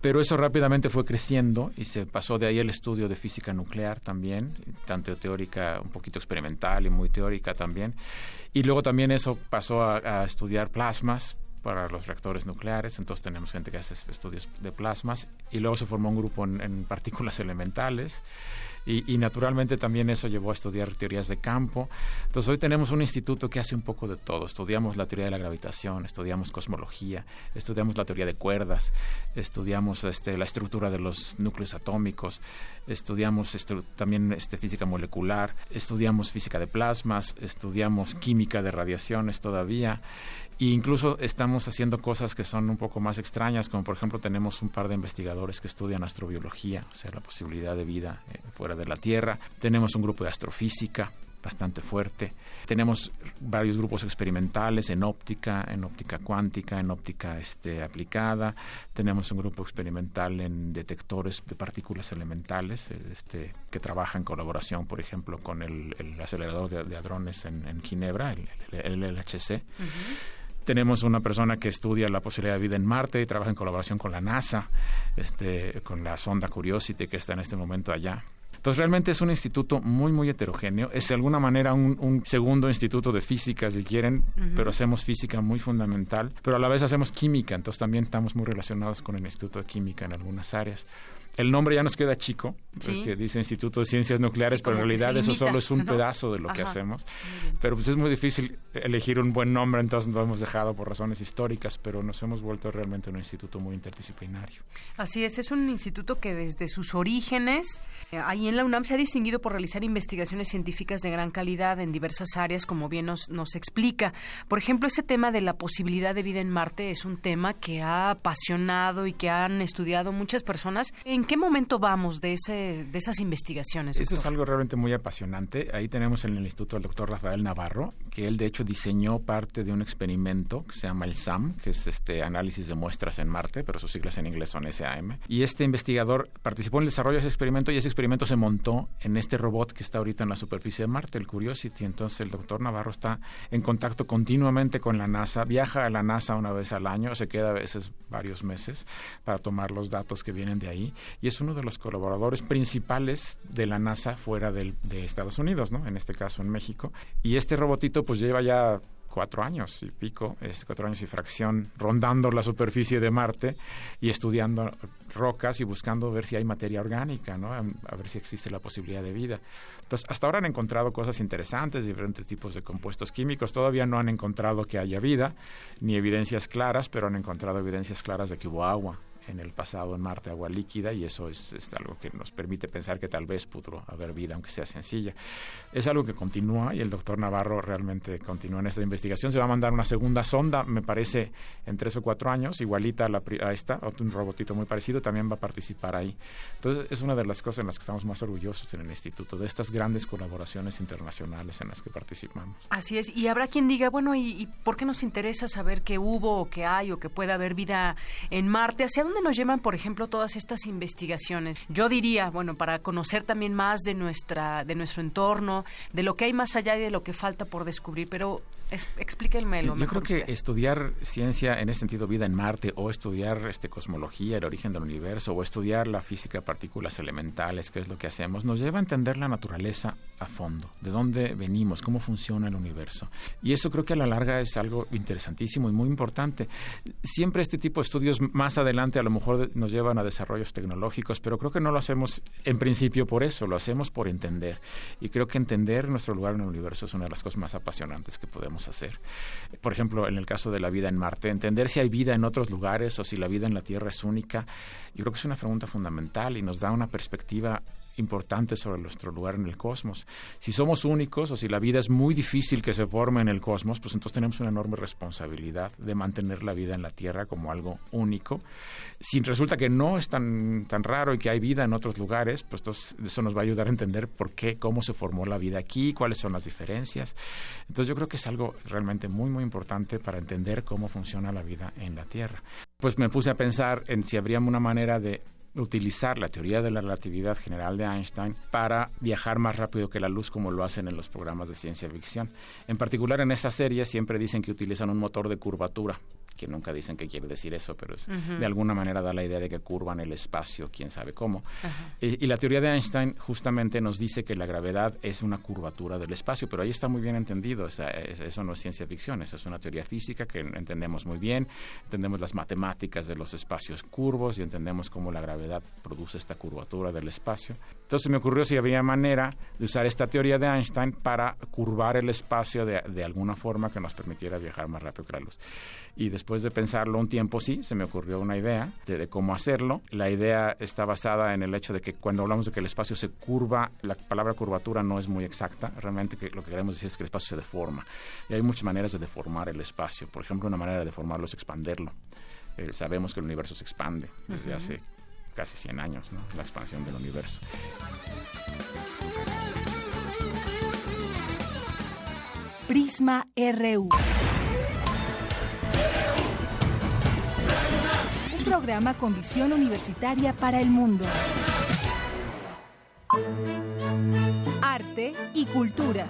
Pero eso rápidamente fue creciendo y se pasó de ahí el estudio de física nuclear también, tanto teórica, un poquito experimental y muy teórica también. Y luego también eso pasó a, a estudiar plasmas, para los reactores nucleares, entonces tenemos gente que hace estudios de plasmas y luego se formó un grupo en, partículas elementales y, naturalmente también eso llevó a estudiar teorías de campo. Entonces hoy tenemos un instituto que hace un poco de todo. Estudiamos la teoría de la gravitación, estudiamos cosmología, estudiamos la teoría de cuerdas, estudiamos este, la estructura de los núcleos atómicos, estudiamos también este, física molecular, estudiamos física de plasmas, estudiamos química de radiaciones todavía e incluso estamos haciendo cosas que son un poco más extrañas, como por ejemplo tenemos un par de investigadores que estudian astrobiología, o sea, la posibilidad de vida eh, fuera de la Tierra. Tenemos un grupo de astrofísica bastante fuerte. Tenemos varios grupos experimentales en óptica, en óptica cuántica, en óptica este, aplicada. Tenemos un grupo experimental en detectores de partículas elementales este, que trabaja en colaboración, por ejemplo, con el, acelerador de, hadrones en, Ginebra, el, LHC. Tenemos una persona que estudia la posibilidad de vida en Marte y trabaja en colaboración con la NASA, este, con la sonda Curiosity que está en este momento allá. Entonces realmente es un instituto muy, muy heterogéneo. Es de alguna manera un, segundo instituto de física, si quieren, pero hacemos física muy fundamental, pero a la vez hacemos química, entonces también estamos muy relacionados con el Instituto de Química en algunas áreas el nombre ya nos queda chico, porque dice Instituto de Ciencias Nucleares, pero en realidad eso solo es un pedazo de lo que hacemos. Pero pues es muy difícil elegir un buen nombre, entonces lo hemos dejado por razones históricas, pero nos hemos vuelto realmente un instituto muy interdisciplinario. Así es, es un instituto que desde sus orígenes, eh, ahí en la UNAM se ha distinguido por realizar investigaciones científicas de gran calidad en diversas áreas, como bien nos, nos explica. Por ejemplo, ese tema de la posibilidad de vida en Marte es un tema que ha apasionado y que han estudiado muchas personas en ¿En qué momento vamos de, ese, de esas investigaciones? Eso es algo realmente muy apasionante. Ahí tenemos en el instituto al doctor Rafael Navarro, que él de hecho diseñó parte de un experimento que se llama el SAM, que es este análisis de muestras en Marte, pero sus siglas en inglés son SAM. Y este investigador participó en el desarrollo de ese experimento y ese experimento se montó en este robot que está ahorita en la superficie de Marte, el Curiosity. Entonces el doctor Navarro está en contacto continuamente con la NASA, viaja a la NASA una vez al año, se queda a veces varios meses para tomar los datos que vienen de ahí y es uno de los colaboradores principales de la NASA fuera del, de Estados Unidos, ¿no? En este caso en México. Y este robotito pues lleva ya cuatro años y pico, este, cuatro años y fracción, rondando la superficie de Marte y estudiando rocas y buscando ver si hay materia orgánica, ¿no? a, ver si existe la posibilidad de vida. Entonces, hasta ahora han encontrado cosas interesantes, diferentes tipos de compuestos químicos. Todavía no han encontrado que haya vida, ni evidencias claras, pero han encontrado evidencias claras de que hubo agua en el pasado en Marte agua líquida y eso es, algo que nos permite pensar que tal vez pudo haber vida, aunque sea sencilla. Es algo que continúa y el doctor Navarro realmente continúa en esta investigación. Se va a mandar una segunda sonda, me parece, en tres o cuatro años, igualita a, la, a esta, un robotito muy parecido, también va a participar ahí. Entonces, es una de las cosas en las que estamos más orgullosos en el instituto, de estas grandes colaboraciones internacionales en las que participamos. Así es, y habrá quien diga, bueno, ¿y, y por qué nos interesa saber que hubo o que hay o que puede haber vida en Marte? ¿Hacia dónde nos llevan, por ejemplo, todas estas investigaciones? Yo diría, bueno, para conocer también más de nuestra, de nuestro entorno, de lo que hay más allá y de lo que falta por descubrir, pero es, explíquenmelo. Yo creo que estudiar ciencia en ese sentido, vida en Marte, o estudiar este cosmología, el origen del universo, o estudiar la física de partículas elementales, que es lo que hacemos, nos lleva a entender la naturaleza a fondo, de dónde venimos, cómo funciona el universo. Y eso creo que a la larga es algo interesantísimo y muy importante. Siempre este tipo de estudios más adelante a lo mejor nos llevan a desarrollos tecnológicos, pero creo que no lo hacemos en principio por eso, lo hacemos por entender. Y creo que entender nuestro lugar en el universo es una de las cosas más apasionantes que podemos hacer. Por ejemplo, en el caso de la vida en Marte, entender si hay vida en otros lugares o si la vida en la Tierra es única, yo creo que es una pregunta fundamental y nos da una perspectiva importante sobre nuestro lugar en el cosmos. Si somos únicos o si la vida es muy difícil que se forme en el cosmos, pues entonces tenemos una enorme responsabilidad de mantener la vida en la Tierra como algo único. Si resulta que no es tan, tan raro y que hay vida en otros lugares, pues entonces eso nos va a ayudar a entender por qué, cómo se formó la vida aquí, cuáles son las diferencias. Entonces yo creo que es algo realmente muy, muy importante para entender cómo funciona la vida en la Tierra. Pues me puse a pensar en si habría una manera de utilizar la teoría de la relatividad general de Einstein para viajar más rápido que la luz como lo hacen en los programas de ciencia ficción. En particular en esta serie siempre dicen que utilizan un motor de curvatura que nunca dicen qué quiere decir eso, pero de alguna manera da la idea de que curvan el espacio, quién sabe cómo. Y, la teoría de Einstein justamente nos dice que la gravedad es una curvatura del espacio, pero ahí está muy bien entendido, eso no es ciencia ficción, eso es una teoría física que entendemos muy bien, entendemos las matemáticas de los espacios curvos y entendemos cómo la gravedad produce esta curvatura del espacio. Entonces me ocurrió si había manera de usar esta teoría de Einstein para curvar el espacio de, de alguna forma que nos permitiera viajar más rápido que la luz. Y después de pensarlo un tiempo, sí, se me ocurrió una idea de, cómo hacerlo. La idea está basada en el hecho de que cuando hablamos de que el espacio se curva, la palabra curvatura no es muy exacta. Realmente que lo que queremos decir es que el espacio se deforma. Y hay muchas maneras de deformar el espacio. Por ejemplo, una manera de deformarlo es expanderlo. Eh, sabemos que el universo se expande desde hace casi 100 años, ¿no? la expansión del universo. Prisma RU. Programa con visión universitaria para el mundo. Arte y cultura.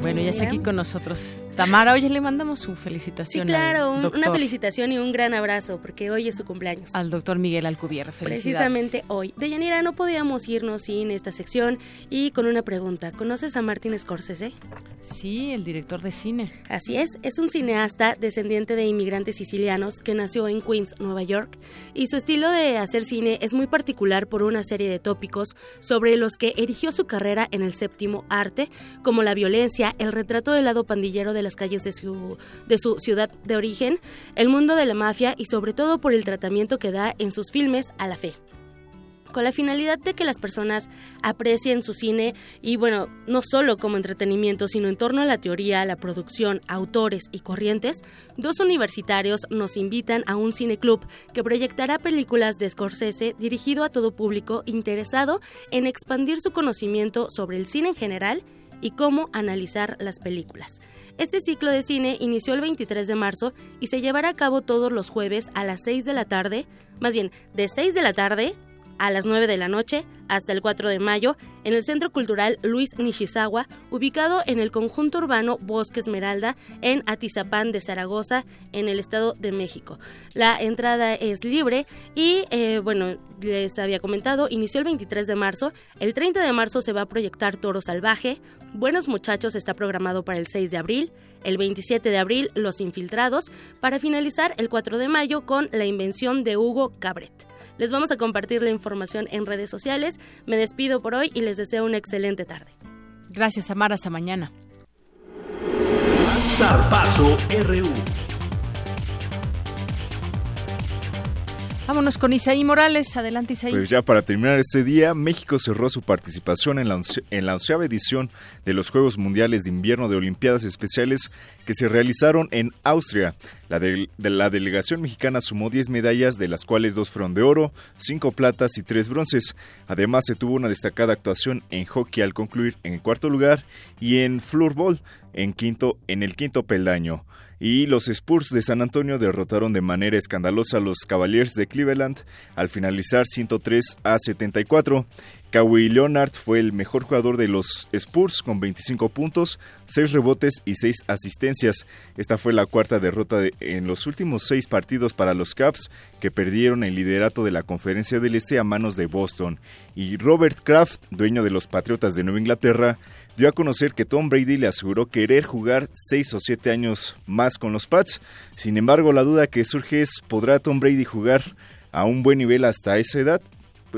Bueno, ya está aquí con nosotros Tamara, oye, le mandamos su felicitación. Sí, claro, una felicitación y un gran abrazo, porque hoy es su cumpleaños. Al doctor Miguel Alcubierre, felicidades. Precisamente hoy. Deyanira, no podíamos irnos sin esta sección y con una pregunta. ¿Conoces a Martin Scorsese? Sí, el director de cine. Así es, es un cineasta descendiente de inmigrantes sicilianos que nació en Queens, Nueva York, y su estilo de hacer cine es muy particular por una serie de tópicos sobre los que erigió su carrera en el séptimo arte, como la violencia, el retrato del lado pandillero de las calles de su, ciudad de origen, el mundo de la mafia y sobre todo por el tratamiento que da en sus filmes a la fe. con la finalidad de que las personas aprecien su cine y bueno, no solo como entretenimiento, sino en torno a la teoría, la producción, autores y corrientes, dos universitarios nos invitan a un cineclub que proyectará películas de Scorsese dirigido a todo público interesado en expandir su conocimiento sobre el cine en general y cómo analizar las películas. Este ciclo de cine inició el 23 de marzo y se llevará a cabo todos los jueves a las 6 de la tarde, más bien de 6 de la tarde a las 9 de la noche hasta el 4 de mayo en el Centro Cultural Luis Nishizawa, ubicado en el conjunto urbano Bosque Esmeralda en Atizapán de Zaragoza, en el Estado de México. La entrada es libre y, eh, bueno, les había comentado, inició el 23 de marzo, el 30 de marzo se va a proyectar Toro Salvaje, Buenos Muchachos está programado para el 6 de abril, el 27 de abril Los Infiltrados, para finalizar el 4 de mayo con La Invención de Hugo Cabret. Les vamos a compartir la información en redes sociales. Me despido por hoy y les deseo una excelente tarde. Gracias, Amar. Hasta mañana. RU. Vámonos con Isaí Morales. Adelante, Isaí. Pues ya para terminar este día, México cerró su participación en la, en la onceava edición de los Juegos Mundiales de Invierno de Olimpiadas Especiales que se realizaron en Austria. La, de, la delegación mexicana sumó 10 medallas, de las cuales dos fueron de oro, 5 platas y 3 bronces. Además, se tuvo una destacada actuación en hockey al concluir en cuarto lugar y en floorball en, quinto, en el quinto peldaño y los Spurs de San Antonio derrotaron de manera escandalosa a los Cavaliers de Cleveland al finalizar 103 a 74. Kawhi Leonard fue el mejor jugador de los Spurs con 25 puntos, 6 rebotes y 6 asistencias. Esta fue la cuarta derrota en los últimos 6 partidos para los Caps, que perdieron el liderato de la Conferencia del Este a manos de Boston. Y Robert Kraft, dueño de los Patriotas de Nueva Inglaterra, dio a conocer que Tom Brady le aseguró querer jugar seis o siete años más con los Pats. Sin embargo, la duda que surge es, ¿podrá Tom Brady jugar a un buen nivel hasta esa edad?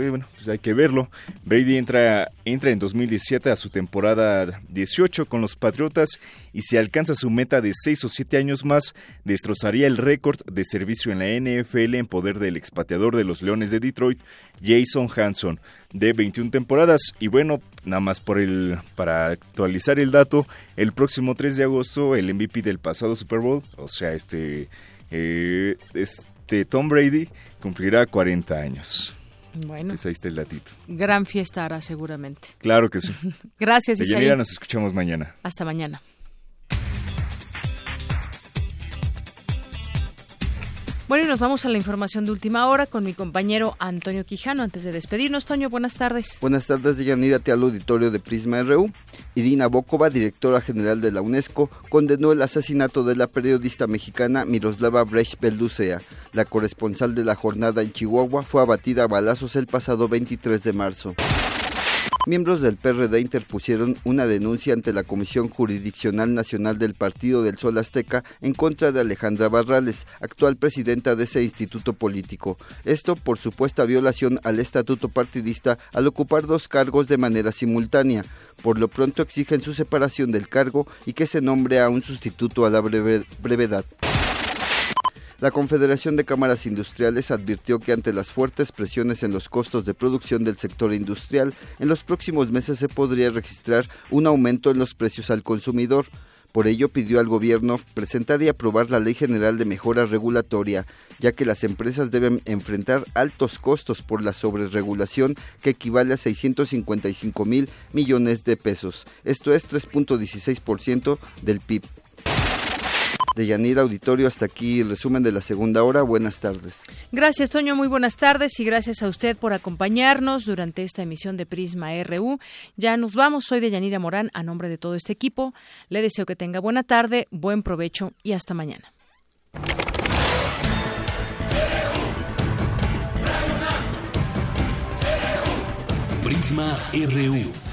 Bueno, pues hay que verlo. Brady entra, entra en 2017 a su temporada 18 con los Patriotas y si alcanza su meta de 6 o 7 años más, destrozaría el récord de servicio en la NFL en poder del expateador de los Leones de Detroit, Jason Hanson, de 21 temporadas. Y bueno, nada más por el, para actualizar el dato, el próximo 3 de agosto, el MVP del pasado Super Bowl, o sea, este, eh, este Tom Brady, cumplirá 40 años. Bueno. Pues ahí está el latito. Gran fiesta hará seguramente. Claro que sí. Gracias, Isaí. nos escuchamos mañana. Hasta mañana. Bueno, y nos vamos a la información de última hora con mi compañero Antonio Quijano. Antes de despedirnos, Toño, buenas tardes. Buenas tardes, Deyanira, al auditorio de Prisma RU. Irina Bokova, directora general de la UNESCO, condenó el asesinato de la periodista mexicana Miroslava Brecht Belducea. La corresponsal de la jornada en Chihuahua fue abatida a balazos el pasado 23 de marzo miembros del PRD interpusieron una denuncia ante la Comisión Jurisdiccional Nacional del Partido del Sol Azteca en contra de Alejandra Barrales, actual presidenta de ese instituto político. Esto por supuesta violación al estatuto partidista al ocupar dos cargos de manera simultánea. Por lo pronto exigen su separación del cargo y que se nombre a un sustituto a la brevedad. La Confederación de Cámaras Industriales advirtió que ante las fuertes presiones en los costos de producción del sector industrial, en los próximos meses se podría registrar un aumento en los precios al consumidor. Por ello pidió al gobierno presentar y aprobar la Ley General de Mejora Regulatoria, ya que las empresas deben enfrentar altos costos por la sobreregulación que equivale a 655 mil millones de pesos. Esto es 3.16% del PIB de Yanira Auditorio. Hasta aquí el resumen de la segunda hora. Buenas tardes. Gracias, Toño. Muy buenas tardes y gracias a usted por acompañarnos durante esta emisión de Prisma RU. Ya nos vamos. Soy de Yanira Morán. A nombre de todo este equipo, le deseo que tenga buena tarde, buen provecho y hasta mañana. Prisma RU.